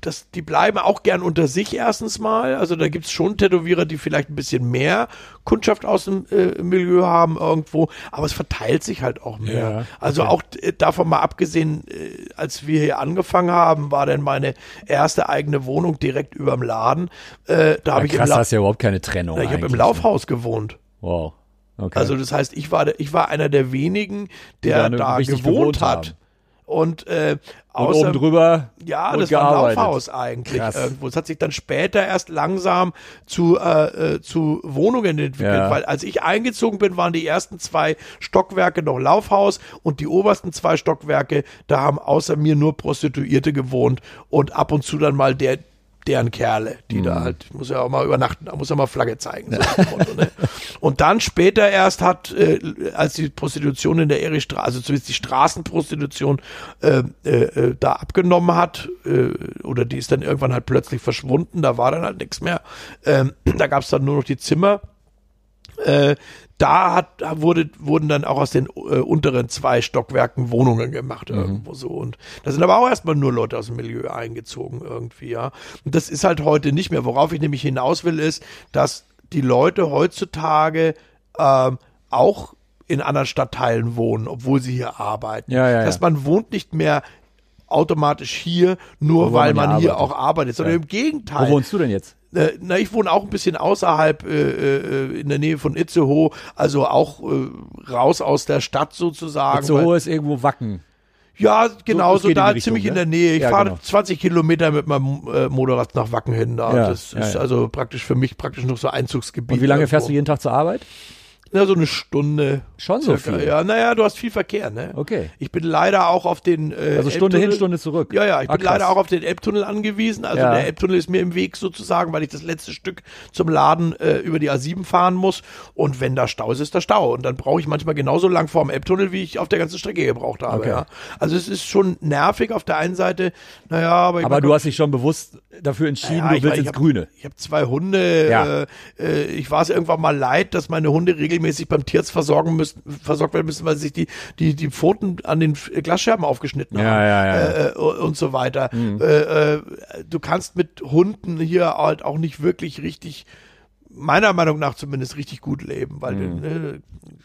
das, die bleiben auch gern unter sich erstens mal. Also da gibt's schon Tätowierer, die vielleicht ein bisschen mehr Kundschaft aus dem äh, Milieu haben irgendwo, aber es verteilt sich halt auch mehr. Ja, Also auch äh, davon mal abgesehen, äh, als wir hier angefangen haben, war dann meine erste eigene Wohnung direkt überm Laden. Äh, da habe ich, im Krass, La- hast ja überhaupt keine Trennung. ich hab im eigentlich, Laufhaus gewohnt. ne? Wow. Okay. Also das heißt, ich war, ich war einer der wenigen, der da gewohnt, gewohnt hat. Und, äh, und außer, oben drüber ja, und das war ein gearbeitet. Laufhaus eigentlich Krass. irgendwo. Es hat sich dann später erst langsam zu, äh, äh, zu Wohnungen entwickelt, Ja. weil als ich eingezogen bin, waren die ersten zwei Stockwerke noch Laufhaus und die obersten zwei Stockwerke, da haben außer mir nur Prostituierte gewohnt und ab und zu dann mal der deren Kerle, die da Mhm. halt, muss ja auch mal übernachten, da muss ja mal Flagge zeigen. So Motto, ne? Und dann später erst hat, äh, als die Prostitution in der Erichstraße, also zumindest die Straßenprostitution äh, äh, äh, da abgenommen hat, äh, oder die ist dann irgendwann halt plötzlich verschwunden, da war dann halt nichts mehr. Ähm, [CLEARS THROAT] da gab es dann nur noch die Zimmer. Da hat, wurde, wurden dann auch aus den äh, unteren zwei Stockwerken Wohnungen gemacht irgendwo so. Und da sind aber auch erstmal nur Leute aus dem Milieu eingezogen irgendwie, ja. Und das ist halt heute nicht mehr. Worauf ich nämlich hinaus will, ist, dass die Leute heutzutage ähm, auch in anderen Stadtteilen wohnen, obwohl sie hier arbeiten. Ja, ja, ja. Dass man wohnt nicht mehr automatisch hier, nur Wo weil man man, hier arbeitet. auch arbeitet, sondern im Gegenteil. Wo wohnst du denn jetzt? Äh, na, ich wohne auch ein bisschen außerhalb, äh, äh, in der Nähe von Itzehoe, also auch äh, raus aus der Stadt sozusagen. So hoch ist irgendwo Wacken. ja, genau, so, in da Richtung, ziemlich in ne? der Nähe. Ich Ja, fahre genau. 20 Kilometer mit meinem äh, Motorrad nach Wacken hin. Da. Ja, das ja, ist also praktisch für mich praktisch noch so Einzugsgebiet. Und wie lange fährst du irgendwo. jeden Tag zur Arbeit? Ja, so eine Stunde. Schon so circa. viel? Ja, naja, du hast viel Verkehr, ne? Okay. Ich bin leider auch auf den äh, Also Stunde hin, Stunde zurück. Ja, ja, ich Ah, bin leider krass. auch auf den Elbtunnel angewiesen. Also Ja. der Elbtunnel ist mir im Weg sozusagen, weil ich das letzte Stück zum Laden äh, über die A7 fahren muss. Und wenn da Stau ist, ist da Stau. Und dann brauche ich manchmal genauso lang vorm Elbtunnel, wie ich auf der ganzen Strecke gebraucht habe. Okay. Ja. Also es ist schon nervig auf der einen Seite. Naja, aber ich Aber du hast dich schon bewusst dafür entschieden, ja, du willst ich ins hab- Grüne. Ich habe zwei Hunde. Ja. Äh, äh, ich war es irgendwann mal leid, dass meine Hunde regelmäßig beim Tierarzt versorgen müssen, versorgt werden müssen, weil sich die, die, die Pfoten an den Glasscherben aufgeschnitten Ja, haben. ja, ja. Äh, äh, und so weiter. Äh, äh, du kannst mit Hunden hier halt auch nicht wirklich richtig meiner Meinung nach zumindest richtig gut leben, weil äh,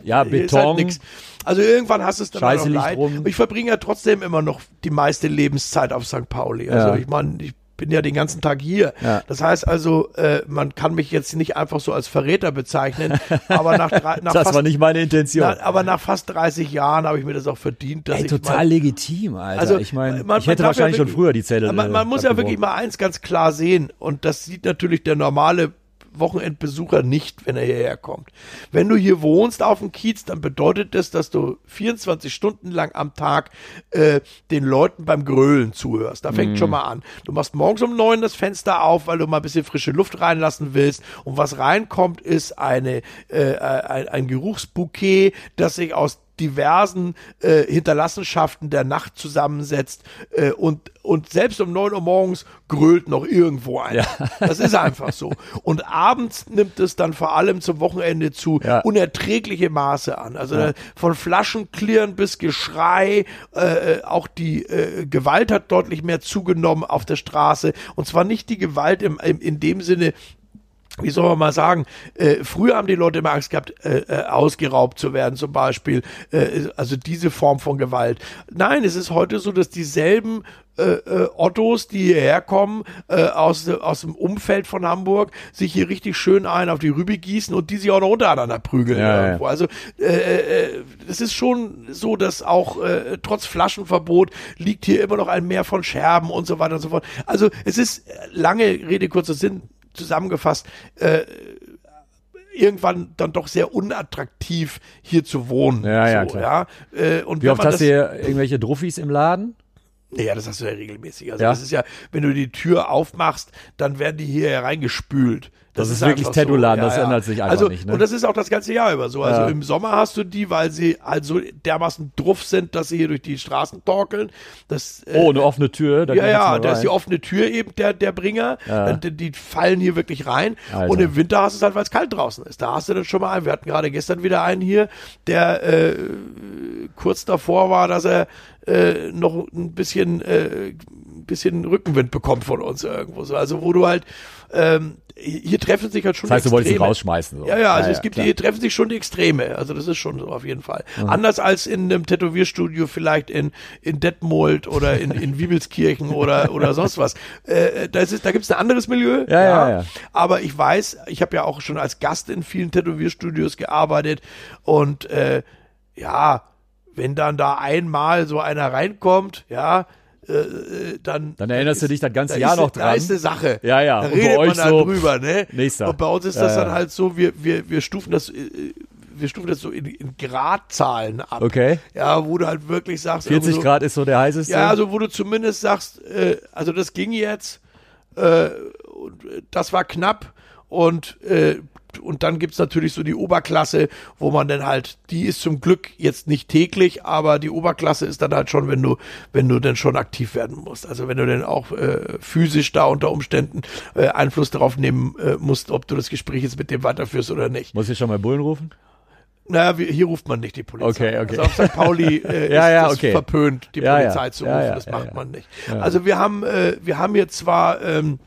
Ja, halt Beton. nix. Also irgendwann hast du es dann Scheiße auch leid. rum. Ich verbringe ja trotzdem immer noch die meiste Lebenszeit auf St. Pauli. Also Ja. ich meine, ich bin ja den ganzen Tag hier. Ja. Das heißt also, äh, man kann mich jetzt nicht einfach so als Verräter bezeichnen, [LAUGHS] aber nach, drei, nach Das fast war nicht meine Intention. na, aber nach fast 30 Jahren habe ich mir das auch verdient, dass Ey, ich total mal, legitim, Alter. also ich meine, man- ich hätte darf ja wahrscheinlich schon wirklich- früher die Zelle. man, man äh, muss ja wirklich mal eins ganz klar sehen und das sieht natürlich der normale Wochenendbesucher nicht, wenn er hierher kommt. Wenn du hier wohnst auf dem Kiez, dann bedeutet das, dass du 24 Stunden lang am Tag äh, den Leuten beim Grölen zuhörst. Da fängt schon mal an. Du machst morgens um neun das Fenster auf, weil du mal ein bisschen frische Luft reinlassen willst. Und was reinkommt, ist eine, äh, ein, ein Geruchsbouquet, das sich aus diversen äh, Hinterlassenschaften der Nacht zusammensetzt äh, und, und selbst um neun Uhr morgens grölt noch irgendwo einer. Das ist einfach so. Und abends nimmt es dann vor allem zum Wochenende zu Ja. unerträgliche Maße an. Also äh, von Flaschenklirren bis Geschrei, äh, äh, auch die äh, Gewalt hat deutlich mehr zugenommen auf der Straße. Und zwar nicht die Gewalt im, im, in dem Sinne, wie soll man mal sagen, äh, früher haben die Leute immer Angst gehabt, äh, äh, ausgeraubt zu werden zum Beispiel, äh, also diese Form von Gewalt. Nein, es ist heute so, dass dieselben äh, äh, Ottos, die hierher kommen, äh, aus, aus dem Umfeld von Hamburg, sich hier richtig schön ein auf die Rübe gießen und die sich auch noch untereinander prügeln. Ja, ja. Also äh, äh, es ist schon so, dass auch äh, trotz Flaschenverbot liegt hier immer noch ein Meer von Scherben und so weiter und so fort. Also es ist lange Rede, kurzer Sinn zusammengefasst, äh, irgendwann dann doch sehr unattraktiv hier zu wohnen. Ja, ja, so, klar. Ja? Äh, und Wie oft hast das, du hier irgendwelche Druffis im Laden? Ja, das hast du ja regelmäßig. Also Ja? das ist ja, wenn du die Tür aufmachst, dann werden die hier hereingespült. Das ist wirklich einfach Tattoo-Laden, das ändert sich einfach also, nicht, ne? Und das ist auch das ganze Jahr über so. Also Ja. im Sommer hast du die, weil sie also dermaßen druff sind, dass sie hier durch die Straßen torkeln. Das, äh, Oh, eine offene Tür. Da ja, ja, da ist die offene Tür eben der, der Bringer. Ja. Die, die fallen hier wirklich rein. Alter. Und im Winter hast du es halt, weil es kalt draußen ist. Da hast du dann schon mal einen. Wir hatten gerade gestern wieder einen hier, der äh, kurz davor war, dass er äh, noch ein bisschen, äh, bisschen Rückenwind bekommt von uns irgendwo. So. Also wo du halt, ähm, hier treffen sich halt schon Das heißt, du wolltest ihn Extreme. rausschmeißen. So. Ja, ja, also es gibt klar. hier treffen sich schon die Extreme. Also das ist schon so auf jeden Fall. Anders als in einem Tätowierstudio vielleicht in, in Detmold oder in, in Wiebelskirchen oder, oder sonst was. Äh, da ist, da gibt's ein anderes Milieu. Ja, ja, ja. Aber ich weiß, ich habe ja auch schon als Gast in vielen Tätowierstudios gearbeitet und äh, ja, wenn dann da einmal so einer reinkommt, ja, äh, äh, dann Dann erinnerst du dich das ganze da Jahr ist, noch Da dran. ist eine Sache. Ja, ja. Da Und redet euch man da so, drüber, ne? nächster. Und bei uns ist das ja. dann halt so, wir, wir, wir stufen das, äh, wir stufen das so in, in Gradzahlen ab. Okay. Ja, wo du halt wirklich sagst, 40 so, Grad ist so der heißeste. Ja, also wo du zumindest sagst, äh, also das ging jetzt, Äh, das war knapp und äh, und dann gibt's natürlich so die Oberklasse, wo man dann halt, die ist zum Glück jetzt nicht täglich, aber die Oberklasse ist dann halt schon, wenn du, wenn du dann schon aktiv werden musst. Also wenn du dann auch äh, physisch da unter Umständen äh, Einfluss darauf nehmen äh, musst, ob du das Gespräch jetzt mit dem weiterführst oder nicht. Muss ich schon mal Bullen rufen? Naja, hier ruft man nicht die Polizei. Okay, okay. Also auf St. Pauli äh, Ja, [LAUGHS] ist ja, okay. verpönt, die Ja, Polizei zu rufen. das macht man nicht. Also wir haben, äh, wir haben hier zwar, ähm,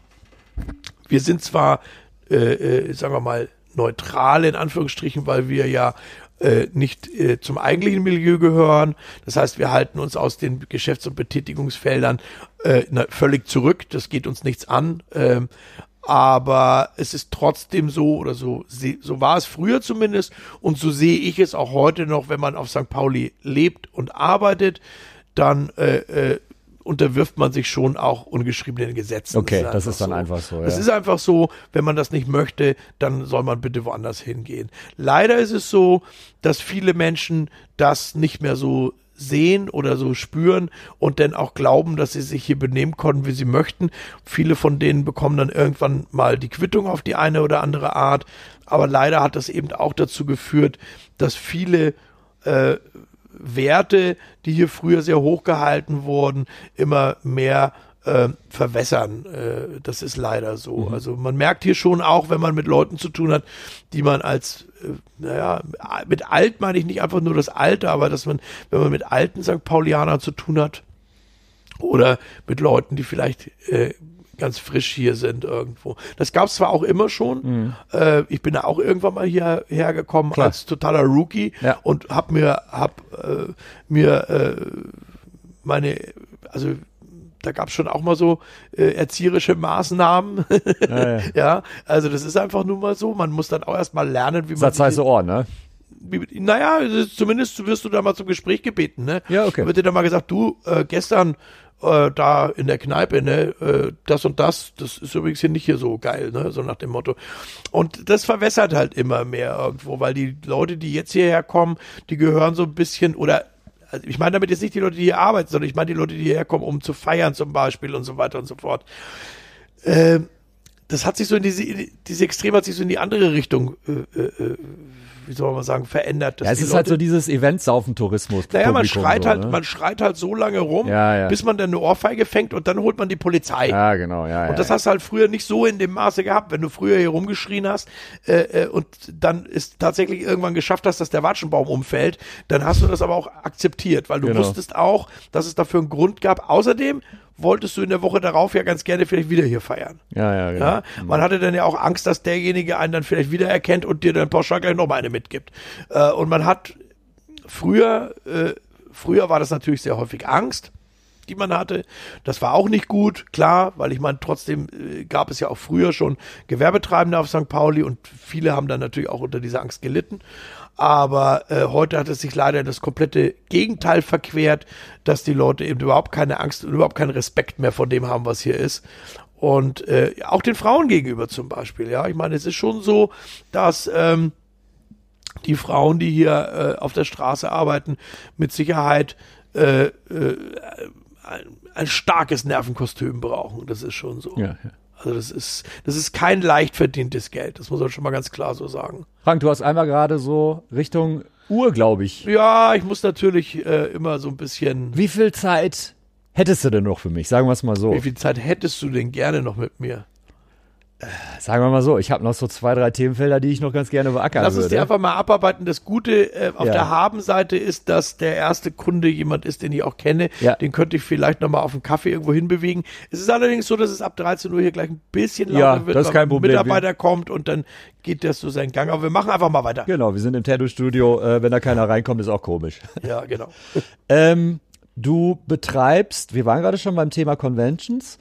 wir sind zwar, äh, äh, sagen wir mal, neutral in Anführungsstrichen, weil wir ja äh, nicht äh, zum eigentlichen Milieu gehören. Das heißt, wir halten uns aus den Geschäfts- und Betätigungsfeldern äh, na, völlig zurück. Das geht uns nichts an. Ähm, aber es ist trotzdem so oder so, so war es früher zumindest und so sehe ich es auch heute noch, wenn man auf St. Pauli lebt und arbeitet, dann äh, äh, unterwirft man sich schon auch ungeschriebenen Gesetzen. Okay, das ist dann einfach so, Es ja. ist einfach so, wenn man das nicht möchte, dann soll man bitte woanders hingehen. Leider ist es so, dass viele Menschen das nicht mehr so sehen oder so spüren und dann auch glauben, dass sie sich hier benehmen konnten, wie sie möchten. Viele von denen bekommen dann irgendwann mal die Quittung auf die eine oder andere Art. Aber leider hat das eben auch dazu geführt, dass viele äh, Werte, die hier früher sehr hoch gehalten wurden, immer mehr äh, verwässern. Äh, das ist leider so. Also man merkt hier schon auch, wenn man mit Leuten zu tun hat, die man als, äh, naja, mit alt meine ich nicht einfach nur das Alter, aber dass man, wenn man mit alten St. Paulianern zu tun hat oder mit Leuten, die vielleicht äh, ganz frisch hier sind irgendwo. Das gab es zwar auch immer schon. Äh, ich bin da auch irgendwann mal hierher gekommen Klar. als totaler Rookie Ja. und hab mir hab äh, mir äh, meine also da gab es schon auch mal so äh, erzieherische Maßnahmen. [LAUGHS] Ja, ja. ja, also das ist einfach nun mal so. Man muss dann auch erst mal lernen, wie man heiße Ohren, ne? wie, naja, zumindest wirst du da mal zum Gespräch gebeten, ne? Ja, okay. Da wird dir dann mal gesagt, du, äh, gestern äh, da in der Kneipe, ne, äh, das und das, das ist übrigens hier nicht hier so geil, ne, so nach dem Motto. Und das verwässert halt immer mehr irgendwo, weil die Leute, die jetzt hierher kommen, die gehören so ein bisschen, oder also ich meine damit jetzt nicht die Leute, die hier arbeiten, sondern ich meine die Leute, die hierher kommen, um zu feiern zum Beispiel und so weiter und so fort. Ähm, das hat sich so in diese, diese Extrem hat sich so in die andere Richtung, äh, äh, wie soll man sagen, verändert. Ja, es ist halt so Leute- dieses Event-Saufen-Tourismus. naja, man schreit so, halt, ne? man schreit halt so lange rum, Ja, ja. bis man dann eine Ohrfeige fängt und dann holt man die Polizei. Ja, genau, ja, ja. Und das hast du halt früher nicht so in dem Maße gehabt, wenn du früher hier rumgeschrien hast äh, äh, und dann ist tatsächlich irgendwann geschafft hast, dass der Watschenbaum umfällt, dann hast du das aber auch akzeptiert, weil du Genau. wusstest auch, dass es dafür einen Grund gab. Außerdem wolltest du in der Woche darauf ja ganz gerne vielleicht wieder hier feiern. ja, ja, genau. Ja, man hatte dann ja auch Angst, dass derjenige einen dann vielleicht wiedererkennt und dir dann pauschal gleich nochmal eine mitgibt. Äh, und man hat früher, äh, früher war das natürlich sehr häufig Angst, die man hatte. Das war auch nicht gut, klar, weil ich meine, trotzdem äh, gab es ja auch früher schon Gewerbetreibende auf St. Pauli und viele haben dann natürlich auch unter dieser Angst gelitten. Aber äh, heute hat es sich leider das komplette Gegenteil verquert, dass die Leute eben überhaupt keine Angst und überhaupt keinen Respekt mehr vor dem haben, was hier ist. Und äh, auch den Frauen gegenüber zum Beispiel. Ja, ich meine, es ist schon so, dass ähm, die Frauen, die hier äh, auf der Straße arbeiten, mit Sicherheit äh, äh, ein, ein starkes Nervenkostüm brauchen. Das ist schon so. Ja, ja. Also das ist, das ist kein leicht verdientes Geld. Das muss man schon mal ganz klar so sagen. Frank, du hast einmal gerade so Richtung Uhr, glaube ich. Ja, ich muss natürlich äh, immer so ein bisschen. Wie viel Zeit hättest du denn noch für mich? Sagen wir es mal so. Wie viel Zeit hättest du denn gerne noch mit mir? Sagen wir mal so, ich habe noch so zwei, drei Themenfelder, die ich noch ganz gerne beackern Lass uns die würde. einfach mal abarbeiten. Das Gute äh, auf Ja. der Habenseite ist, dass der erste Kunde jemand ist, den ich auch kenne. Ja. Den könnte ich vielleicht nochmal auf einen Kaffee irgendwo hinbewegen. Es ist allerdings so, dass es ab 13 Uhr hier gleich ein bisschen lauter Ja, wird, das ist kein ein Problem. Mitarbeiter kommt und dann geht das so seinen Gang. Aber wir machen einfach mal weiter. Genau, wir sind im Tattoo-Studio. Äh, wenn da keiner reinkommt, ist auch komisch. Ja, genau. [LAUGHS] Ähm, du betreibst, wir waren gerade schon beim Thema Conventions.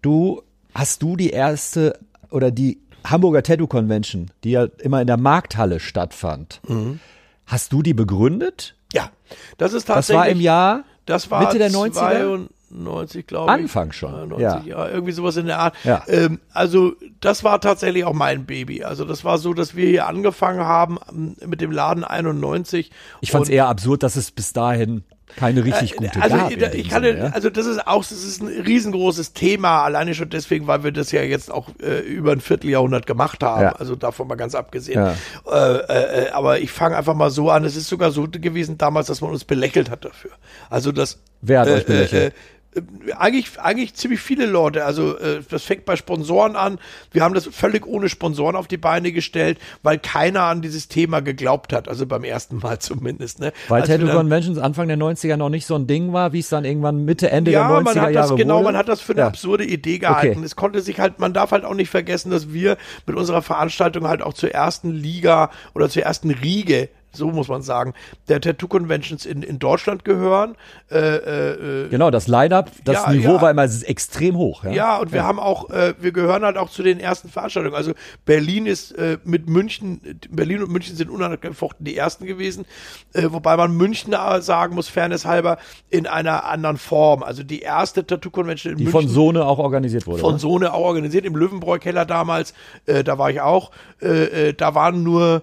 Du, hast du die erste oder die Hamburger Tattoo Convention, die ja immer in der Markthalle stattfand, Mhm. hast du die begründet? Ja, das ist Das tatsächlich. war im Jahr Das war Mitte der 90er? 92, glaube ich. Anfang schon, 92, ja. ja. irgendwie sowas in der Art. Ja. Ähm, also das war tatsächlich auch mein Baby. Also das war so, dass wir hier angefangen haben ähm, mit dem Laden 91. Ich fand es eher absurd, dass es bis dahin keine richtig gute also, gab. in da- dem ich kann, Sinne, ja? also das ist auch, das ist ein riesengroßes Thema, alleine schon deswegen, weil wir das ja jetzt auch äh, über ein Vierteljahrhundert gemacht haben. Ja. Also davon mal ganz abgesehen. Ja. Äh, äh, aber ich fange einfach mal so an. Es ist sogar so gewesen damals, dass man uns belächelt hat dafür. Also das. Wer hat euch belächelt? Äh, eigentlich, eigentlich ziemlich viele Leute. Also äh, das fängt bei Sponsoren an. Wir haben das völlig ohne Sponsoren auf die Beine gestellt, weil keiner an dieses Thema geglaubt hat. Also beim ersten Mal [LAUGHS] zumindest. Ne? Weil Als Tattoo Conventions Anfang der 90er noch nicht so ein Ding war, wie es dann irgendwann Mitte, Ende ja, der 90er man hat Jahre das genau, wurde. man hat das für eine Ja. absurde Idee gehalten. Okay. Es konnte sich halt, man darf halt auch nicht vergessen, dass wir mit unserer Veranstaltung halt auch zur ersten Liga oder zur ersten Riege so muss man sagen, der Tattoo Conventions in, in Deutschland gehören. Äh, äh, äh, Genau, das Line-Up, das Ja, Niveau ja. war immer extrem hoch. Ja, Ja, und wir haben auch, äh, wir gehören halt auch zu den ersten Veranstaltungen. Also Berlin ist äh, mit München, Berlin und München sind unangefochten die ersten gewesen, äh, wobei man München sagen muss, Fairness halber, in einer anderen Form. Also die erste Tattoo-Convention in die München. von Sone auch organisiert wurde. von? Sohne auch organisiert, im Löwenbräu-Keller damals, äh, da war ich auch, äh, äh, da waren nur,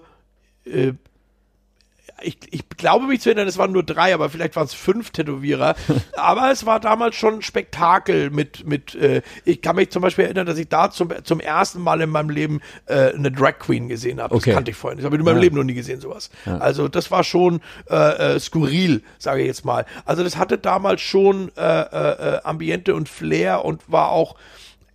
äh, ich, ich glaube mich zu erinnern, es waren nur drei, aber vielleicht waren es fünf Tätowierer. [LAUGHS] aber es war damals schon ein Spektakel mit, mit äh, ich kann mich zum Beispiel erinnern, dass ich da zum, zum ersten Mal in meinem Leben äh, eine Drag Queen gesehen habe. Okay. Das kannte ich vorhin. Das habe ich in meinem Ja. Leben noch nie gesehen, sowas. Also das war schon äh, äh, skurril, sage ich jetzt mal. Also das hatte damals schon äh, äh, äh, Ambiente und Flair und war auch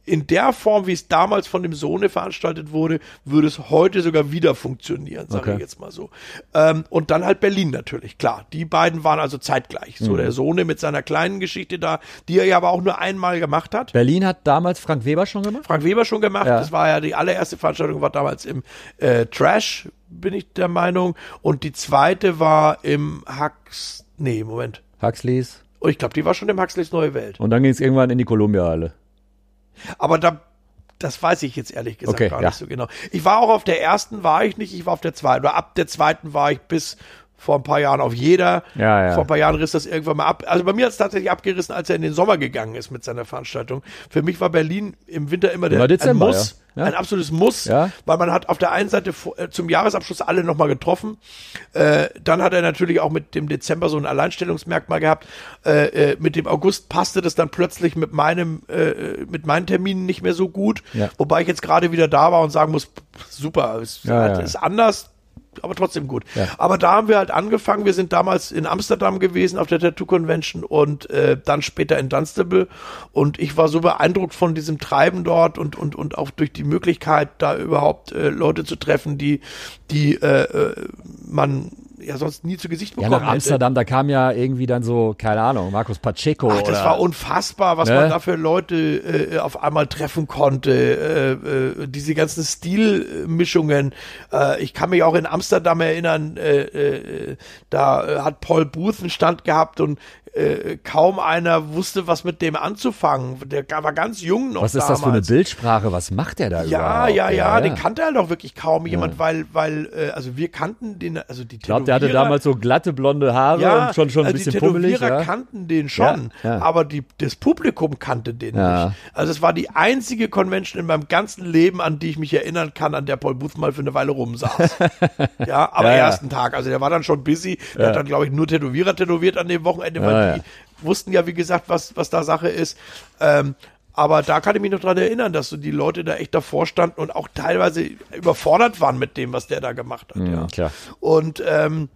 in der Form, wie es damals von dem Sohne veranstaltet wurde, würde es heute sogar wieder funktionieren, sage Okay. ich jetzt mal so. Ähm, und dann halt Berlin natürlich, klar. Die beiden waren also zeitgleich. Mhm. So der Sohne mit seiner kleinen Geschichte da, die er ja aber auch nur einmal gemacht hat. Berlin hat damals Frank Weber schon gemacht? Frank Weber schon gemacht. Ja. Das war ja die allererste Veranstaltung, war damals im äh, Trash, bin ich der Meinung. Und die zweite war im Hux. Nee, Moment. Huxleys. Oh, ich glaube, die war schon im Huxleys Neue Welt. Und dann ging es irgendwann in die Columbia-Halle. Aber da, das weiß ich jetzt ehrlich gesagt Okay, gar ja. nicht so genau. Ich war auch auf der ersten, war ich nicht, ich war auf der zweiten. Oder ab der zweiten war ich bis vor ein paar Jahren auf jeder. Ja, ja. Vor ein paar Jahren riss das irgendwann mal ab. Also bei mir hat es tatsächlich abgerissen, als er in den Sommer gegangen ist mit seiner Veranstaltung. Für mich war Berlin im Winter immer der Immer Dezember, ein Muss. ja. Ein absolutes Muss, Ja. weil man hat auf der einen Seite äh, zum Jahresabschluss alle nochmal getroffen. Äh, dann hat er natürlich auch mit dem Dezember so ein Alleinstellungsmerkmal gehabt. Äh, äh, mit dem August passte das dann plötzlich mit meinem, äh, mit meinen Terminen nicht mehr so gut. Ja. Wobei ich jetzt gerade wieder da war und sagen muss, super, es ist anders, aber trotzdem gut. Ja. Aber da haben wir halt angefangen. Wir sind damals in Amsterdam gewesen auf der Tattoo Convention und äh, dann später in Dunstable. Und ich war so beeindruckt von diesem Treiben dort und und und auch durch die Möglichkeit, da überhaupt äh, Leute zu treffen, die die äh, äh, man ja sonst nie zu Gesicht Ja, bekommen nach Amsterdam, da kam ja irgendwie dann so, keine Ahnung, Markus Pacheco. Ach, das oder, war unfassbar, was Ne? man da für Leute äh, auf einmal treffen konnte. Äh, äh, diese ganzen Stilmischungen. Äh, ich kann mich auch in Amsterdam erinnern, äh, äh, da äh, hat Paul Booth einen Stand gehabt und äh, kaum einer wusste, was mit dem anzufangen. Der war ganz jung noch Was ist das für eine damals. Bildsprache? Was macht der da Ja, überhaupt? ja, ja, den kannte halt auch wirklich kaum jemand, weil, weil, äh, also wir kannten den, also die Ich glaube, der hatte damals so glatte blonde Haare ja, und schon, schon ein also bisschen die pummelig. Tätowierer Ja. kannten den schon, Ja, aber die, das Publikum kannte den nicht. Also es war die einzige Convention in meinem ganzen Leben, an die ich mich erinnern kann, an der Paul Booth mal für eine Weile rumsaß. [LAUGHS] ja, am ersten Tag. Also der war dann schon busy. Der hat dann, glaube ich, nur Tätowierer tätowiert an dem Wochenende, weil die wussten ja, wie gesagt, was, was da Sache ist. Ähm, aber da kann ich mich noch dran erinnern, dass so die Leute da echt davor standen und auch teilweise überfordert waren mit dem, was der da gemacht hat. ja. Mhm, klar. Und ähm,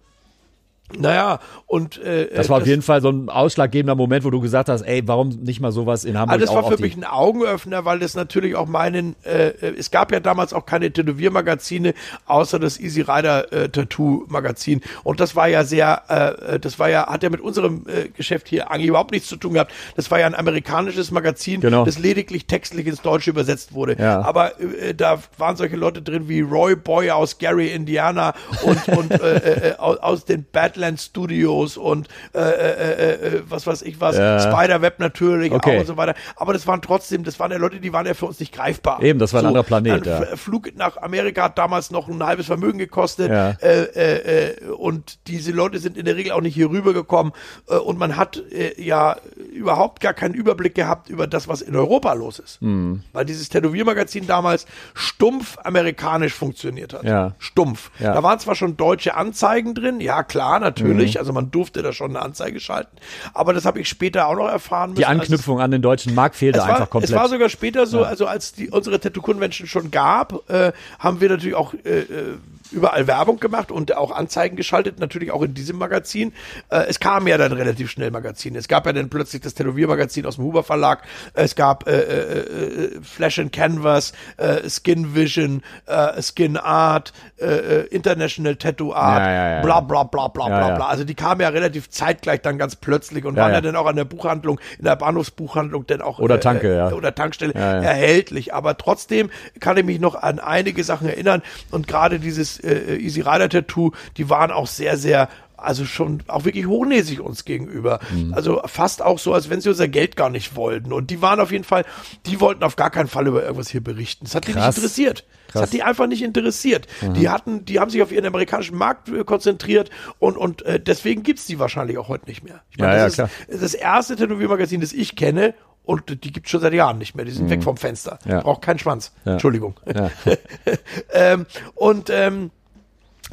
naja, und äh, Das war auf jeden Fall so ein ausschlaggebender Moment, wo du gesagt hast, ey, warum nicht mal sowas in Hamburg Also das war für mich ein Augenöffner, weil das natürlich auch meinen, äh, äh, es gab ja damals auch keine Tätowiermagazine, außer das Easy Rider äh, Tattoo Magazin. Und das war ja sehr, äh, äh, das war ja, hat ja mit unserem äh, Geschäft hier eigentlich überhaupt nichts zu tun gehabt. Das war ja ein amerikanisches Magazin, Genau. das lediglich textlich ins Deutsche übersetzt wurde. Ja. Aber äh, da waren solche Leute drin wie Roy Boy aus Gary, Indiana und, und äh, äh, aus, aus den Badlands Studios und äh, äh, äh, was weiß ich was, Ja. Spiderweb natürlich Okay. auch und so weiter. Aber das waren trotzdem, das waren ja Leute, die waren ja für uns nicht greifbar. Eben, das war ein anderer Planet, Ein ja. Flug nach Amerika hat damals noch ein halbes Vermögen gekostet. Ja. Äh, äh, äh, und diese Leute sind in der Regel auch nicht hier rübergekommen. Äh, und man hat äh, ja überhaupt gar keinen Überblick gehabt über das, was in Europa los ist. Mhm. Weil dieses Tätowiermagazin damals stumpf amerikanisch funktioniert hat. Ja. Stumpf. Ja. Da waren zwar schon deutsche Anzeigen drin, ja klar, natürlich, Mhm. also man durfte da schon eine Anzeige schalten, aber das habe ich später auch noch erfahren müssen. Die Anknüpfung an den deutschen Markt fehlte war, einfach komplett. Es war sogar später so, also als die unsere Tattoo Convention schon gab, äh, haben wir natürlich auch äh, äh, überall Werbung gemacht und auch Anzeigen geschaltet, natürlich auch in diesem Magazin. Äh, es kam ja dann relativ schnell Magazine. Es gab ja dann plötzlich das Tätowiermagazin aus dem Huber Verlag. Es gab äh, äh, äh, Flash and Canvas, äh, Skin Vision, äh, Skin Art, äh, äh, International Tattoo Art, Ja, ja, ja, bla bla bla bla bla bla. Also die kamen ja relativ zeitgleich dann ganz plötzlich und waren ja, dann auch an der Buchhandlung, in der Bahnhofsbuchhandlung dann auch Oder Tanke, ja. oder Tankstelle erhältlich. Aber trotzdem kann ich mich noch an einige Sachen erinnern. Und gerade dieses äh, Easy Rider Tattoo, die waren auch sehr, sehr also schon auch wirklich hochnäsig uns gegenüber. Mhm. Also fast auch so, als wenn sie unser Geld gar nicht wollten. Und die waren auf jeden Fall, die wollten auf gar keinen Fall über irgendwas hier berichten. Das hat die nicht Krass. interessiert. Das Krass. hat die einfach nicht interessiert. Die hatten, die haben sich auf ihren amerikanischen Markt äh, konzentriert und, und äh, deswegen gibt's die wahrscheinlich auch heute nicht mehr. Ich Ja, ja, das klar. ist das erste Tätowiermagazin, das ich kenne und die gibt's schon seit Jahren nicht mehr. Die sind weg vom Fenster. Mhm. Ja. Braucht keinen Schwanz. Ja. Entschuldigung. Ja. [LAUGHS] [LAUGHS] ähm, und ähm,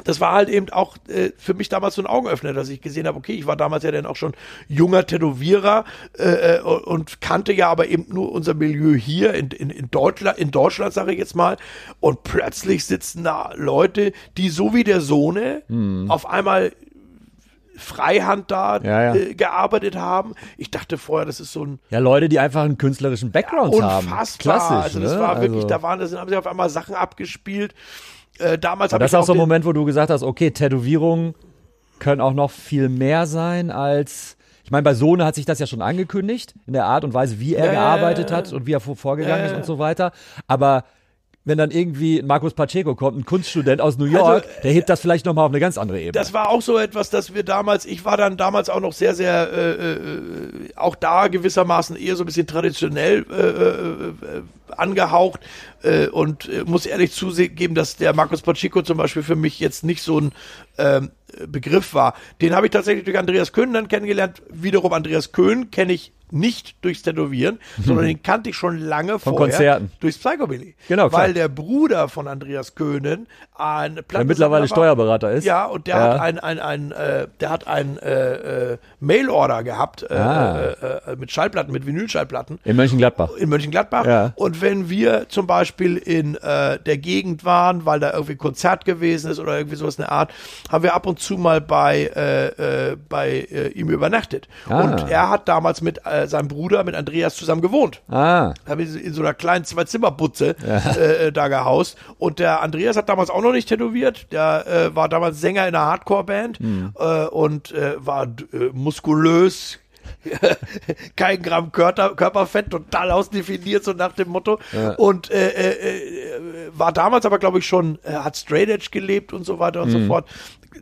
das war halt eben auch äh, für mich damals so ein Augenöffner, dass ich gesehen habe, okay, ich war damals ja dann auch schon junger Tätowierer äh, äh, und kannte ja aber eben nur unser Milieu hier in, in, in Deutschland, in Deutschland sage ich jetzt mal. Und plötzlich sitzen da Leute, die so wie der Sohne auf einmal Freihand da. Ja, ja. Äh, gearbeitet haben. Ich dachte vorher, das ist so ein ja, Leute, die einfach einen künstlerischen Background haben. unfassbar. Klassisch. also das ne? war wirklich, Also- da waren, das haben sie auf einmal Sachen abgespielt. Äh, damals habe Das ist auch so ein Moment, wo du gesagt hast, okay, Tätowierungen können auch noch viel mehr sein als. Ich meine, bei Sohne hat sich das ja schon angekündigt, in der Art und Weise, wie er Ja, ja, gearbeitet ja, hat und wie er vor- vorgegangen Ja, ist ja. und so weiter. Aber wenn dann irgendwie Markus Pacheco kommt, ein Kunststudent aus New York, Also, der hebt das vielleicht nochmal auf eine ganz andere Ebene. Das war auch so etwas, dass wir damals, ich war dann damals auch noch sehr, sehr, äh, äh, auch da gewissermaßen eher so ein bisschen traditionell äh, äh, äh, angehaucht äh, und muss ehrlich zugeben, dass der Markus Pacheco zum Beispiel für mich jetzt nicht so ein ähm, Begriff war. Den habe ich tatsächlich durch Andreas Köhn dann kennengelernt. Wiederum Andreas Köhn kenne ich nicht durchs Tätowieren, sondern den kannte ich schon lange Von vorher Konzerten. durchs Psychobilly. Genau, klar. Weil der Bruder von Andreas Köhnen ein der mittlerweile Steuerberater ist. Ja, und der Ja. hat ein, ein, ein, äh, der hat ein äh, äh, Mail-Order gehabt äh, Ah. äh, äh, mit Schallplatten, mit Vinylschallplatten In Mönchengladbach. in Mönchengladbach. Ja. Und wenn wir zum Beispiel in der Gegend waren, weil da irgendwie Konzert gewesen ist oder irgendwie sowas in der Art, haben wir ab und zu mal bei, äh, äh, bei äh, ihm übernachtet. Ah. Und er hat damals mit äh, seinem Bruder, mit Andreas zusammen gewohnt. Ah, Haben wir in so einer kleinen Zwei-Zimmer-Butze äh, äh, da gehaust. Und der Andreas hat damals auch noch nicht tätowiert. Der äh, war damals Sänger in einer Hardcore-Band äh, und äh, war äh, muskulös. [LAUGHS] Kein Gramm Körper, Körperfett, total ausdefiniert, so nach dem Motto. Und äh, äh, äh, war damals aber, glaube ich, schon, äh, hat Straight Edge gelebt und so weiter und so fort.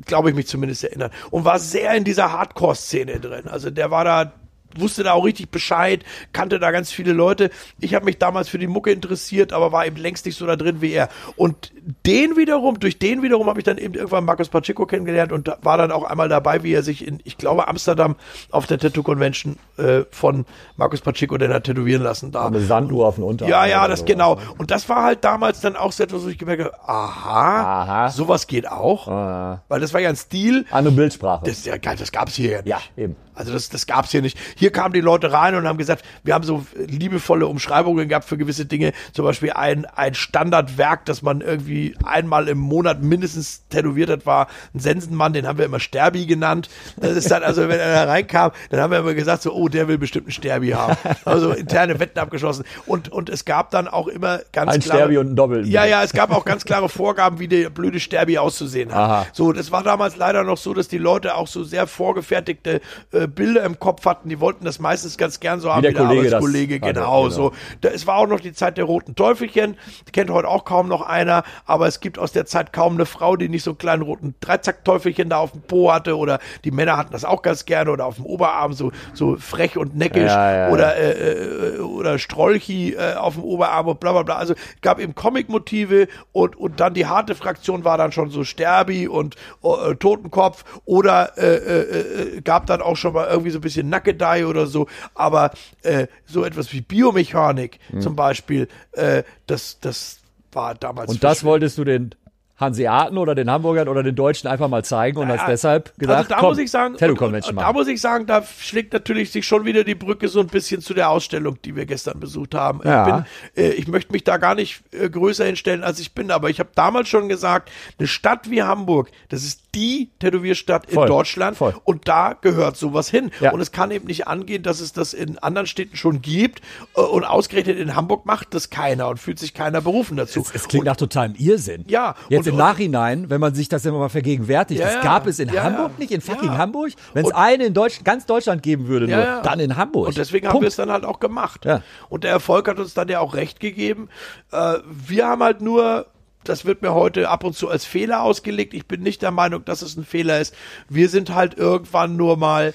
Glaube ich mich zumindest erinnern. Und war sehr in dieser Hardcore-Szene drin. Also der war da wusste da auch richtig Bescheid, kannte da ganz viele Leute. Ich habe mich damals für die Mucke interessiert, aber war eben längst nicht so da drin wie er. Und den wiederum, durch den wiederum habe ich dann eben irgendwann Markus Pacheco kennengelernt und war dann auch einmal dabei, wie er sich in, ich glaube, Amsterdam auf der Tattoo Convention äh, von Markus Pacheco den hat tätowieren lassen da. eine Sanduhr auf den Unterarm. Ja, ja, das genau. Und das war halt damals dann auch so etwas, wo ich gemerkt habe, aha, Aha. sowas geht auch. Ah. Weil das war ja ein Stil, Andere Bildsprache. das, ist ja geil, das gab's hier ja nicht. ja, eben. Also das, das gab's hier nicht. Hier kamen die Leute rein und haben gesagt, wir haben so liebevolle Umschreibungen gehabt für gewisse Dinge. Zum Beispiel ein, ein Standardwerk, das man irgendwie einmal im Monat mindestens tätowiert hat, war ein Sensenmann, den haben wir immer Sterbi genannt. Das ist dann, also wenn er da reinkam, dann haben wir immer gesagt, so, oh, der will bestimmt einen Sterbi haben. Also interne Wetten abgeschlossen. Und, und es gab dann auch immer ganz Ein klare, Sterbi und ein Doppel. Ja, ja, es gab auch ganz klare Vorgaben, wie der blöde Sterbi auszusehen hat. Aha. So, das war damals leider noch so, dass die Leute auch so sehr vorgefertigte äh, Bilder im Kopf hatten. Die wollten das meistens ganz gern so haben der Kollege das Arbeitskollege. hatte, Genau, genau. so. Da, es war auch noch die Zeit der roten Teufelchen. Die kennt heute auch kaum noch einer. Aber es gibt aus der Zeit kaum eine Frau, die nicht so einen kleinen roten Dreizackteufelchen da auf dem Po hatte. Oder die Männer hatten das auch ganz gerne. Oder auf dem Oberarm so, so frech und neckisch. Ja, ja, oder äh, äh, oder Strolchi äh, auf dem Oberarm und bla bla bla. Also es gab eben Comic-Motive und, und dann die harte Fraktion war dann schon so Sterbi und äh, Totenkopf oder äh, äh, äh, gab dann auch schon mal irgendwie so ein bisschen Nackedei oder so, aber äh, so etwas wie Biomechanik Hm. zum Beispiel, äh, das, das war damals. Und das wolltest du den Hanseaten oder den Hamburgern oder den Deutschen einfach mal zeigen und hast deshalb gesagt, also da komm, muss ich sagen, Tattoo und- und, und machen. da muss ich sagen, da schlägt natürlich sich schon wieder die Brücke so ein bisschen zu der Ausstellung, die wir gestern besucht haben. Ja. Ich, bin, äh, ich möchte mich da gar nicht äh, größer hinstellen, als ich bin, aber ich habe damals schon gesagt, eine Stadt wie Hamburg, das ist die Tätowierstadt Voll, in Deutschland voll. und da gehört sowas hin. Ja. Und es kann eben nicht angehen, dass es das in anderen Städten schon gibt äh, und ausgerechnet in Hamburg macht das keiner und fühlt sich keiner berufen dazu. Es klingt nach totalem Irrsinn. Ja, Jetzt und- im Nachhinein, wenn man sich das immer mal vergegenwärtigt, Ja, das gab es in Ja, Hamburg nicht, in fucking Ja. Hamburg. Wenn es eine in Deutsch, ganz Deutschland geben würde, nur, dann in Hamburg. Und deswegen haben Punkt. wir es dann halt auch gemacht. Und der Erfolg hat uns dann ja auch recht gegeben. Äh, wir haben halt nur, das wird mir heute ab und zu als Fehler ausgelegt. Ich bin nicht der Meinung, dass es ein Fehler ist. Wir sind halt irgendwann nur mal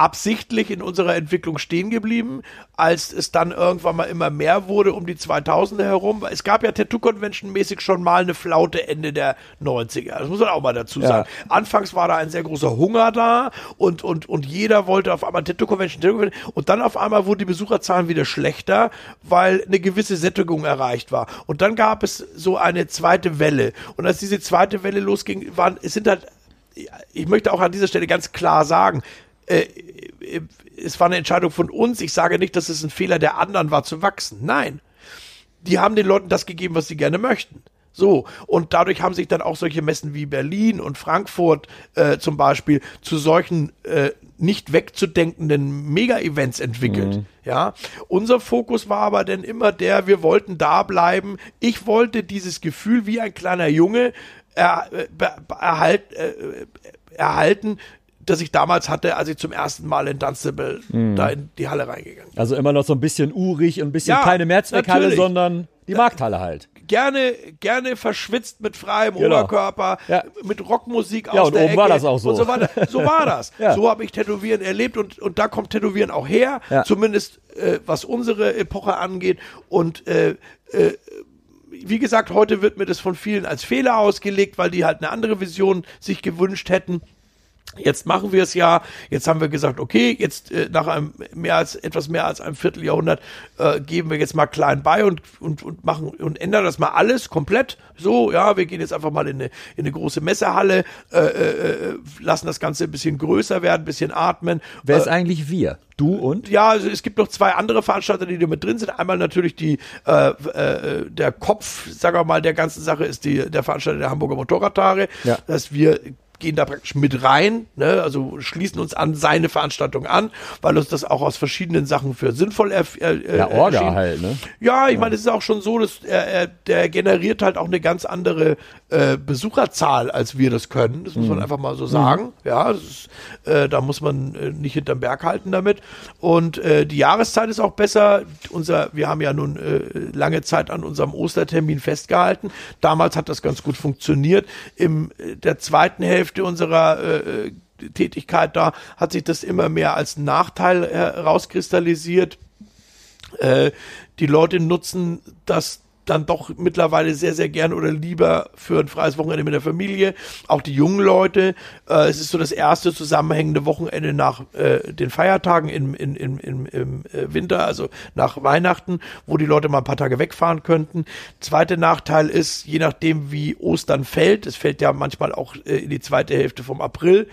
absichtlich in unserer Entwicklung stehen geblieben, als es dann irgendwann mal immer mehr wurde um die 2000er herum. Es gab ja Tattoo Convention mäßig schon mal eine Flaute Ende der 90er. Das muss man auch mal dazu Ja. sagen. Anfangs war da ein sehr großer Hunger da und, und, und jeder wollte auf einmal Tattoo Convention, Tattoo Convention. Und dann auf einmal wurden die Besucherzahlen wieder schlechter, weil eine gewisse Sättigung erreicht war. Und dann gab es so eine zweite Welle. Und als diese zweite Welle losging, waren, es sind halt, ich möchte auch an dieser Stelle ganz klar sagen, äh, äh, es war eine Entscheidung von uns. Ich sage nicht, dass es ein Fehler der anderen war zu wachsen. Nein die haben den Leuten das gegeben, was sie gerne möchten. So, und dadurch haben sich dann auch solche Messen wie Berlin und Frankfurt äh, zum Beispiel zu solchen äh, nicht wegzudenkenden Mega-Events entwickelt. Ja, unser Fokus war aber dann immer der, wir wollten da bleiben. Ich wollte dieses Gefühl wie ein kleiner Junge er, äh, be, be, erhalt, äh, äh, erhalten, das ich damals hatte, als ich zum ersten Mal in Dunstable da in die Halle reingegangen bin. Also immer noch so ein bisschen urig und ein bisschen Ja, keine Mehrzweckhalle, sondern die Markthalle halt. gerne, gerne verschwitzt mit freiem Genau. Oberkörper, Ja. mit Rockmusik Ja, aus und der oben Ecke war das auch so. Und so, so war das. [LAUGHS] Ja. So habe ich Tätowieren erlebt und, und da kommt Tätowieren auch her, Ja. zumindest äh, was unsere Epoche angeht. Und äh, äh, wie gesagt, heute wird mir das von vielen als Fehler ausgelegt, weil die halt eine andere Vision sich gewünscht hätten. Jetzt machen wir es ja. Jetzt haben wir gesagt, okay, jetzt äh, nach einem mehr als etwas mehr als einem Vierteljahrhundert äh, geben wir jetzt mal klein bei und, und, und machen und ändern das mal alles komplett. So, ja, wir gehen jetzt einfach mal in eine, in eine große Messehalle, äh, äh, äh, lassen das Ganze ein bisschen größer werden, ein bisschen atmen. Wer äh, ist eigentlich wir? Du und? ja, also es gibt noch zwei andere Veranstalter, die da mit drin sind. Einmal natürlich die äh, äh, der Kopf, sagen wir mal, der ganzen Sache ist die der Veranstalter der Hamburger Motorradtage, Ja. dass wir gehen da praktisch mit rein, ne? also schließen uns an seine Veranstaltung an, weil uns das auch aus verschiedenen Sachen für sinnvoll erf äh, äh, Ja, Orga erschien. halt, ne? Ja, ich meine, es ist auch schon so, dass er, er, der generiert halt auch eine ganz andere äh, Besucherzahl, als wir das können. Das muss Mhm. man einfach mal so sagen. Ja, das ist, äh, da muss man äh, nicht hinterm Berg halten damit. Und äh, die Jahreszeit ist auch besser. Unser, wir haben ja nun äh, lange Zeit an unserem Ostertermin festgehalten. Damals hat das ganz gut funktioniert. Im äh, der zweiten Hälfte unserer äh, Tätigkeit da hat sich das immer mehr als Nachteil herauskristallisiert. Äh, die Leute nutzen das dann doch mittlerweile sehr, sehr gern oder lieber für ein freies Wochenende mit der Familie. Auch die jungen Leute. Äh, es ist so das erste zusammenhängende Wochenende nach äh, den Feiertagen im, in, im, im äh, Winter, also nach Weihnachten, wo die Leute mal ein paar Tage wegfahren könnten. Zweiter Nachteil ist, je nachdem wie Ostern fällt, es fällt ja manchmal auch äh, in die zweite Hälfte vom April,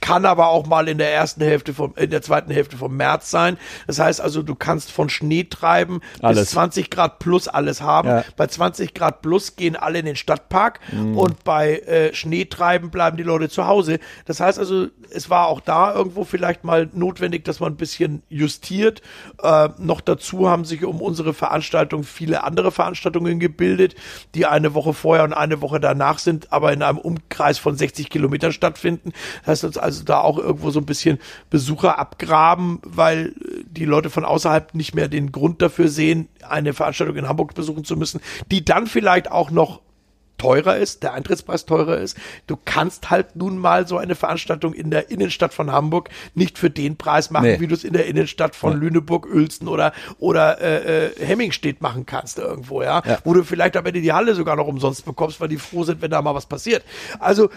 kann aber auch mal in der ersten Hälfte vom, in der zweiten Hälfte vom März sein. Das heißt also, du kannst von Schnee treiben Alles. bis 20 Grad plus alles haben. Ja. Bei 20 Grad plus gehen alle in den Stadtpark und bei äh, Schneetreiben bleiben die Leute zu Hause. Das heißt also, es war auch da irgendwo vielleicht mal notwendig, dass man ein bisschen justiert. Äh, noch dazu haben sich um unsere Veranstaltung viele andere Veranstaltungen gebildet, die eine Woche vorher und eine Woche danach sind, aber in einem Umkreis von 60 Kilometern stattfinden. Das heißt uns also da auch irgendwo so ein bisschen Besucher abgraben, weil die Leute von außerhalb nicht mehr den Grund dafür sehen, eine Veranstaltung in Hamburg besuchen zu müssen, die dann vielleicht auch noch teurer ist, der Eintrittspreis teurer ist. Du kannst halt nun mal so eine Veranstaltung in der Innenstadt von Hamburg nicht für den Preis machen, Nee. wie du es in der Innenstadt von Lüneburg, Uelzen oder oder äh, äh, Hemmingstedt machen kannst irgendwo, ja? Ja. wo du vielleicht am Ende die Halle sogar noch umsonst bekommst, weil die froh sind, wenn da mal was passiert. Also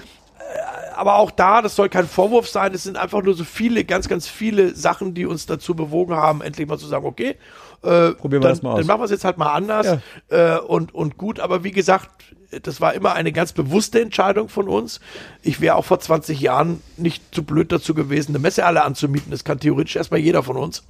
aber auch da, das soll kein Vorwurf sein, es sind einfach nur so viele, ganz, ganz viele Sachen, die uns dazu bewogen haben, endlich mal zu sagen, okay, äh, Probieren wir dann, das mal aus. dann machen wir es jetzt halt mal anders äh, und, und gut. Aber wie gesagt, das war immer eine ganz bewusste Entscheidung von uns. Ich wäre auch vor 20 Jahren nicht zu blöd dazu gewesen, eine Messehalle anzumieten. Das kann theoretisch erstmal jeder von uns.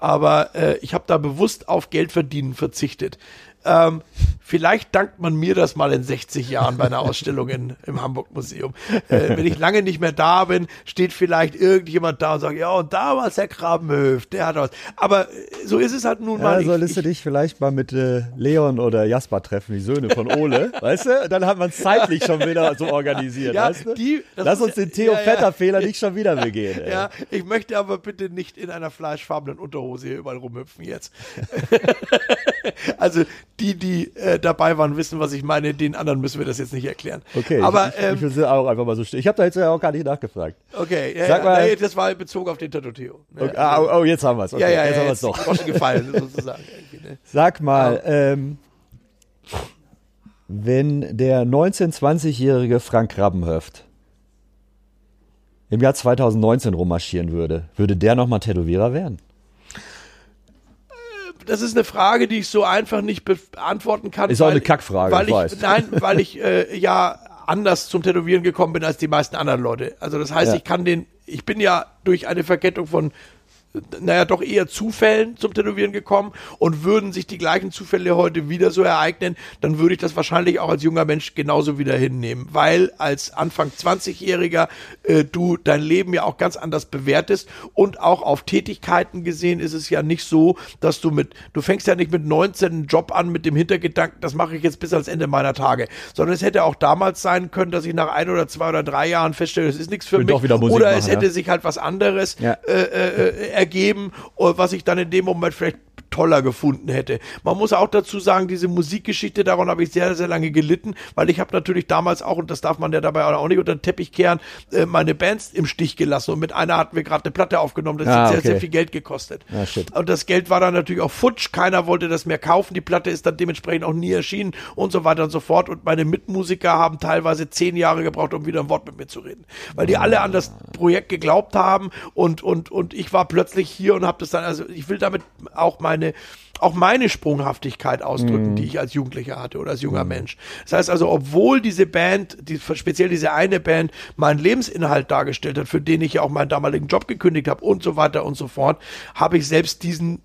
Aber äh, ich habe da bewusst auf Geld verdienen verzichtet. Ähm, vielleicht dankt man mir das mal in 60 Jahren bei einer Ausstellung in, im Hamburg Museum. Äh, wenn ich lange nicht mehr da bin, steht vielleicht irgendjemand da und sagt, ja, und damals Herr Grabenhöft, der hat was. Aber äh, so ist es halt nun mal. Ja, solltest du dich vielleicht mal mit äh, Leon oder Jasper treffen, die Söhne von Ole, [LAUGHS] weißt du? Dann hat man es zeitlich schon wieder so organisiert, Ja, weißt du? die- Lass uns den Theo ja, ja. Vetter-Fehler nicht schon wieder [LAUGHS] begehen. Ey. Ja, ich möchte aber bitte nicht in einer fleischfarbenen Unterhose hier überall rumhüpfen jetzt. [LAUGHS] [LAUGHS] also die, die äh, dabei waren, wissen, was ich meine. Den anderen müssen wir das jetzt nicht erklären. Okay, aber ich, ich, ähm, ich will sie auch einfach mal so stehen. Ich habe da jetzt ja auch gar nicht nachgefragt. okay, ja, Sag ja, mal- nee, das war bezogen auf den Tattoo Theo. Ne? Okay, ah, oh, oh, jetzt haben wir es. Okay, ja, ja, jetzt ja, haben wir es doch. gefallen [LAUGHS] sozusagen. ne? Sag mal, ähm, wenn der 19-, 20-jährige Frank Krabbenhöft im Jahr 2019 rummarschieren würde, würde der nochmal Tätowierer werden? Das ist eine Frage, die ich so einfach nicht be- beantworten kann. Ist auch weil- eine Kackfrage, Weil ich ich, weiß. [LAUGHS] Nein, weil ich äh, ja anders zum Tätowieren gekommen bin als die meisten anderen Leute. Also das heißt, Ja. ich kann den, ich bin ja durch eine Verkettung von naja, doch eher Zufällen zum Tätowieren gekommen und würden sich die gleichen Zufälle heute wieder so ereignen, dann würde ich das wahrscheinlich auch als junger Mensch genauso wieder hinnehmen, weil als Anfang 20-Jähriger äh, du dein Leben ja auch ganz anders bewertest und auch auf Tätigkeiten gesehen ist es ja nicht so, dass du mit, du fängst ja nicht mit 19 einen Job an mit dem Hintergedanken, das mache ich jetzt bis ans Ende meiner Tage, sondern es hätte auch damals sein können, dass ich nach ein oder zwei oder drei Jahren feststelle, das ist nichts für Will mich oder machen, es hätte ja. sich halt was anderes Ja. äh, äh, ergeben, äh, was ich dann in dem Moment vielleicht toller gefunden hätte. Man muss auch dazu sagen, diese Musikgeschichte, daran habe ich sehr, sehr lange gelitten, weil ich habe natürlich damals auch, und das darf man ja dabei auch nicht unter den Teppich kehren, äh, meine Bands im Stich gelassen. Und mit einer hatten wir gerade eine Platte aufgenommen, das Ah, hat sehr, okay. sehr viel Geld gekostet. Ah. Und das Geld war dann natürlich auch futsch, keiner wollte das mehr kaufen, die Platte ist dann dementsprechend auch nie erschienen und so weiter und so fort. Und meine Mitmusiker haben teilweise zehn Jahre gebraucht, um wieder ein Wort mit mir zu reden. Weil die alle an das Projekt geglaubt haben und, und, und ich war plötzlich hier und habe das dann, also ich will damit auch meine auch meine Sprunghaftigkeit ausdrücken, die ich als Jugendlicher hatte oder als junger Mensch. Das heißt also, obwohl diese Band, die, speziell diese eine Band, meinen Lebensinhalt dargestellt hat, für den ich ja auch meinen damaligen Job gekündigt habe und so weiter und so fort, habe ich selbst diesen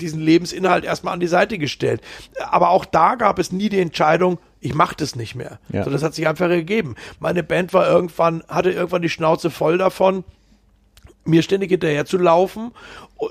diesen Lebensinhalt erstmal an die Seite gestellt. Aber auch da gab es nie die Entscheidung, ich mache das nicht mehr. Ja. So, das hat sich einfach ergeben. Meine Band war irgendwann, hatte irgendwann die Schnauze voll davon, mir ständig hinterher zu laufen.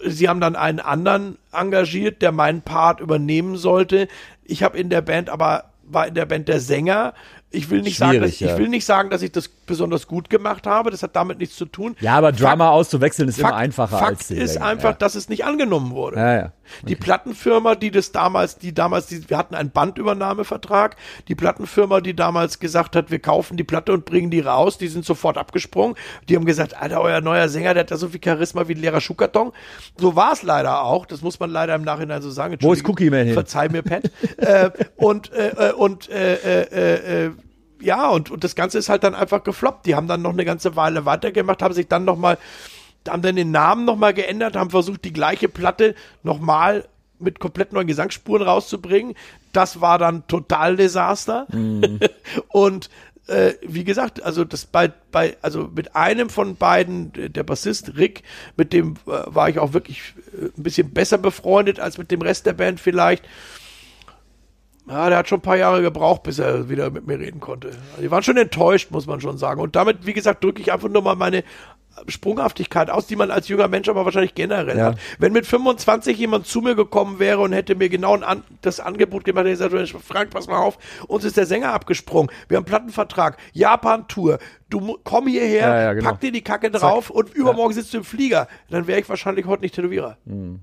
Sie haben dann einen anderen engagiert, der meinen Part übernehmen sollte. Ich habe in der Band aber war in der Band der Sänger. Ich will nicht sagen, dass, Schwierig, ja. ich will nicht sagen, dass ich das besonders gut gemacht habe. Das hat damit nichts zu tun. Ja, aber Fakt- Drummer auszuwechseln ist Fakt, immer einfacher Fakt als die ist einfach, ja. dass es nicht angenommen wurde. Ja, ja. Die Plattenfirma, die das damals, die damals, die, wir hatten einen Bandübernahmevertrag. Die Plattenfirma, die damals gesagt hat, wir kaufen die Platte und bringen die raus, die sind sofort abgesprungen. Die haben gesagt, Alter, euer neuer Sänger, der hat ja so viel Charisma wie ein leerer Schuhkarton. So war es leider auch. Das muss man leider im Nachhinein so sagen. Wo ist Cookie Man hin? Verzeih mir, Pat. äh, und äh, äh, und äh, äh, äh, ja, und, und das Ganze ist halt dann einfach gefloppt. Die haben dann noch eine ganze Weile weitergemacht, haben sich dann noch mal haben dann den Namen nochmal geändert, haben versucht, die gleiche Platte nochmal mit komplett neuen Gesangsspuren rauszubringen. Das war dann total Desaster. [LAUGHS] Und äh, wie gesagt, also das bei, bei, also mit einem von beiden, äh, der Bassist Rick, mit dem äh, war ich auch wirklich äh, ein bisschen besser befreundet als mit dem Rest der Band vielleicht. Ja, der hat schon ein paar Jahre gebraucht, bis er wieder mit mir reden konnte. Also die waren schon enttäuscht, muss man schon sagen. Und damit, wie gesagt, drücke ich einfach nur mal meine Sprunghaftigkeit aus, die man als junger Mensch aber wahrscheinlich generell Ja. hat. Wenn mit 25 jemand zu mir gekommen wäre und hätte mir genau an, das Angebot gemacht, hätte ich gesagt, Frank, pass mal auf, uns ist der Sänger abgesprungen, wir haben einen Plattenvertrag, Japan-Tour, du komm hierher, Ja, ja, genau. pack dir die Kacke drauf und übermorgen sitzt du im Flieger. Dann wäre ich wahrscheinlich heute nicht Tätowierer. Äh,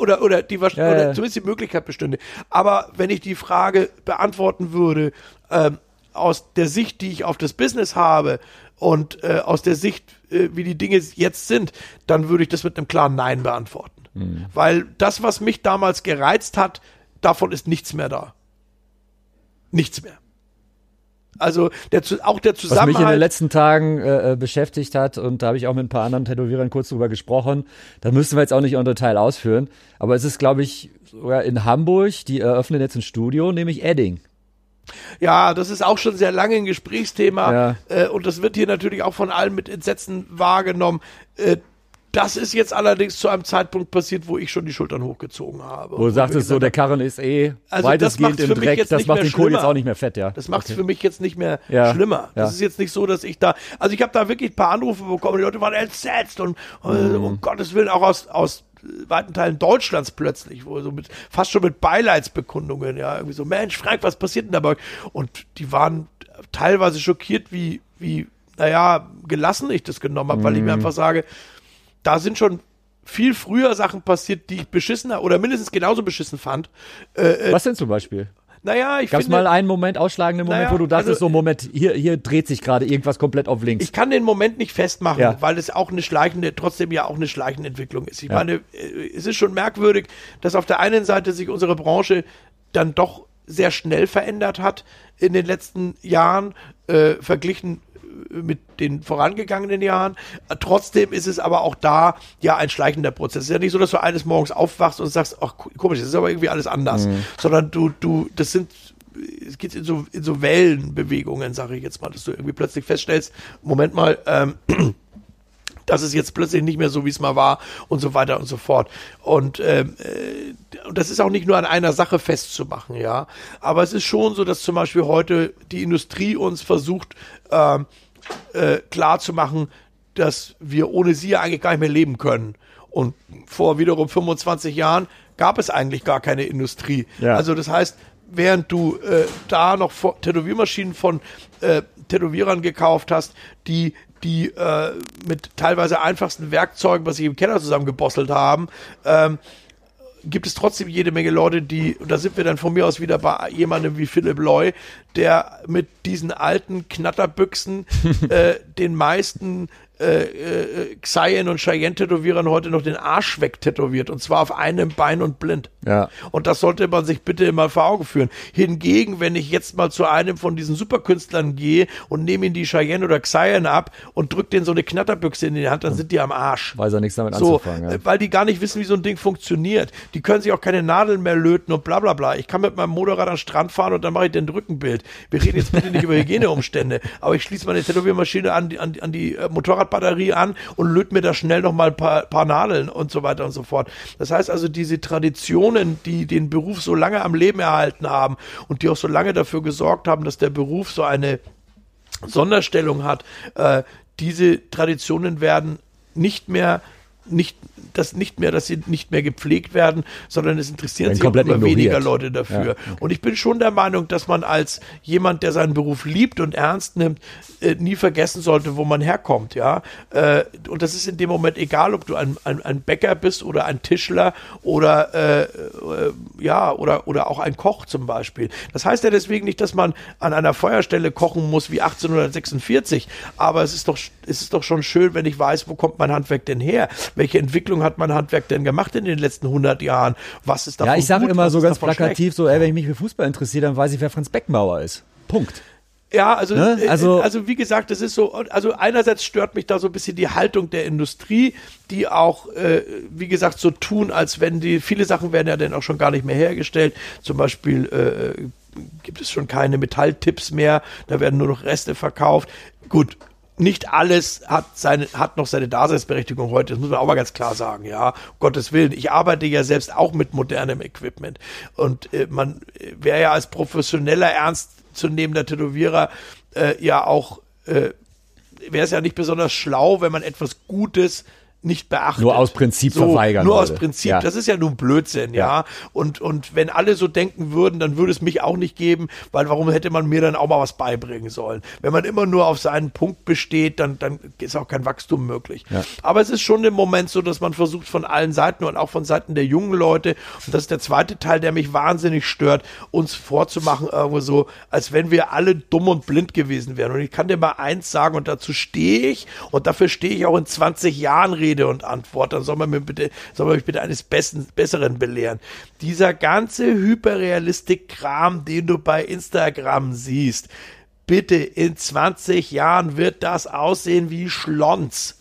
oder oder die Ja, oder ja. zumindest die Möglichkeit bestünde. Aber wenn ich die Frage beantworten würde ähm, aus der Sicht, die ich auf das Business habe und äh, aus der Sicht, äh, wie die Dinge jetzt sind, dann würde ich das mit einem klaren Nein beantworten, Mhm. weil das, was mich damals gereizt hat, davon ist nichts mehr da. Nichts mehr. Also der, auch der Zusammenhalt. Was mich in den letzten Tagen äh, äh, beschäftigt hat, und da habe ich auch mit ein paar anderen Tätowierern kurz drüber gesprochen, da müssen wir jetzt auch nicht im Detail ausführen, aber es ist, glaube ich, sogar in Hamburg, die eröffnen jetzt ein Studio, nämlich Edding. Ja, das ist auch schon sehr lange ein Gesprächsthema ja. äh, und das wird hier natürlich auch von allen mit Entsetzen wahrgenommen. Äh, das ist jetzt allerdings zu einem Zeitpunkt passiert, wo ich schon die Schultern hochgezogen habe. Wo du sagtest so, der Karren ist eh also weitestgehend im Dreck, das macht den Kohl jetzt auch nicht mehr fett, ja. Das macht es okay. für mich jetzt nicht mehr ja. schlimmer. Das ja. ist jetzt nicht so, dass ich da, also ich habe da wirklich ein paar Anrufe bekommen, die Leute waren entsetzt und mhm. um Gottes Willen auch aus, aus weiten Teilen Deutschlands plötzlich, wo so mit, fast schon mit Beileidsbekundungen, ja, irgendwie so, Mensch, Frank, was passiert denn dabei? Und die waren teilweise schockiert, wie, wie, naja, gelassen ich das genommen habe, mhm. weil ich mir mhm. einfach sage, da sind schon viel früher Sachen passiert, die ich beschissener oder mindestens genauso beschissen fand. Äh, äh Was denn zum Beispiel? Naja, ich Gab's finde. mal einen Moment, ausschlagenden Moment, naja, wo du dachtest, also, so Moment, hier, hier dreht sich gerade irgendwas komplett auf links. Ich kann den Moment nicht festmachen, ja. weil es auch eine schleichende, trotzdem ja auch eine schleichende Entwicklung ist. Ich ja. meine, äh, es ist schon merkwürdig, dass auf der einen Seite sich unsere Branche dann doch sehr schnell verändert hat in den letzten Jahren, äh, verglichen mit den vorangegangenen Jahren. Trotzdem ist es aber auch da ja ein schleichender Prozess. Es ist ja nicht so, dass du eines Morgens aufwachst und sagst, ach komisch, das ist aber irgendwie alles anders, mhm. sondern du, du, das sind es geht in so, in so Wellenbewegungen, sage ich jetzt mal, dass du irgendwie plötzlich feststellst, Moment mal, ähm, [CLEARS THROAT] das ist jetzt plötzlich nicht mehr so, wie es mal war und so weiter und so fort. Und ähm, äh, das ist auch nicht nur an einer Sache festzumachen, ja. Aber es ist schon so, dass zum Beispiel heute die Industrie uns versucht, ähm, äh, klar zu machen, dass wir ohne sie eigentlich gar nicht mehr leben können. Und vor wiederum 25 Jahren gab es eigentlich gar keine Industrie. Ja. Also das heißt, während du äh, da noch Tätowiermaschinen von äh, Tätowierern gekauft hast, die die äh, mit teilweise einfachsten Werkzeugen, was sie im Keller zusammengebosselt haben, ähm, gibt es trotzdem jede Menge Leute, die, und da sind wir dann von mir aus wieder bei jemandem wie Philipp Loy, der mit diesen alten Knatterbüchsen [LAUGHS] äh, den meisten äh, äh, Xayen und Cheyenne-Tätowierern heute noch den Arsch wegtätowiert und zwar auf einem Bein und blind. Ja. Und das sollte man sich bitte immer vor Augen führen. Hingegen, wenn ich jetzt mal zu einem von diesen Superkünstlern gehe und nehme ihn die Cheyenne oder Xayen ab und drücke den so eine Knatterbüchse in die Hand, dann sind die am Arsch. Weiß er nichts damit so, anzufangen. Ja. Weil die gar nicht wissen, wie so ein Ding funktioniert. Die können sich auch keine Nadeln mehr löten und bla bla bla. Ich kann mit meinem Motorrad an den Strand fahren und dann mache ich den Rückenbild. Wir reden jetzt bitte nicht über Hygieneumstände, aber ich schließe meine Tätowiermaschine an die, an, an die äh, Motorrad Batterie an und löt mir da schnell noch mal ein paar, paar Nadeln und so weiter und so fort. Das heißt also, diese Traditionen, die den Beruf so lange am Leben erhalten haben und die auch so lange dafür gesorgt haben, dass der Beruf so eine Sonderstellung hat, äh, diese Traditionen werden nicht mehr nicht das nicht mehr, dass sie nicht mehr gepflegt werden, sondern es interessieren sich immer weniger Leute dafür. Ja, okay. Und ich bin schon der Meinung, dass man als jemand, der seinen Beruf liebt und ernst nimmt, äh, nie vergessen sollte, wo man herkommt, ja. Äh, und das ist in dem Moment egal, ob du ein, ein, ein Bäcker bist oder ein Tischler oder äh, äh, ja oder oder auch ein Koch zum Beispiel. Das heißt ja deswegen nicht, dass man an einer Feuerstelle kochen muss wie 1846, aber es ist doch es ist doch schon schön, wenn ich weiß, wo kommt mein Handwerk denn her? Welche Entwicklung hat mein Handwerk denn gemacht in den letzten 100 Jahren? Was ist da Ja, ich sage immer so ganz plakativ so, ey, wenn ich mich für Fußball interessiere, dann weiß ich, wer Franz Beckenbauer ist. Punkt. Ja, also, ne? Äh, also, also wie gesagt, das ist so, also einerseits stört mich da so ein bisschen die Haltung der Industrie, die auch, äh, wie gesagt, so tun, als wenn die, viele Sachen werden ja dann auch schon gar nicht mehr hergestellt. Zum Beispiel äh, gibt es schon keine Metalltipps mehr, da werden nur noch Reste verkauft. Gut, nicht alles hat seine, hat noch seine Daseinsberechtigung heute. Das muss man auch mal ganz klar sagen, ja. Um Gottes Willen. Ich arbeite ja selbst auch mit modernem Equipment. Und äh, man wäre ja als professioneller, ernstzunehmender Tätowierer äh, ja auch, äh, wäre es ja nicht besonders schlau, wenn man etwas Gutes nicht beachtet. Nur aus Prinzip so, verweigern. Nur würde. aus Prinzip. Ja. Das ist ja nun Blödsinn, ja. ja. Und, und wenn alle so denken würden, dann würde es mich auch nicht geben, weil warum hätte man mir dann auch mal was beibringen sollen? Wenn man immer nur auf seinen Punkt besteht, dann, dann ist auch kein Wachstum möglich. Ja. Aber es ist schon im Moment so, dass man versucht von allen Seiten und auch von Seiten der jungen Leute, und das ist der zweite Teil, der mich wahnsinnig stört, uns vorzumachen, irgendwo so, als wenn wir alle dumm und blind gewesen wären. Und ich kann dir mal eins sagen, und dazu stehe ich, und dafür stehe ich auch in 20 Jahren reden Rede und Antwort. Dann soll man mir bitte, soll man mich bitte eines Besten, Besseren belehren. Dieser ganze Hyperrealistik-Kram, den du bei Instagram siehst, bitte, in 20 Jahren wird das aussehen wie Schlons.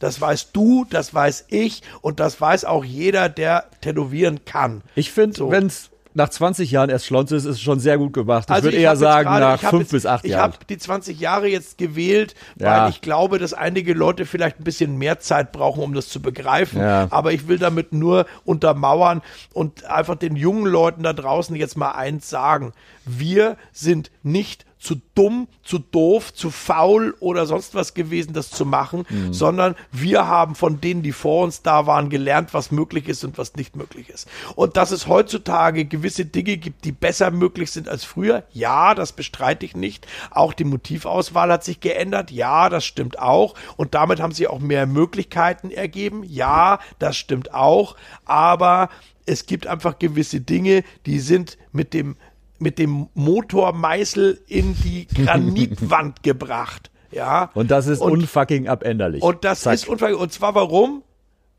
Das weißt du, das weiß ich und das weiß auch jeder, der tätowieren kann. Ich finde, So. wenn es nach 20 Jahren erst Schlons ist, ist es schon sehr gut gemacht. Ich Also würde ich eher sagen, gerade- nach ich hab fünf jetzt, bis acht Ich Jahren. habe die 20 Jahre jetzt gewählt, Ja. weil ich glaube, dass einige Leute vielleicht ein bisschen mehr Zeit brauchen, um das zu begreifen. Ja. Aber ich will damit nur untermauern und einfach den jungen Leuten da draußen jetzt mal eins sagen. Wir sind nicht zu dumm, zu doof, zu faul oder sonst was gewesen, das zu machen, Mhm. sondern wir haben von denen, die vor uns da waren, gelernt, was möglich ist und was nicht möglich ist. Und dass es heutzutage gewisse Dinge gibt, die besser möglich sind als früher, ja, das bestreite ich nicht. Auch die Motivauswahl hat sich geändert, ja, das stimmt auch. Und damit haben sich auch mehr Möglichkeiten ergeben, ja, das stimmt auch. Aber es gibt einfach gewisse Dinge, die sind mit dem mit dem Motormeißel in die [LAUGHS] Granitwand gebracht. Ja. Und das ist und, unfucking abänderlich. und das Zack. ist unver und zwar warum?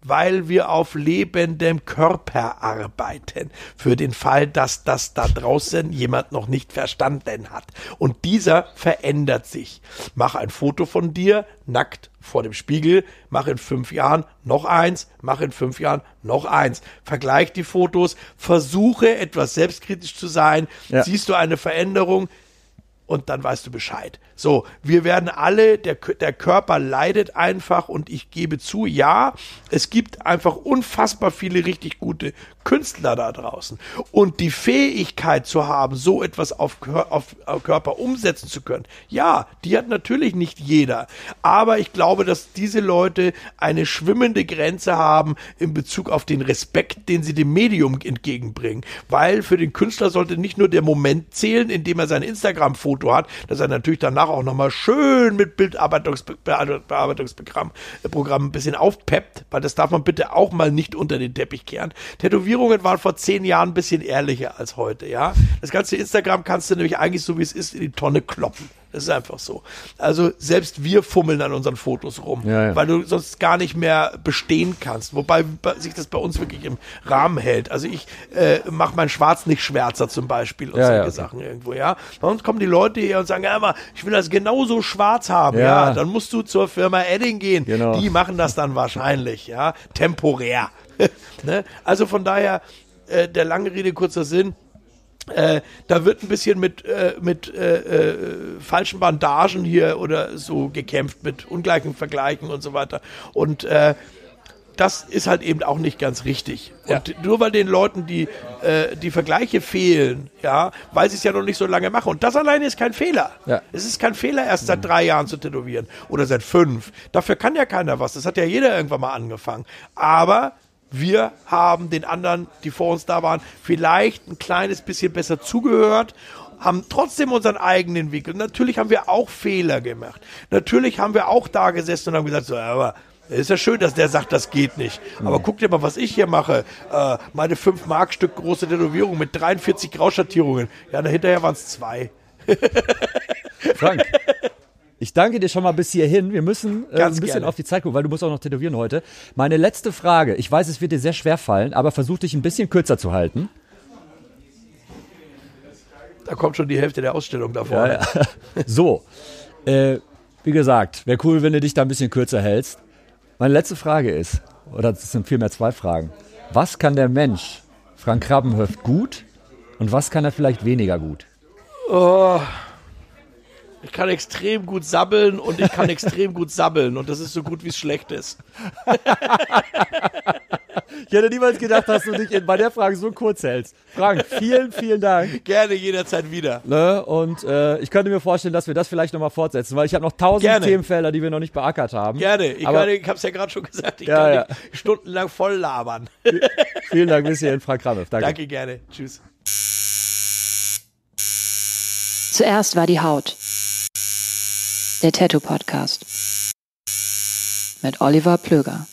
Weil wir auf lebendem Körper arbeiten. Für den Fall, dass das da draußen jemand noch nicht verstanden hat. Und dieser verändert sich. Mach ein Foto von dir, nackt vor dem Spiegel, mach in fünf Jahren noch eins, mach in fünf Jahren noch eins. Vergleich die Fotos, versuche etwas selbstkritisch zu sein. Ja. Siehst du eine Veränderung? Und dann weißt du Bescheid. So, wir werden alle, der, der Körper leidet einfach und ich gebe zu, ja, es gibt einfach unfassbar viele richtig gute Künstler da draußen. Und die Fähigkeit zu haben, so etwas auf, auf, auf Körper umsetzen zu können, ja, die hat natürlich nicht jeder. Aber ich glaube, dass diese Leute eine schwimmende Grenze haben in Bezug auf den Respekt, den sie dem Medium entgegenbringen. Weil für den Künstler sollte nicht nur der Moment zählen, in dem er sein Instagram-Foto hat, dass er natürlich danach auch nochmal schön mit Bildbearbeitungsprogramm äh, Programm ein bisschen aufpeppt, weil das darf man bitte auch mal nicht unter den Teppich kehren. Tätowierungen waren vor zehn Jahren ein bisschen ehrlicher als heute, ja. Das ganze Instagram kannst du nämlich eigentlich so wie es ist in die Tonne kloppen. Das ist einfach so. Also selbst wir fummeln an unseren Fotos rum, Ja, ja. weil du sonst gar nicht mehr bestehen kannst. Wobei bei- sich das bei uns wirklich im Rahmen hält. Also ich äh, mache mein Schwarz nicht schwärzer zum Beispiel und Ja, solche. Sachen irgendwo, ja. Bei uns kommen die Leute hier und sagen, ja, aber ich will das genauso schwarz haben, ja. Ja. Dann musst du zur Firma Edding gehen. Genau. Die machen das dann wahrscheinlich, ja. Temporär. [LAUGHS] ne? Also von daher, äh, der lange Rede, kurzer Sinn. Äh, da wird ein bisschen mit, äh, mit äh, äh, falschen Bandagen hier oder so gekämpft, mit ungleichen Vergleichen und so weiter. Und äh, das ist halt eben auch nicht ganz richtig. Und nur weil den Leuten die, äh, die Vergleiche fehlen, ja, weil sie es ja noch nicht so lange machen. Und das alleine ist kein Fehler. Ja. Es ist kein Fehler, erst seit drei Jahren zu tätowieren oder seit fünf. Dafür kann ja keiner was. Das hat ja jeder irgendwann mal angefangen. Aber wir haben den anderen, die vor uns da waren, vielleicht ein kleines bisschen besser zugehört haben trotzdem unseren eigenen Weg. Und natürlich haben wir auch Fehler gemacht. Natürlich haben wir auch da gesessen und haben gesagt, so, aber ist ja schön, dass der sagt, das geht nicht. Aber guck dir mal, was ich hier mache. Äh, meine 5 Mark Stück große Tätowierung mit 43 Grauschattierungen. Ja, dahinterher waren es zwei. Frank, ich danke dir schon mal bis hierhin. Wir müssen äh, ein bisschen gerne. auf die Zeit gucken, weil du musst auch noch tätowieren heute. Meine letzte Frage. Ich weiß, es wird dir sehr schwer fallen, aber versuch dich ein bisschen kürzer zu halten. Da kommt schon die Hälfte der Ausstellung da vorne. Ja, ja. So, äh, wie gesagt, wäre cool, wenn du dich da ein bisschen kürzer hältst. Meine letzte Frage ist, oder es sind vielmehr zwei Fragen. Was kann der Mensch, Frank Krabbenhöft, gut und was kann er vielleicht weniger gut? Ich kann extrem gut sabbeln und ich kann extrem gut sabbeln. Und das ist so gut, wie es schlecht ist. Ich hätte niemals gedacht, dass du dich bei der Frage so kurz hältst. Frank, vielen, vielen Dank. Gerne jederzeit wieder. Ne? Und äh, ich könnte mir vorstellen, dass wir das vielleicht nochmal fortsetzen, weil ich habe noch tausend Gerne. Themenfelder, die wir noch nicht beackert haben. Gerne. Ich, Aber kann, ich habe es ja gerade schon gesagt. Ich Ja, kann ja. dich stundenlang voll labern. [LAUGHS] vielen Dank bis hierhin, Frank Krabbenhöft. Danke. Danke gerne. Tschüss. Zuerst war die Haut. Der Tattoo Podcast. Mit Oliver Plöger.